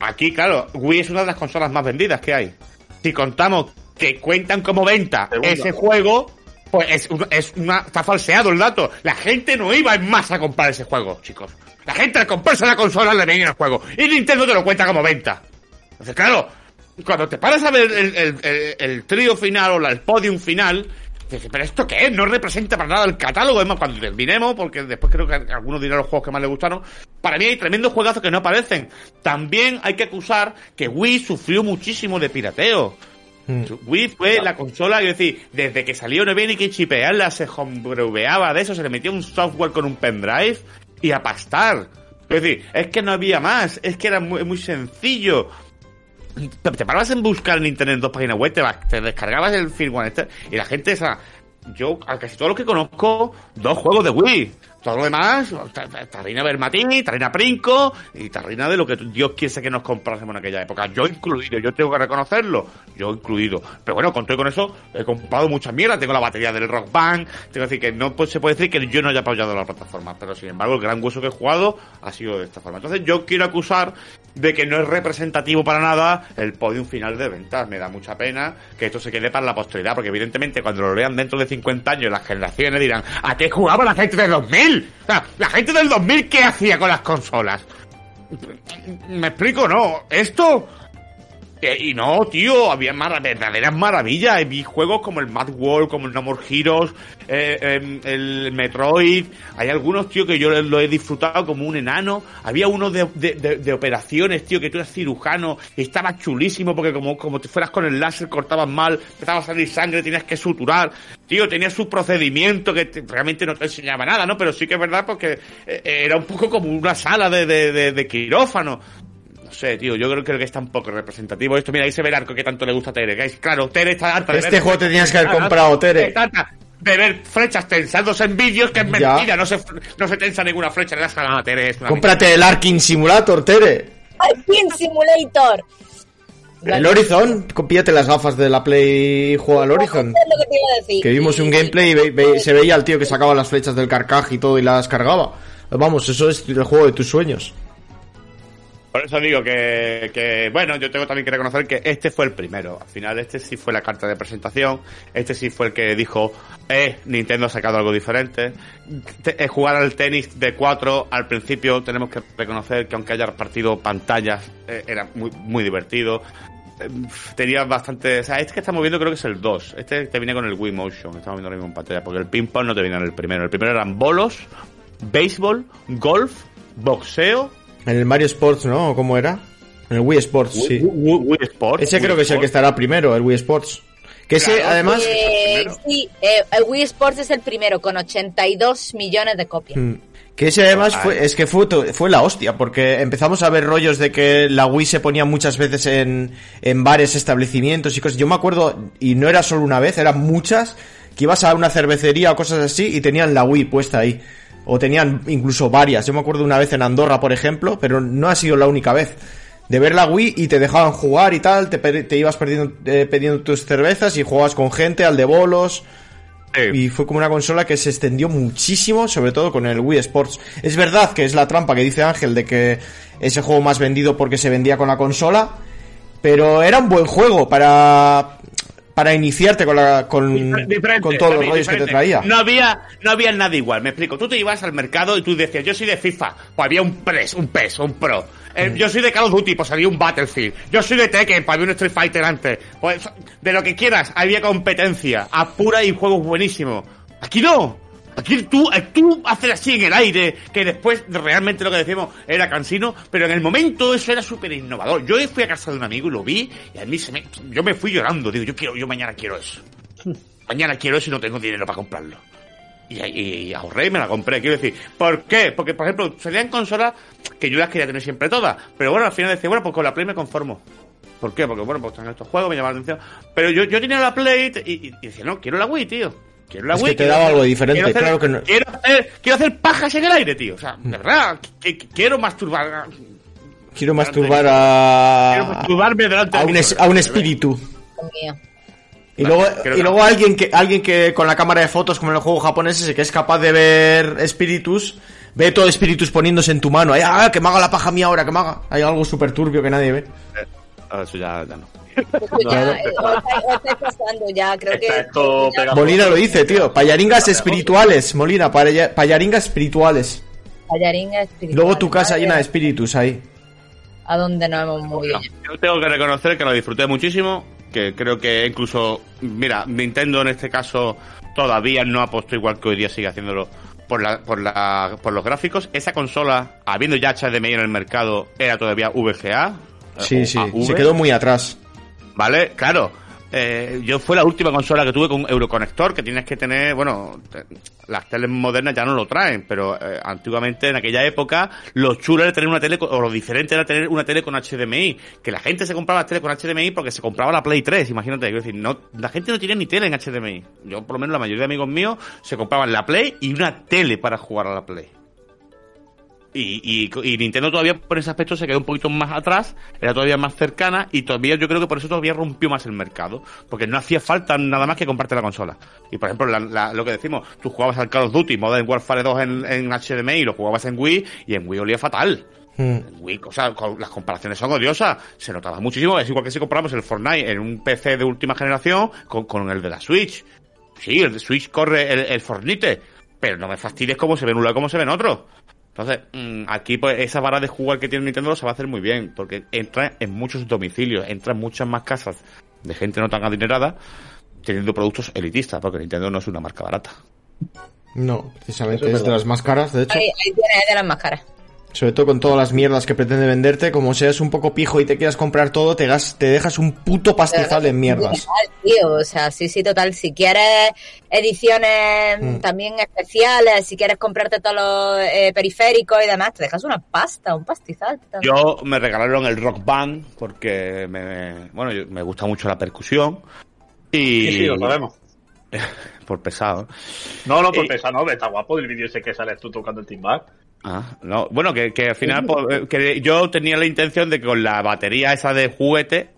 aquí, claro, Wii es una de las consolas más vendidas que hay. Si contamos que cuentan como venta Segundo. ese juego, pues es, es una, está falseado el dato. La gente no iba en masa a comprar ese juego, chicos. La gente al comprarse la consola le venía el juego. Y Nintendo te lo cuenta como venta. Entonces, claro, cuando te paras a ver el, el- el- el trío final o la- el podium final, dices, pero ¿esto qué es? No representa para nada el catálogo. Es más, cuando terminemos, porque después creo que algunos dirán los juegos que más les gustaron, para mí hay tremendos juegazos que no aparecen. También hay que acusar que Wii sufrió muchísimo de pirateo. Mm. Wii fue la consola, es decir, desde que salió no había ni que chipearla, se homebrewaba de eso, se le metía un software con un pendrive y a pastar. Es decir, es que no había más, es que era muy, muy sencillo. Te, parabas en buscar en internet dos páginas web, te, te descargabas el firmware este, y la gente esa. Yo, a casi todos los que conozco, dos juegos de Wii. Todo lo demás, ta- ta- Tarrina Bermatini, Tarrina Princo y Tarrina de lo que Dios quiese que nos comprásemos en aquella época. Yo incluido, yo tengo que reconocerlo. Yo incluido. Pero bueno, con todo con eso, he comprado mucha mierda. Tengo la batería del Rock Band. Tengo que decir que no pues, se puede decir que yo no haya apoyado la plataforma. Pero sin embargo, el gran hueso que he jugado ha sido de esta forma. Entonces yo quiero acusar de que no es representativo para nada el podium final de ventas. Me da mucha pena que esto se quede para la posteridad, porque evidentemente cuando lo lean dentro de 50 años las generaciones dirán, ¿a qué jugaba la gente del 2000? La gente del 2000, ¿qué hacía con las consolas? ¿Me explico? No. Esto... Y no, tío, había mar verdaderas maravillas. Vi juegos como el Mad World, como el No More Heroes, eh, em, el Metroid. Hay algunos, tío, que yo lo he disfrutado como un enano. Había uno de, de- de- de operaciones, tío, que tú eras cirujano y estaba chulísimo porque como, como te fueras con el láser, cortabas mal, empezaba a salir sangre, tenías que suturar. Tío, tenía su procedimiento que te- realmente no te enseñaba nada, ¿no? Pero sí que es verdad porque eh, era un poco como una sala de, de- de quirófano. No sé, tío, yo creo que está un poco representativo esto. Mira, ahí se ve el arco que tanto le gusta a Tere. guys. Claro, Tere está harta de Este ver- juego te tenías que haber comprado, Tere. De ver flechas tensándose en vídeos, que es Ya. mentira, no se, no se tensa ninguna flecha, le das a la Tere. Es una Cómprate el Arking Simulator, Tere. Alpine Simulator. El Horizon, píllate las gafas de la Play y juega al Horizon. Es lo que te iba a decir. Que vimos un gameplay y ve- ve- se veía al tío que sacaba las flechas del carcaj y todo y las cargaba. Vamos, eso es el juego de tus sueños. Por eso digo que, bueno, yo tengo también que reconocer que este fue el primero. Al final, este sí fue la carta de presentación. Este sí fue el que dijo, eh, Nintendo ha sacado algo diferente. Te- eh, jugar al tenis de 4 al principio tenemos que reconocer que aunque haya repartido pantallas, eh, era muy, muy divertido. Eh, Tenía bastante, o sea, este que estamos viendo creo que es el 2. Este te viene con el Wii Motion, estamos viendo ahora mismo en pantalla, porque el ping pong no te viene en el primero. El primero eran bolos, béisbol, golf, boxeo En el Mario Sports, ¿no? ¿O ¿Cómo era? En el Wii Sports, sí. Wii, Wii- Wii Sports. Ese Wii creo que es el que Sports. estará primero, el Wii Sports. Que ese, además... Eh, sí, eh, el Wii Sports es el primero con 82 millones de copias. Mm. Que ese además fue, es que fue, to- fue la hostia, porque empezamos a ver rollos de que la Wii se ponía muchas veces en, en bares, establecimientos y cosas. Yo me acuerdo, y no era solo una vez, eran muchas, que ibas a una cervecería o cosas así y tenían la Wii puesta ahí. O tenían incluso varias. Yo me acuerdo una vez en Andorra, por ejemplo, pero no ha sido la única vez. De ver la Wii y te dejaban jugar y tal, te, ibas perdiendo, eh, pidiendo tus cervezas y jugabas con gente, al de bolos. Y fue como una consola que se extendió muchísimo, sobre todo con el Wii Sports. Es verdad que es la trampa que dice Ángel de que ese juego más vendido porque se vendía con la consola, pero era un buen juego para para iniciarte con la con, con todos los rollos que te traía. No había, no había nada igual, me explico. Tú te ibas al mercado y tú decías, yo soy de FIFA, pues había un PES, un PES, un Pro. Eh, Mm. Yo soy de Call of Duty, pues había un Battlefield. Yo soy de Tekken, pues había un Street Fighter antes. Pues de lo que quieras, había competencia, apura y juegos buenísimos. Aquí no. Aquí tú, eh, tú haces así en el aire, que después realmente lo que decimos era cansino, pero en el momento eso era súper innovador. Yo fui a casa de un amigo y lo vi, y a mí se me, yo me fui llorando, digo, yo quiero, yo mañana quiero eso. <laughs> Mañana quiero eso y no tengo dinero para comprarlo. Y, y- y ahorré y me la compré. Quiero decir, ¿por qué? Porque, por ejemplo, salían consolas que yo las quería tener siempre todas. Pero bueno, al final decía, bueno, pues con la Play me conformo. ¿Por qué? Porque, bueno, pues están estos juegos, me llaman la atención. Pero yo, yo tenía la Play y, y- y decía, no, quiero la Wii, tío. Quiero la Es Wii. que te daba hacer- algo diferente, quiero hacer- claro que no. Quiero hacer, quiero hacer pajas en el aire, tío. O sea, de verdad, que- que quiero masturbar. Quiero masturbar a Quiero masturbarme delante a de un, es- a un espíritu. Y luego, y que- luego alguien que alguien que con la cámara de fotos como en el juego japonés ese que es capaz de ver espíritus, ve todo espíritus poniéndose en tu mano. Ay, ah, que me haga la paja mía ahora, que me haga. Hay algo súper turbio que nadie ve. Ah, Eso ya, ya no. <laughs> Ya, eh, pasando ya, creo que... Está ya-. Molina lo dice, tío. Payaringas espirituales, Molina, paya- payaringas espirituales. Payaringa espiritual. Luego tu casa llena de espíritus ahí. ¿A dónde nos hemos movido? Yo tengo que reconocer que lo disfruté muchísimo, que creo que incluso, mira, Nintendo en este caso todavía no ha puesto igual que hoy día sigue haciéndolo por, la, por, la, por los gráficos. Esa consola, habiendo ya HDMI en el mercado, era todavía VGA. Sí, sí. AV, Se quedó muy atrás. ¿Vale? Claro. Eh, yo fue la última consola que tuve con Euroconector, que tienes que tener, bueno, las teles modernas ya no lo traen, pero eh, antiguamente, en aquella época, lo chulo era tener una tele, o lo diferente era tener una tele con HDMI, que la gente se compraba la tele con HDMI porque se compraba la Play 3, imagínate, quiero decir, no, la gente no tiene ni tele en HDMI. Yo, por lo menos, la mayoría de amigos míos se compraban la Play y una tele para jugar a la Play. Y, y, y Nintendo todavía por ese aspecto se quedó un poquito más atrás, era todavía más cercana y todavía yo creo que por eso todavía rompió más el mercado, porque no hacía falta nada más que comprarte la consola. Y por ejemplo, la- la- lo que decimos, tú jugabas al Call of Duty Modern Warfare 2 en, en HDMI y lo jugabas en Wii y en Wii olía fatal. Mm. En Wii, o sea, las comparaciones son odiosas, se notaba muchísimo, es igual que si compramos el Fortnite en un PC de última generación con, con el de la Switch. Sí, el de Switch corre el, el Fortnite, pero no me fastidies cómo se ve en un lado y cómo se ve en otro. Entonces, mm, aquí pues esa vara de jugar que tiene Nintendo se va a hacer muy bien, porque entra en muchos domicilios, entra en muchas más casas de gente no tan adinerada, teniendo productos elitistas, porque Nintendo no es una marca barata. No, precisamente es es de las más caras, de hecho. Ahí, ahí tienes de las más caras. Sobre todo con todas las mierdas que pretende venderte, como seas un poco pijo y te quieras comprar todo, te, gas- te dejas un puto pastizal en mierdas. Total, tío, o sea, sí, sí, total. Si quieres ediciones Mm. también especiales, si quieres comprarte todos los eh, periféricos y demás, te dejas una pasta, un pastizal. Yo me regalaron el Rock Band porque me, bueno, yo- me gusta mucho la percusión y Sí, sí, lo sabemos. <laughs> por pesado. No, no, por Eh, pesar, no, está guapo el vídeo ese que sales tú tocando el timbal. Ah, no, bueno, que, al final pues, eh, yo tenía la intención de que con la batería esa de juguete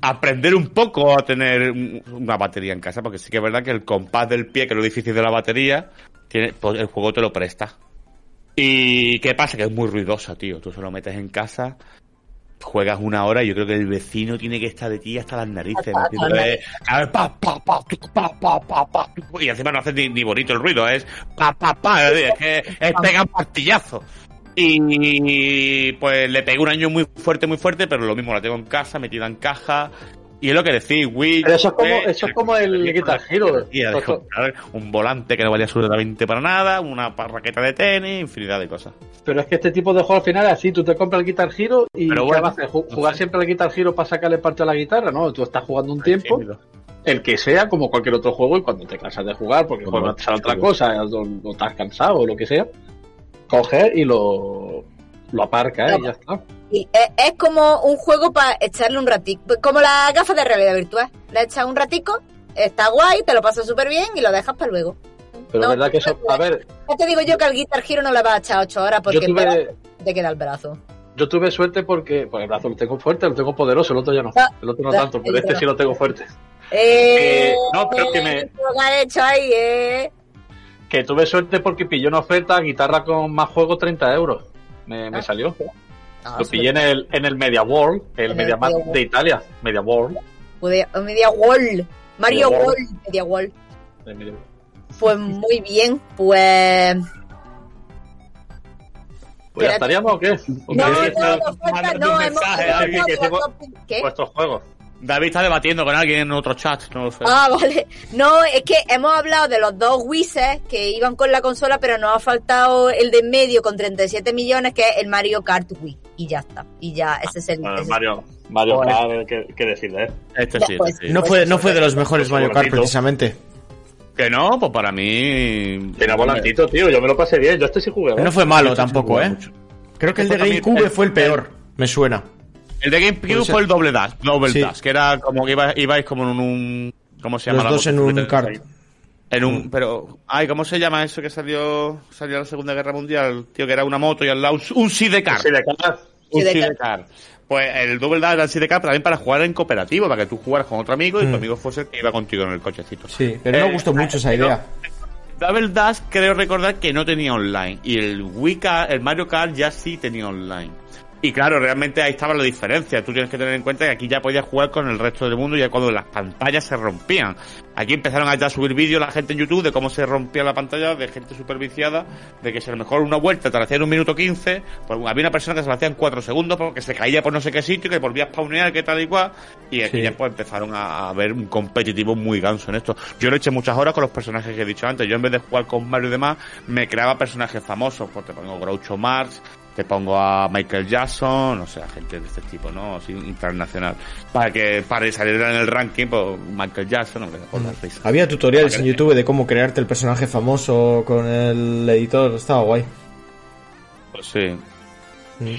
aprender un poco a tener un- una batería en casa, porque sí que es verdad que el compás del pie, que es lo difícil de la batería, tiene, pues, el juego te lo presta. Y qué pasa, que es muy ruidosa, tío. Tú se lo metes en casa, juegas una hora y yo creo que el vecino tiene que estar de ti hasta las narices. Hasta- metiendo, hasta las a ver, pa, pa, pa, tu, pa, pa, pa, pa, tu, y encima no hace ni, ni bonito el ruido, es pa, pa, pa, es que es pega martillazo. Y pues le pegué un año muy fuerte, muy fuerte, pero lo mismo la tengo en casa, metida en caja. Y es lo que decís, Wii. Pero eso es como, eso es como el Guitar Hero. un volante que no valía absolutamente para nada, una raqueta de tenis, infinidad de cosas. Pero es que este tipo de juego al final es así, tú te compras el Guitar Hero y Pero ¿qué bueno, vas a hacer? ¿Ju- no ¿Jugar siempre al Guitar Hero para sacarle parte a la guitarra? No, tú estás jugando un tiempo, el que sea, como cualquier otro juego, y cuando te cansas de jugar, porque juegas a otra cosa, o, o estás cansado o lo que sea, coges y lo, lo aparcas ¿eh? y ya está. Y es, es como un juego para echarle un ratico, como las gafas de realidad virtual. Le echas un ratico, está guay, te lo pasas súper bien y lo dejas para luego. Pero No, es verdad que eso, a ver, Ya te digo yo que al Guitar Hero no le vas a echar 8 horas porque tuve, te queda el brazo. yo tuve suerte porque, pues el brazo lo tengo fuerte, lo tengo poderoso, el otro ya no, el otro no tanto, pero este sí lo tengo fuerte. Eh, Eh, no, pero que me- Lo has hecho ahí, eh. Que tuve suerte porque pillé una oferta guitarra con más juego 30 euros. Me, me Ah. salió. No, Lo pillé en el, en el Media World, el Media Media World. de Italia. Media World. Media, Media Wall. Mario Media. Wall. Media Wall. El Media World. Pues muy bien, pues. Pues ya estaríamos o qué? ¿O juegos. David está debatiendo con alguien en otro chat, no lo sé. Ah, <laughs> vale. No, es que hemos hablado de los dos Wises que iban con la consola, pero nos ha faltado el de en medio con 37 millones, que es el Mario Kart Wii. Y ya está. Y ya, ese es el. Bueno, ese es- Mario, Mario. Kart, ¿qué, qué decirle? eh? Este sí, pues, este sí. No fue, no fue de los mejores Mario Kart, precisamente. Que no, pues para mí. Tiene volantito, tío. Yo me lo pasé bien. Yo este sí jugué. No fue malo sí tampoco, ¿eh? mucho. Creo que el de Eso también- GameCube fue el peor. Me suena. El de GameCube Puede ser. fue el doble dash, double Sí. dash, que era como que iba- ibais como en un. ¿Cómo se llama? Los dos en un kart. En un, pero, ay, ¿cómo se llama eso que salió, salió la Segunda Guerra Mundial? Tío, que era una moto y al lado un, un sidecar. Sí, de cara. Un Sidecar. sidecar. Pues el double dash era el sidecar también para jugar en cooperativo, para que tú jugaras con otro amigo y Mm. tu amigo fuese el que iba contigo en el cochecito. Sí, pero no Eh, gustó mucho esa idea. Double Dash creo recordar que no tenía online y el Wii el Mario Kart ya sí tenía online. Y claro, realmente ahí estaba la diferencia. Tú tienes que tener en cuenta que aquí ya podías jugar con el resto del mundo ya cuando las pantallas se rompían. Aquí empezaron a ya subir vídeos la gente en YouTube de cómo se rompía la pantalla, de gente super viciada, de que si a lo mejor una vuelta te la hacía en un minuto 15, pues había una persona que se la hacía en 4 segundos porque se caía por no sé qué sitio, que volvía a spawnear, que tal y cual. Y aquí Sí. ya pues empezaron a, a ver un competitivo muy ganso en esto. Yo le eché muchas horas con los personajes que he dicho antes. Yo en vez de jugar con Mario y demás, me creaba personajes famosos. Pues te pongo Groucho Marx, te pongo a Michael Jackson, o sea, gente de este tipo, ¿no? Así, internacional. Para que para salir en el ranking, pues Michael Jackson, hombre, por risa. Había tutoriales en YouTube de cómo crearte el personaje famoso con el editor. Estaba guay. Pues sí. Mm.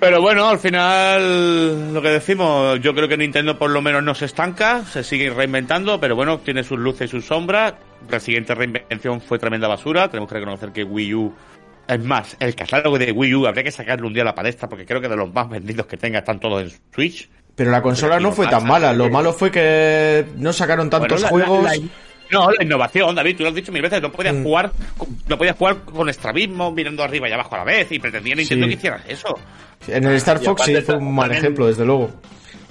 Pero bueno, al final, lo que decimos, yo creo que Nintendo por lo menos no se estanca, se sigue reinventando, pero bueno, tiene sus luces y sus sombras. La siguiente reinvención fue tremenda basura, tenemos que reconocer que Wii U... Es más, el catálogo de Wii U habría que sacarle un día a la palestra, porque creo que de los más vendidos que tenga están todos en Switch. Pero la consola no fue tan mala. sí. Lo malo fue que no sacaron tantos Bueno, la- juegos. la- la- no, la innovación, David, tú lo has dicho mil veces, no podías Mm. jugar, con- no podías jugar con estrabismo, mirando arriba y abajo a la vez, y pretendía Nintendo Sí. que hicieras eso. En el Star Fox sí fue un mal también- ejemplo, desde luego.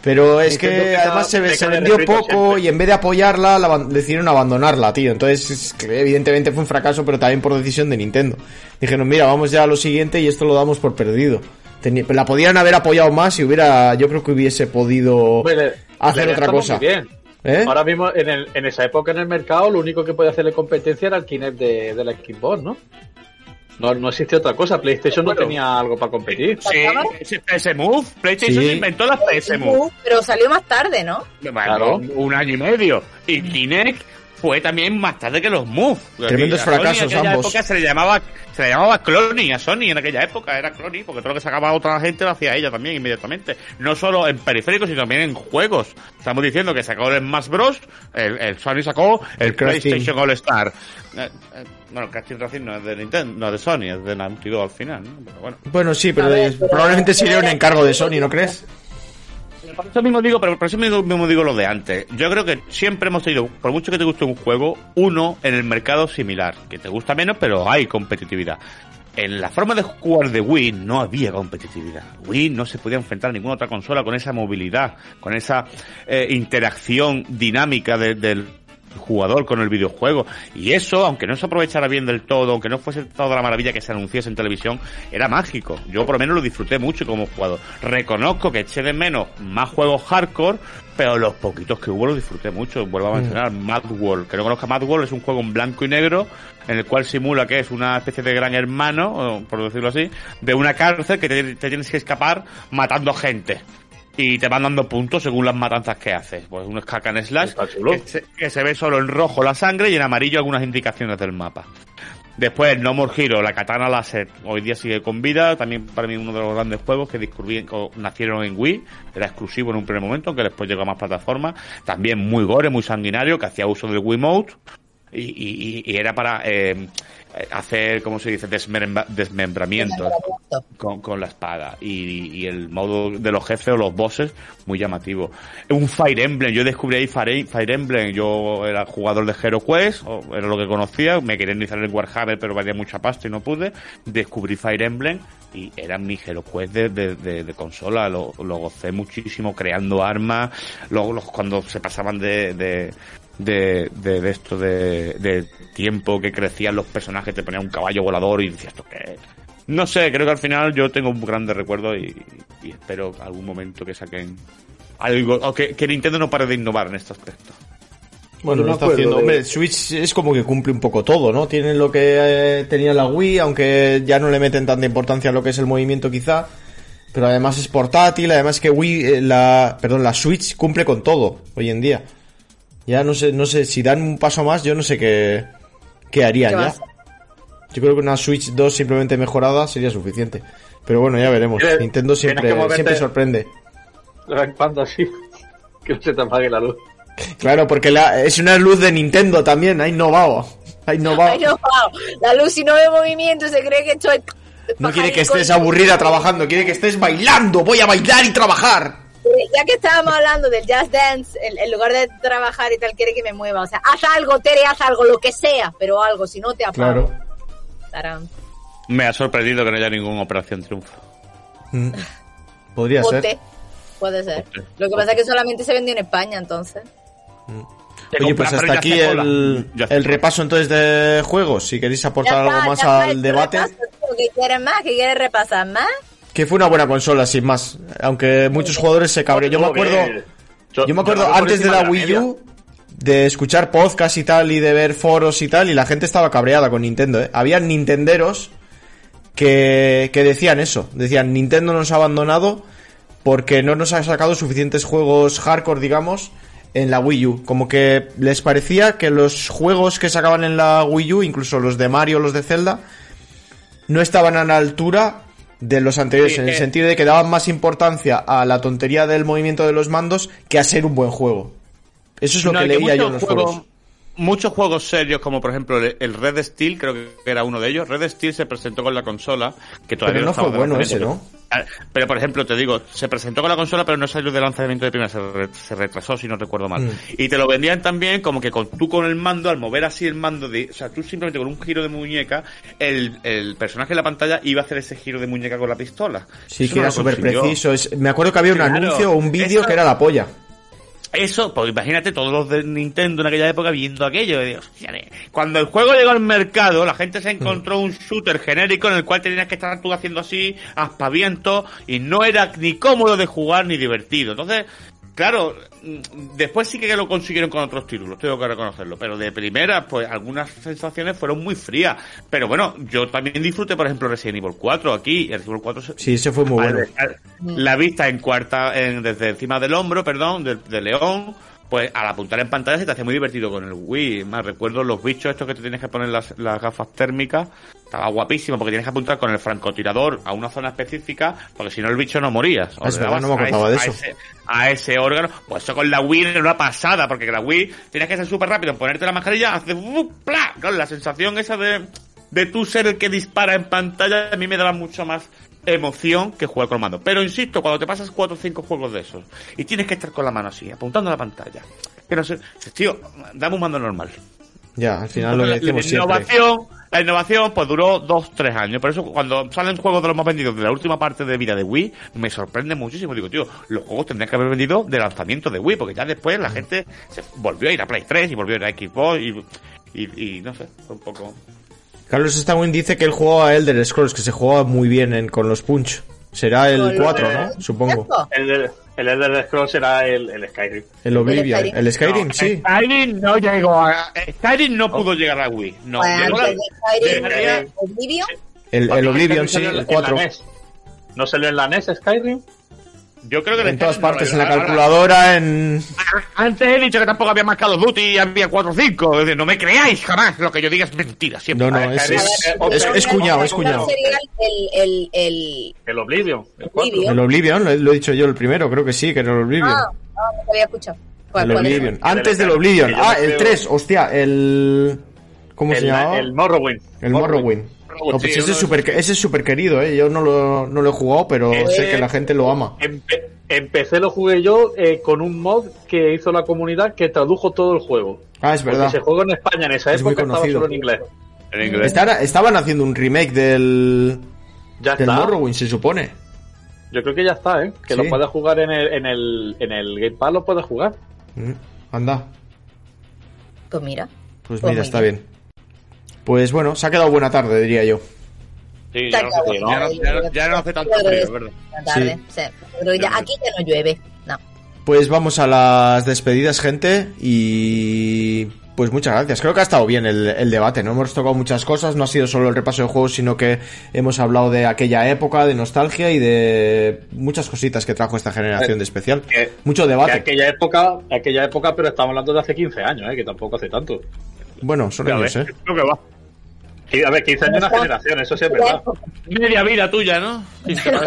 Pero es Nintendo que además se, se vendió poco siempre. y en vez de apoyarla, la decidieron abandonarla, tío. Entonces, es que evidentemente fue un fracaso, pero también por decisión de Nintendo. Dijeron, mira, vamos ya a lo siguiente y esto lo damos por perdido. La podían haber apoyado más y hubiera, yo creo que hubiese podido le- hacer le otra cosa. muy bien. ¿Eh? Ahora mismo, en, el- en esa época en el mercado, lo único que podía hacerle competencia era el Kinect de, de la Xbox, ¿no? No, no existía otra cosa. PlayStation no Bueno. tenía algo para competir. Sí, ese PS Move. PlayStation Sí. inventó la PS Move. Pero salió más tarde, ¿no? Bueno, Claro. un año y medio. Y Kinect fue también más tarde que los Move. Tremendos Sony fracasos en aquella ambos. época se le llamaba se le llamaba Clony a Sony en aquella época era Clony porque todo lo que sacaba otra gente lo hacía ella también inmediatamente no solo en periféricos sino también en juegos estamos diciendo que sacó el Smash Bros el, el Sony sacó el, El. PlayStation All Star Eh, eh, bueno Crash Racing no es de Nintendo no es de Sony es de Naughty Dog al final ¿no? pero bueno Bueno, sí, pero- probablemente sería un encargo de Sony, ¿no crees? Por eso mismo digo, pero por eso mismo digo lo de antes. Yo creo que siempre hemos tenido, por mucho que te guste un juego, uno en el mercado similar, que te gusta menos, pero hay competitividad. En la forma de jugar de Wii no había competitividad. Wii no se podía enfrentar a ninguna otra consola con esa movilidad, con esa eh, interacción dinámica de- del jugador con el videojuego. Y eso, aunque no se aprovechara bien del todo, aunque no fuese toda la maravilla que se anunciase en televisión, era mágico. Yo por lo menos lo disfruté mucho como jugador. Reconozco que eché de menos más juegos hardcore, pero los poquitos que hubo los disfruté mucho. Vuelvo a mencionar Mad World. Que no conozca Mad World, es un juego en blanco y negro en el cual simula que es una especie de gran hermano, por decirlo así, de una cárcel que te, te tienes que escapar matando gente. Y te van dando puntos según las matanzas que haces. Pues un hack and slash que se, que se ve solo en rojo la sangre y en amarillo algunas indicaciones del mapa. Después, No More Hero, la katana láser, hoy día sigue con vida. También para mí uno de los grandes juegos que descubrí- nacieron en Wii. Era exclusivo en un primer momento, aunque después llegó a más plataformas. También muy gore, muy sanguinario, que hacía uso del Wiimote. Y- y- y era para eh, hacer, ¿cómo se dice?, Desmembra- desmembramiento. Con, con la espada. Y, y el modo de los jefes o los bosses muy llamativo. Un Fire Emblem, yo descubrí ahí Fire, Fire Emblem, yo era jugador de Hero Quest, o era lo que conocía, me quería iniciar en Warhammer pero valía mucha pasta y no pude, descubrí Fire Emblem y era mi Hero Quest de, de, de- de consola, lo, lo gocé muchísimo creando armas, luego los, cuando se pasaban de, de de, esto de, de tiempo que crecían los personajes, te ponía un caballo volador y decías esto qué es?". no sé, creo que al final yo tengo un grande recuerdo y, y espero algún momento que saquen algo, o que, que Nintendo no pare de innovar en este aspecto. Bueno, lo está haciendo. de- Hombre, Switch es como que cumple un poco todo, ¿no? Tienen lo que eh, tenía la Wii, aunque ya no le meten tanta importancia a lo que es el movimiento quizá. Pero además es portátil, además que Wii, eh, la, perdón, la Switch cumple con todo hoy en día. Ya no sé, no sé, si dan un paso más, yo no sé qué, qué harían ¿Qué va ya. Yo creo que una Switch 2 simplemente mejorada sería suficiente. Pero bueno, ya veremos. Tienes- Nintendo siempre, siempre sorprende. Cuando así. <laughs> Que no se te apague la luz. Claro, porque la, es una luz de Nintendo también, ha innovado. Ha innovado. La luz si no ve movimiento se cree que estoy... No quiere que estés aburrida trabajando, quiere que estés bailando. Voy a bailar y trabajar. Ya que estábamos hablando del Just Dance, en, en lugar de trabajar y tal, quiere que me mueva. O sea, haz algo, Tere, haz algo, lo que sea, pero algo, si no te apago. Claro. Tarán. Me ha sorprendido que no haya ninguna Operación Triunfo. Mm. Podría Pote. ser. Puede ser. Pote. Lo que pasa es que solamente se vendió en España, entonces. Oye, pues hasta aquí el, el repaso entonces de juegos. Si queréis aportar está, algo más al debate. repaso, tío. ¿Qué quieres más? ¿Qué quieres repasar más? Que fue una buena consola, sin más. Aunque muchos jugadores se cabrearon. Yo me acuerdo, yo me acuerdo antes de la Wii U de escuchar podcast y tal y de ver foros y tal y la gente estaba cabreada con Nintendo, ¿eh? Había nintenderos que, que decían eso. Decían, Nintendo nos ha abandonado porque no nos ha sacado suficientes juegos hardcore, digamos, en la Wii U. Como que les parecía que los juegos que sacaban en la Wii U, incluso los de Mario, los de Zelda, no estaban a la altura de los anteriores, Sí, en el eh. sentido de que daban más importancia a la tontería del movimiento de los mandos que a ser un buen juego. Eso es lo No, que leía yo en los juegos- foros. Muchos juegos serios, como por ejemplo el Red Steel, creo que era uno de ellos. Red Steel se presentó con la consola, que todavía Pero no fue bueno de ese. ¿no? Ah, Pero, por ejemplo, te digo, se presentó con la consola, pero no salió de lanzamiento de primera, se, re- se retrasó, si no recuerdo mal. Mm. Y te lo vendían también como que con, tú con el mando, al mover así el mando, de, o sea, tú simplemente con un giro de muñeca, el, el personaje en la pantalla iba a hacer ese giro de muñeca con la pistola. Sí, Eso que no era súper preciso. Es- me acuerdo que había un Claro, anuncio o un vídeo que era la polla. Eso, pues imagínate todos los de Nintendo en aquella época viendo aquello. "Hostia, eh". Cuando el juego llegó al mercado, la gente se encontró un shooter genérico en el cual tenías que estar tú haciendo así, aspavientos, y no era ni cómodo de jugar ni divertido. Entonces, claro, mm, después sí que lo consiguieron con otros títulos, tengo que reconocerlo. Pero de primera, pues algunas sensaciones fueron muy frías. Pero bueno, yo también disfruté, por ejemplo, Resident Evil 4 aquí. Resident Evil 4 se- Sí, ese fue muy bueno. La vista en cuarta, en- desde encima del hombro, perdón, del de león, pues al apuntar en pantalla se te hace muy divertido con el Wii. Más recuerdo los bichos estos que te tienes que poner las, las gafas térmicas. Estaba guapísimo porque tienes que apuntar con el francotirador a una zona específica, porque si no el bicho no morías. O Ah, es verdad, no me a acordaba ese- de a eso. ese- a ese órgano. Pues eso con la Wii era una pasada, porque la Wii tienes que ser súper rápido, ponerte la mascarilla, hace ¡uh! ¡pla! Claro, la sensación esa de, de tú ser el que dispara en pantalla, a mí me daba mucho más emoción que jugar con el mando. Pero insisto, cuando te pasas cuatro o cinco juegos de esos y tienes que estar con la mano así, apuntando a la pantalla, que no sé, tío, dame un mando normal. Ya, al final lo que la, decimos siempre. innovación, la innovación pues duró dos, tres años. Por eso cuando salen juegos de los más vendidos de la última parte de vida de Wii, me sorprende muchísimo. Digo, tío, los juegos tendrían que haber vendido de lanzamiento de Wii, porque ya después la gente se volvió a ir a Play 3 y volvió a ir a Xbox y, y, y no sé, fue un poco... Carlos Stawin dice que él jugaba a Elder Scrolls, que se jugaba muy bien en- con los punch. Será el Con lo 4, de- ¿no? Supongo. El, el Elder Scrolls será el, el Skyrim. El Oblivion. Skyrim. El Skyrim, No, sí. Skyrim no llegó a... Skyrim no pudo llegar a Wii. No, llegó a- Skyrim, Oblivion, El, el Oblivion, sí, el en 4. la NES. ¿No salió en la NES Skyrim? Yo creo que En todas no partes, lo en la calculadora, en... Antes he dicho que tampoco había marcado Duty y había 4 o 5. Es decir, no me creáis jamás. Lo que yo diga es mentira siempre. No, no, es, Skyrim, es, eh, es- otra- es cuñado, es ¿cuál cuñado. sería el, el, el, El Oblivion. El 4. Oblivion? El Oblivion, lo he, lo he dicho yo el primero, creo que sí, que era el Oblivion. Ah, ah, no lo había escuchado. ¿Cuál- el cuál? Oblivion. Antes del Oblivion. Ah, el creo- 3, hostia, el... ¿Cómo se llamaba? el Morrowind. El Morrowind. No, pues Sí, ese es súper ese es súper querido, ¿eh? Yo no lo, no lo he jugado, pero Eh, sé que la gente lo ama. Empe- empecé lo jugué yo eh, con un mod que hizo la comunidad que tradujo todo el juego. Ah, es Porque verdad. se jugó en España en esa Es época estaba solo en inglés. En inglés. Estara- estaban haciendo un remake del, Ya del está. Morrowind, se supone. Yo creo que ya está, ¿eh? Que Sí. lo puedes jugar en el, en el, en el Game Pass, lo puedes jugar. Mm, Anda, Pues mira. pues Pues mira, está bien. Pues bueno, se ha quedado buena tarde, diría yo. Sí, ya no, hace, no, ya no- ya no hace tanto frío, es verdad. Tarde. Sí. Pero ya, aquí ya no llueve. No. Pues vamos a las despedidas, gente, y pues muchas gracias. Creo que ha estado bien el, el debate, ¿no? Hemos tocado muchas cosas, no ha sido solo el repaso de juegos, sino que hemos hablado de aquella época, de nostalgia y de muchas cositas que trajo esta generación de especial. Que- Mucho Que debate. aquella época, aquella época, pero estamos hablando de hace 15 años, ¿eh? Que tampoco hace tanto. Bueno, son años, ¿eh? creo que va. A ver, 15 años es una generación, eso sí es verdad. <laughs> Media vida tuya, ¿no? Pero.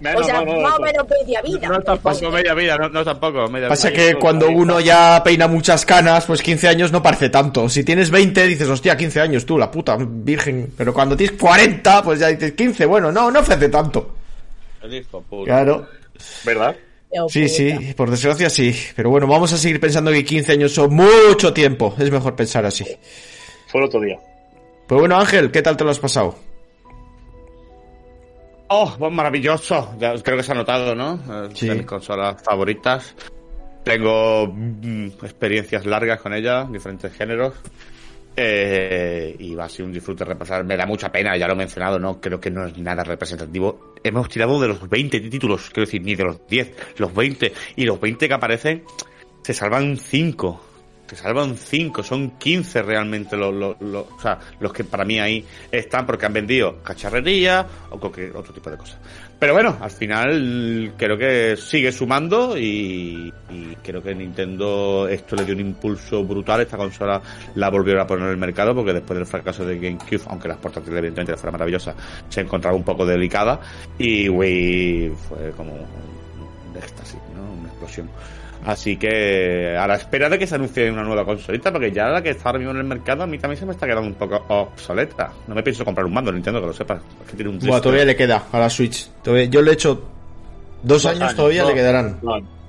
Menos, o sea, no, no, más o no. menos media vida. No tampoco, media vida, no, no tampoco. Media Pasa vida. que cuando uno ya peina muchas canas, pues 15 años no parece tanto. Si tienes 20, dices, hostia, 15 años tú, la puta virgen. Pero cuando tienes 40, pues ya dices 15, bueno, no, no ofrece tanto. El hijo puta. Claro. ¿Verdad? Sí, sí, por desgracia sí. Pero bueno, vamos a seguir pensando que 15 años son mucho tiempo. Es mejor pensar así. Fue el otro día. Pues bueno, Ángel, ¿qué tal te lo has pasado? Oh, pues maravilloso. Ya, creo que se ha notado, ¿no? Eh, Sí. De mis consolas favoritas. Tengo mm, experiencias largas con ella, diferentes géneros. Eh, y va a ser un disfrute repasar. Me da mucha pena, ya lo he mencionado, ¿no? Creo que no es nada representativo. Hemos tirado de los 20 títulos, quiero decir, ni de los 10, los 20. Y los 20 que aparecen, se salvan 5. Se salvan 5, son 15 realmente los, los, los- que para mí ahí están porque han vendido cacharrería o cualquier otro tipo de cosas. Pero bueno, al final creo que sigue sumando y, creo que Nintendo esto le dio un impulso brutal. Esta consola la volvieron a poner en el mercado porque después del fracaso de GameCube, aunque las portátiles evidentemente fuera maravillosa, se encontraba un poco delicada y Wii fue como éxtasis, ¿no? Una explosión. Así que a la espera de que se anuncie una nueva consolita, porque ya la que está ahora mismo en el mercado a mí también se me está quedando un poco obsoleta. No me pienso comprar un mando, Nintendo, que lo sepas. Es que tiene un Buah, todavía le queda a la Switch. Todavía- yo le he hecho dos, Dos años, años, todavía no, le quedarán. No,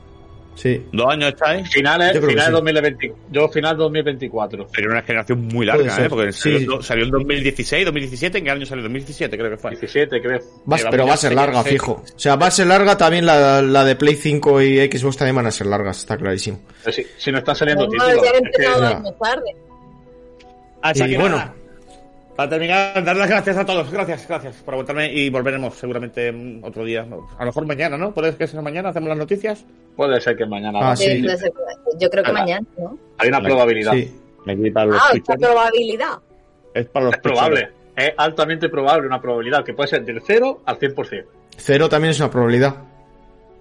Sí. ¿Dos años estáis? Finales, finales sí. 2020. Yo final 2024. Sería una generación muy larga. ¿eh? Porque Sí. salió, salió en 2016, 2017. ¿En qué año salió? 2017 creo que fue. 17, creo. Va- pero ya va a ser larga, fijo. O sea, va a ser larga también la, la de Play 5 y Xbox también van a ser largas, está clarísimo. Pero sí, si no están saliendo No, títulos. ya he es que- ya. tarde. Así Y que bueno. nada, para terminar, dar las gracias a todos. Gracias, gracias por aguantarme y volveremos seguramente otro día. A lo mejor mañana, ¿no? ¿Puede que sea mañana? ¿Hacemos las noticias? Puede ser que mañana. Ah, sí. Yo creo que mañana, ¿no? Hay una probabilidad. Sí. Para los Ah, esta probabilidad. Es para los Es probable. Es altamente probable una probabilidad que puede ser del 0 al 100%. Cero también es una probabilidad.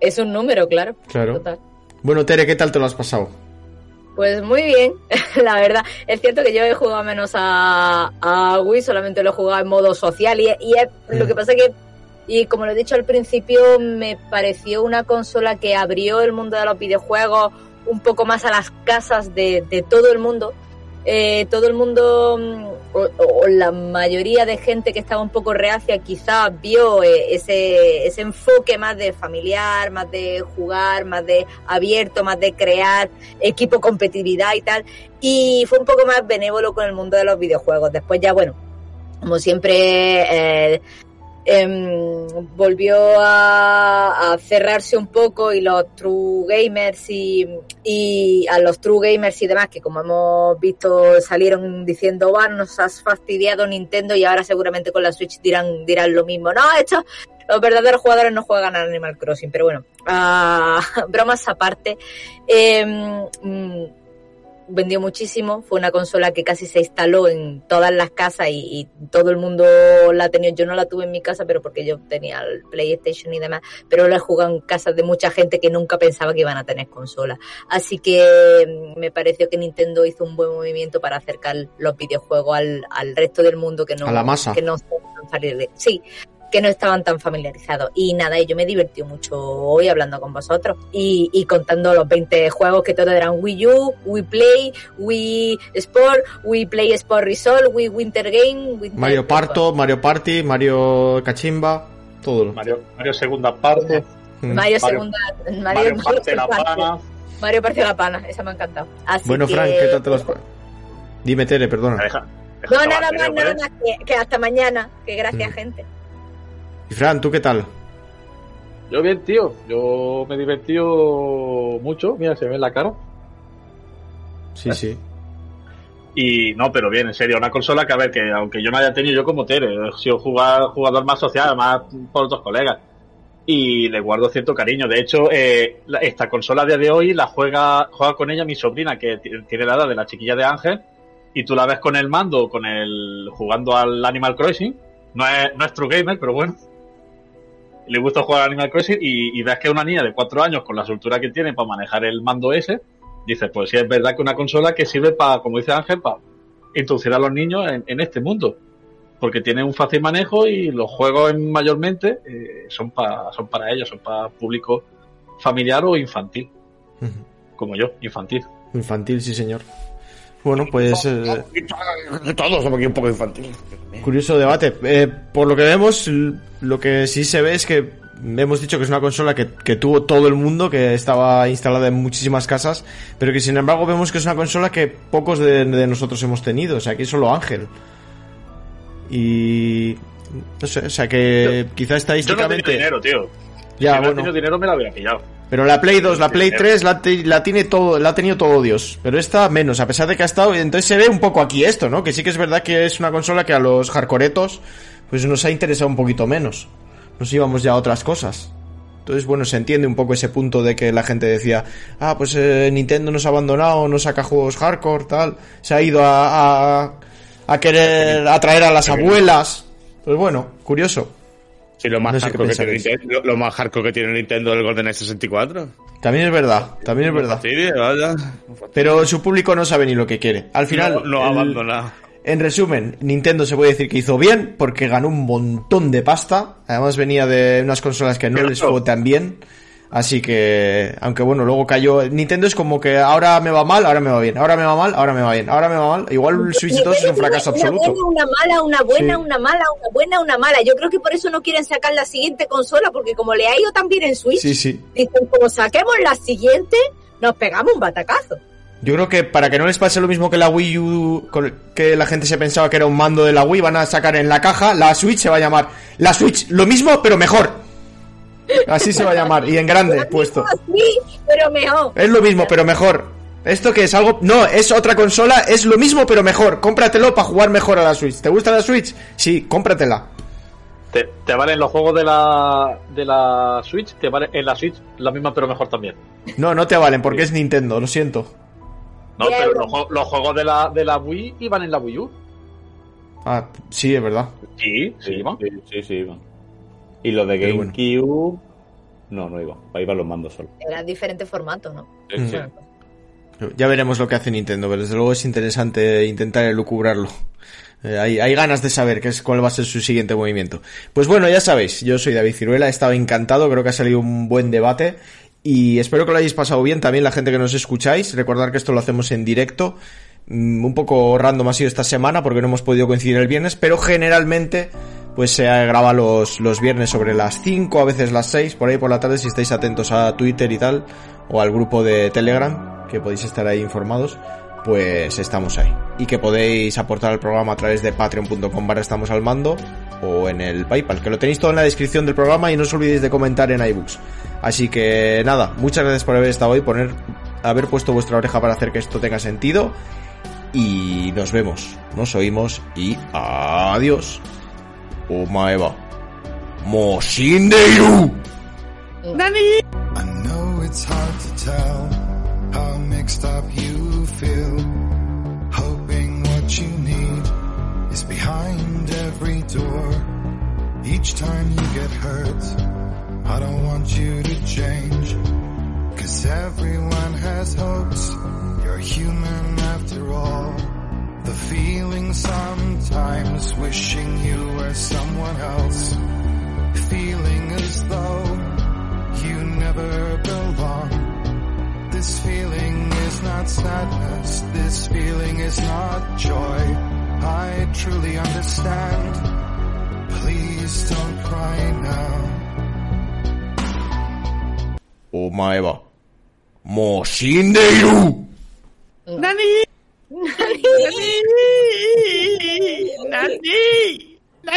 Es un número, claro. Claro. Total. Bueno, Tere, ¿qué tal te lo has pasado? Pues muy bien, <laughs> la verdad. Es cierto que yo he jugado menos a, a Wii, solamente lo he jugado en modo social y, y es- lo que pasa que, y como lo he dicho al principio, me pareció una consola que abrió el mundo de los videojuegos un poco más a las casas de, de todo el mundo. Eh, todo el mundo, mm, o, la mayoría de gente que estaba un poco reacia, quizá vio eh, ese, ese enfoque más de familiar, más de jugar, más de abierto, más de crear equipo competitividad y tal. Y fue un poco más benévolo con el mundo de los videojuegos. Después ya, bueno, como siempre, eh, em, volvió a, cerrarse un poco y los true gamers y, y a los true gamers y demás que como hemos visto salieron diciendo va nos has fastidiado Nintendo y ahora seguramente con la Switch dirán dirán lo mismo no esto los verdaderos jugadores no juegan a Animal Crossing pero bueno ah, <laughs> bromas aparte em, mm, vendió muchísimo, fue una consola que casi se instaló en todas las casas y, y todo el mundo la tenía. Yo no la tuve en mi casa, pero porque yo tenía el PlayStation y demás, pero la he jugado en casas de mucha gente que nunca pensaba que iban a tener consola. Así que mm, me pareció que Nintendo hizo un buen movimiento para acercar los videojuegos al, al resto del mundo que no, A la masa. que no. Sí, que no estaban tan familiarizados. Y nada, y yo me divertí mucho hoy hablando con vosotros y, y contando los 20 juegos que todos eran Wii U, Wii Play, Wii Sport, Wii Play Sport Resort, Wii Winter Game, Winter- Mario Parto, Mario Party, Mario Cachimba, todo. lo- Mario, Mario segunda parte. Mm. Mario Mario- segunda, Mario, Mario parte la pana. Mario parte la pana, esa me ha encantado. Así Bueno, que- Frank, ¿qué tal te lo has pasado? Dime, Tere, perdona. Deja- deja No, nada más, nada ¿vale? más, que, que hasta mañana, que gracias Mm. gente. Y Fran, ¿tú qué tal? Yo bien, tío. Yo me he divertido mucho. Mira, se me ve en la cara. Sí, sí. Y no, pero bien, en serio, una consola que a ver, que aunque yo no haya tenido yo como Tere, he sido jugador, jugador más social, más por otros colegas. Y le guardo cierto cariño. De hecho, eh, esta consola a día de hoy la juega, juega con ella mi sobrina, que ti- tiene la edad de la chiquilla de Ángel, y tú la ves con el mando, con el jugando al Animal Crossing. No es, no es true gamer, pero bueno. Le gusta jugar al Animal Crossing y, y ves que una niña de cuatro años con la soltura que tiene para manejar el mando ese. Dices, pues sí, es verdad que una consola que sirve para, como dice Ángel, para introducir a los niños en, en este mundo. Porque tiene un fácil manejo y los juegos en- mayormente eh, son, para son para ellos, son para público familiar o infantil. Como yo, infantil. Infantil, sí, señor. Bueno, pues eh, Todos somos aquí un poco infantiles. curioso debate. Eh, por lo que vemos, lo que sí se ve es que hemos dicho que es una consola que, que tuvo todo el mundo, que estaba instalada en muchísimas casas, pero que sin embargo vemos que es una consola que pocos de, de nosotros hemos tenido. O sea, aquí solo Ángel. Y... No sé, o sea que quizá Yo no estadísticamente... dinero, tío. Ya, si no bueno. tenido dinero me la habría pillado. Pero la Play 2, la Play Sí, 3 la, te- la tiene todo, la ha tenido todo Dios. Pero esta menos, a pesar de que ha estado. Entonces se ve un poco aquí esto, ¿no? Que sí que es verdad que es una consola que a los hardcoretos pues nos ha interesado un poquito menos. Nos íbamos ya a otras cosas. Entonces, bueno, se entiende un poco ese punto de que la gente decía, ah, pues eh, Nintendo nos ha abandonado, no saca juegos hardcore, tal. Se ha ido a, a, a querer atraer a las abuelas. Pues bueno, curioso. Sí, lo más, No hardcore que tiene. Nintendo, lo, más hardcore que tiene Nintendo es el GoldenEye 64. También es verdad, también es verdad. Vaya. Pero su público no sabe ni lo que quiere. Al final, no, no el- abandona. en resumen, Nintendo se puede decir que hizo bien porque ganó un montón de pasta. Además venía de unas consolas que no Pero les fue tan bien. Así que, aunque bueno, luego cayó. Nintendo es como que ahora me va mal, ahora me va bien, ahora me va mal, ahora me va bien, ahora me va mal. Igual el Switch 2 es un fracaso Una absoluto. buena, una mala, una buena, Sí. una mala, una buena, una mala. Yo creo que por eso no quieren sacar la siguiente consola, porque como le ha ido tan bien en Switch, Sí, sí. dicen, como saquemos la siguiente, nos pegamos un batacazo. Yo creo que para que no les pase lo mismo que la Wii U, que la gente se pensaba que era un mando de la Wii, van a sacar en la caja, la Switch se va a llamar la Switch, lo mismo pero mejor. Así se va a llamar, y en grande puesto. Sí, pero mejor. Es lo mismo pero mejor. ¿Esto que es algo? No, es otra consola, es lo mismo pero mejor. Cómpratelo para jugar mejor a la Switch. ¿Te gusta la Switch? Sí, cómpratela. Te, te valen los juegos de la, de la Switch, te valen en la Switch la misma pero mejor también. No, no te valen porque es Nintendo, lo siento. No, pero los, los juegos de la, de la Wii iban en la Wii U. Ah, sí, es verdad. Sí, sí, iban. Sí, sí, sí, iban. Y los de bueno. GameCube. No, no iban. Ahí iban los mandos solo. Era diferente formato, ¿no? Sí, sí. Ya veremos lo que hace Nintendo, pero desde luego es interesante intentar elucubrarlo. Eh, hay, hay ganas de saber qué es, cuál va a ser su siguiente movimiento. Pues bueno, ya sabéis, yo soy David Ciruela, he estado encantado, creo que ha salido un buen debate y espero que lo hayáis pasado bien también la gente que nos escucháis. Recordar que esto lo hacemos en directo. Mm, Un poco random ha sido esta semana porque no hemos podido coincidir el viernes, pero generalmente pues se graba los, los viernes sobre las 5, a veces las 6, por ahí por la tarde si estáis atentos a Twitter y tal, o al grupo de Telegram, que podéis estar ahí informados, pues estamos ahí. Y que podéis aportar al programa a través de patreon.com barra estamos al mando o en el PayPal, que lo tenéis todo en la descripción del programa y no os olvidéis de comentar en iBooks. Así que nada, muchas gracias por haber estado hoy, poner, haber puesto vuestra oreja para hacer que esto tenga sentido. Y nos vemos, nos oímos y adiós. Omaeva. Moshindeiru. I know it's hard to tell how mixed up you feel. Hoping what you need is behind every door. Each time you get hurt, I don't want you to change. Cause everyone has hopes. You're human after all. The feeling sometimes wishing you were someone else. Feeling as though you never belong. This feeling is not sadness, this feeling is not joy. I truly understand. Please don't cry now. Omaeva. Moshindeiru.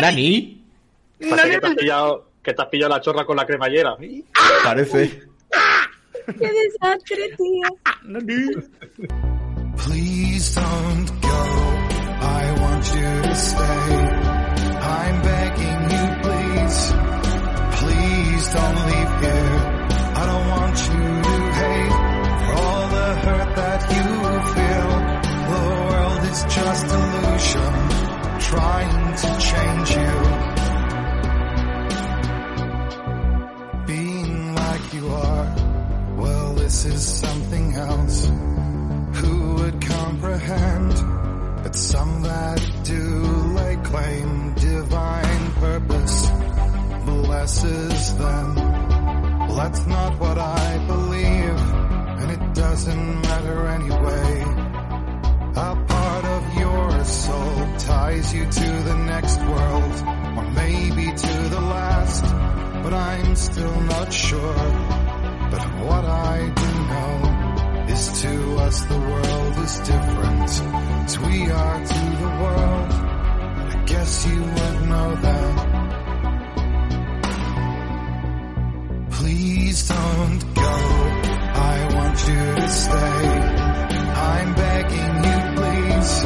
Nani. Parece que te has pillado, que te has pillado la chorra con la cremallera. Parece. ¡Qué desastre, tío! Please don't go. I want you to stay. I'm begging you, please. Please don't leave here. I don't want you to hate for all the hurt just illusion trying to change you. Being like you are, well, this is something else who would comprehend? But some that do lay claim divine purpose blesses them. Well, that's not what I believe, and it doesn't matter anyway. A soul ties you to the next world, or maybe to the last, but I'm still not sure. But what I do know is to us the world is different as we are to the world. I guess you would know that. Please don't go. I want you to stay. I'm begging you, please.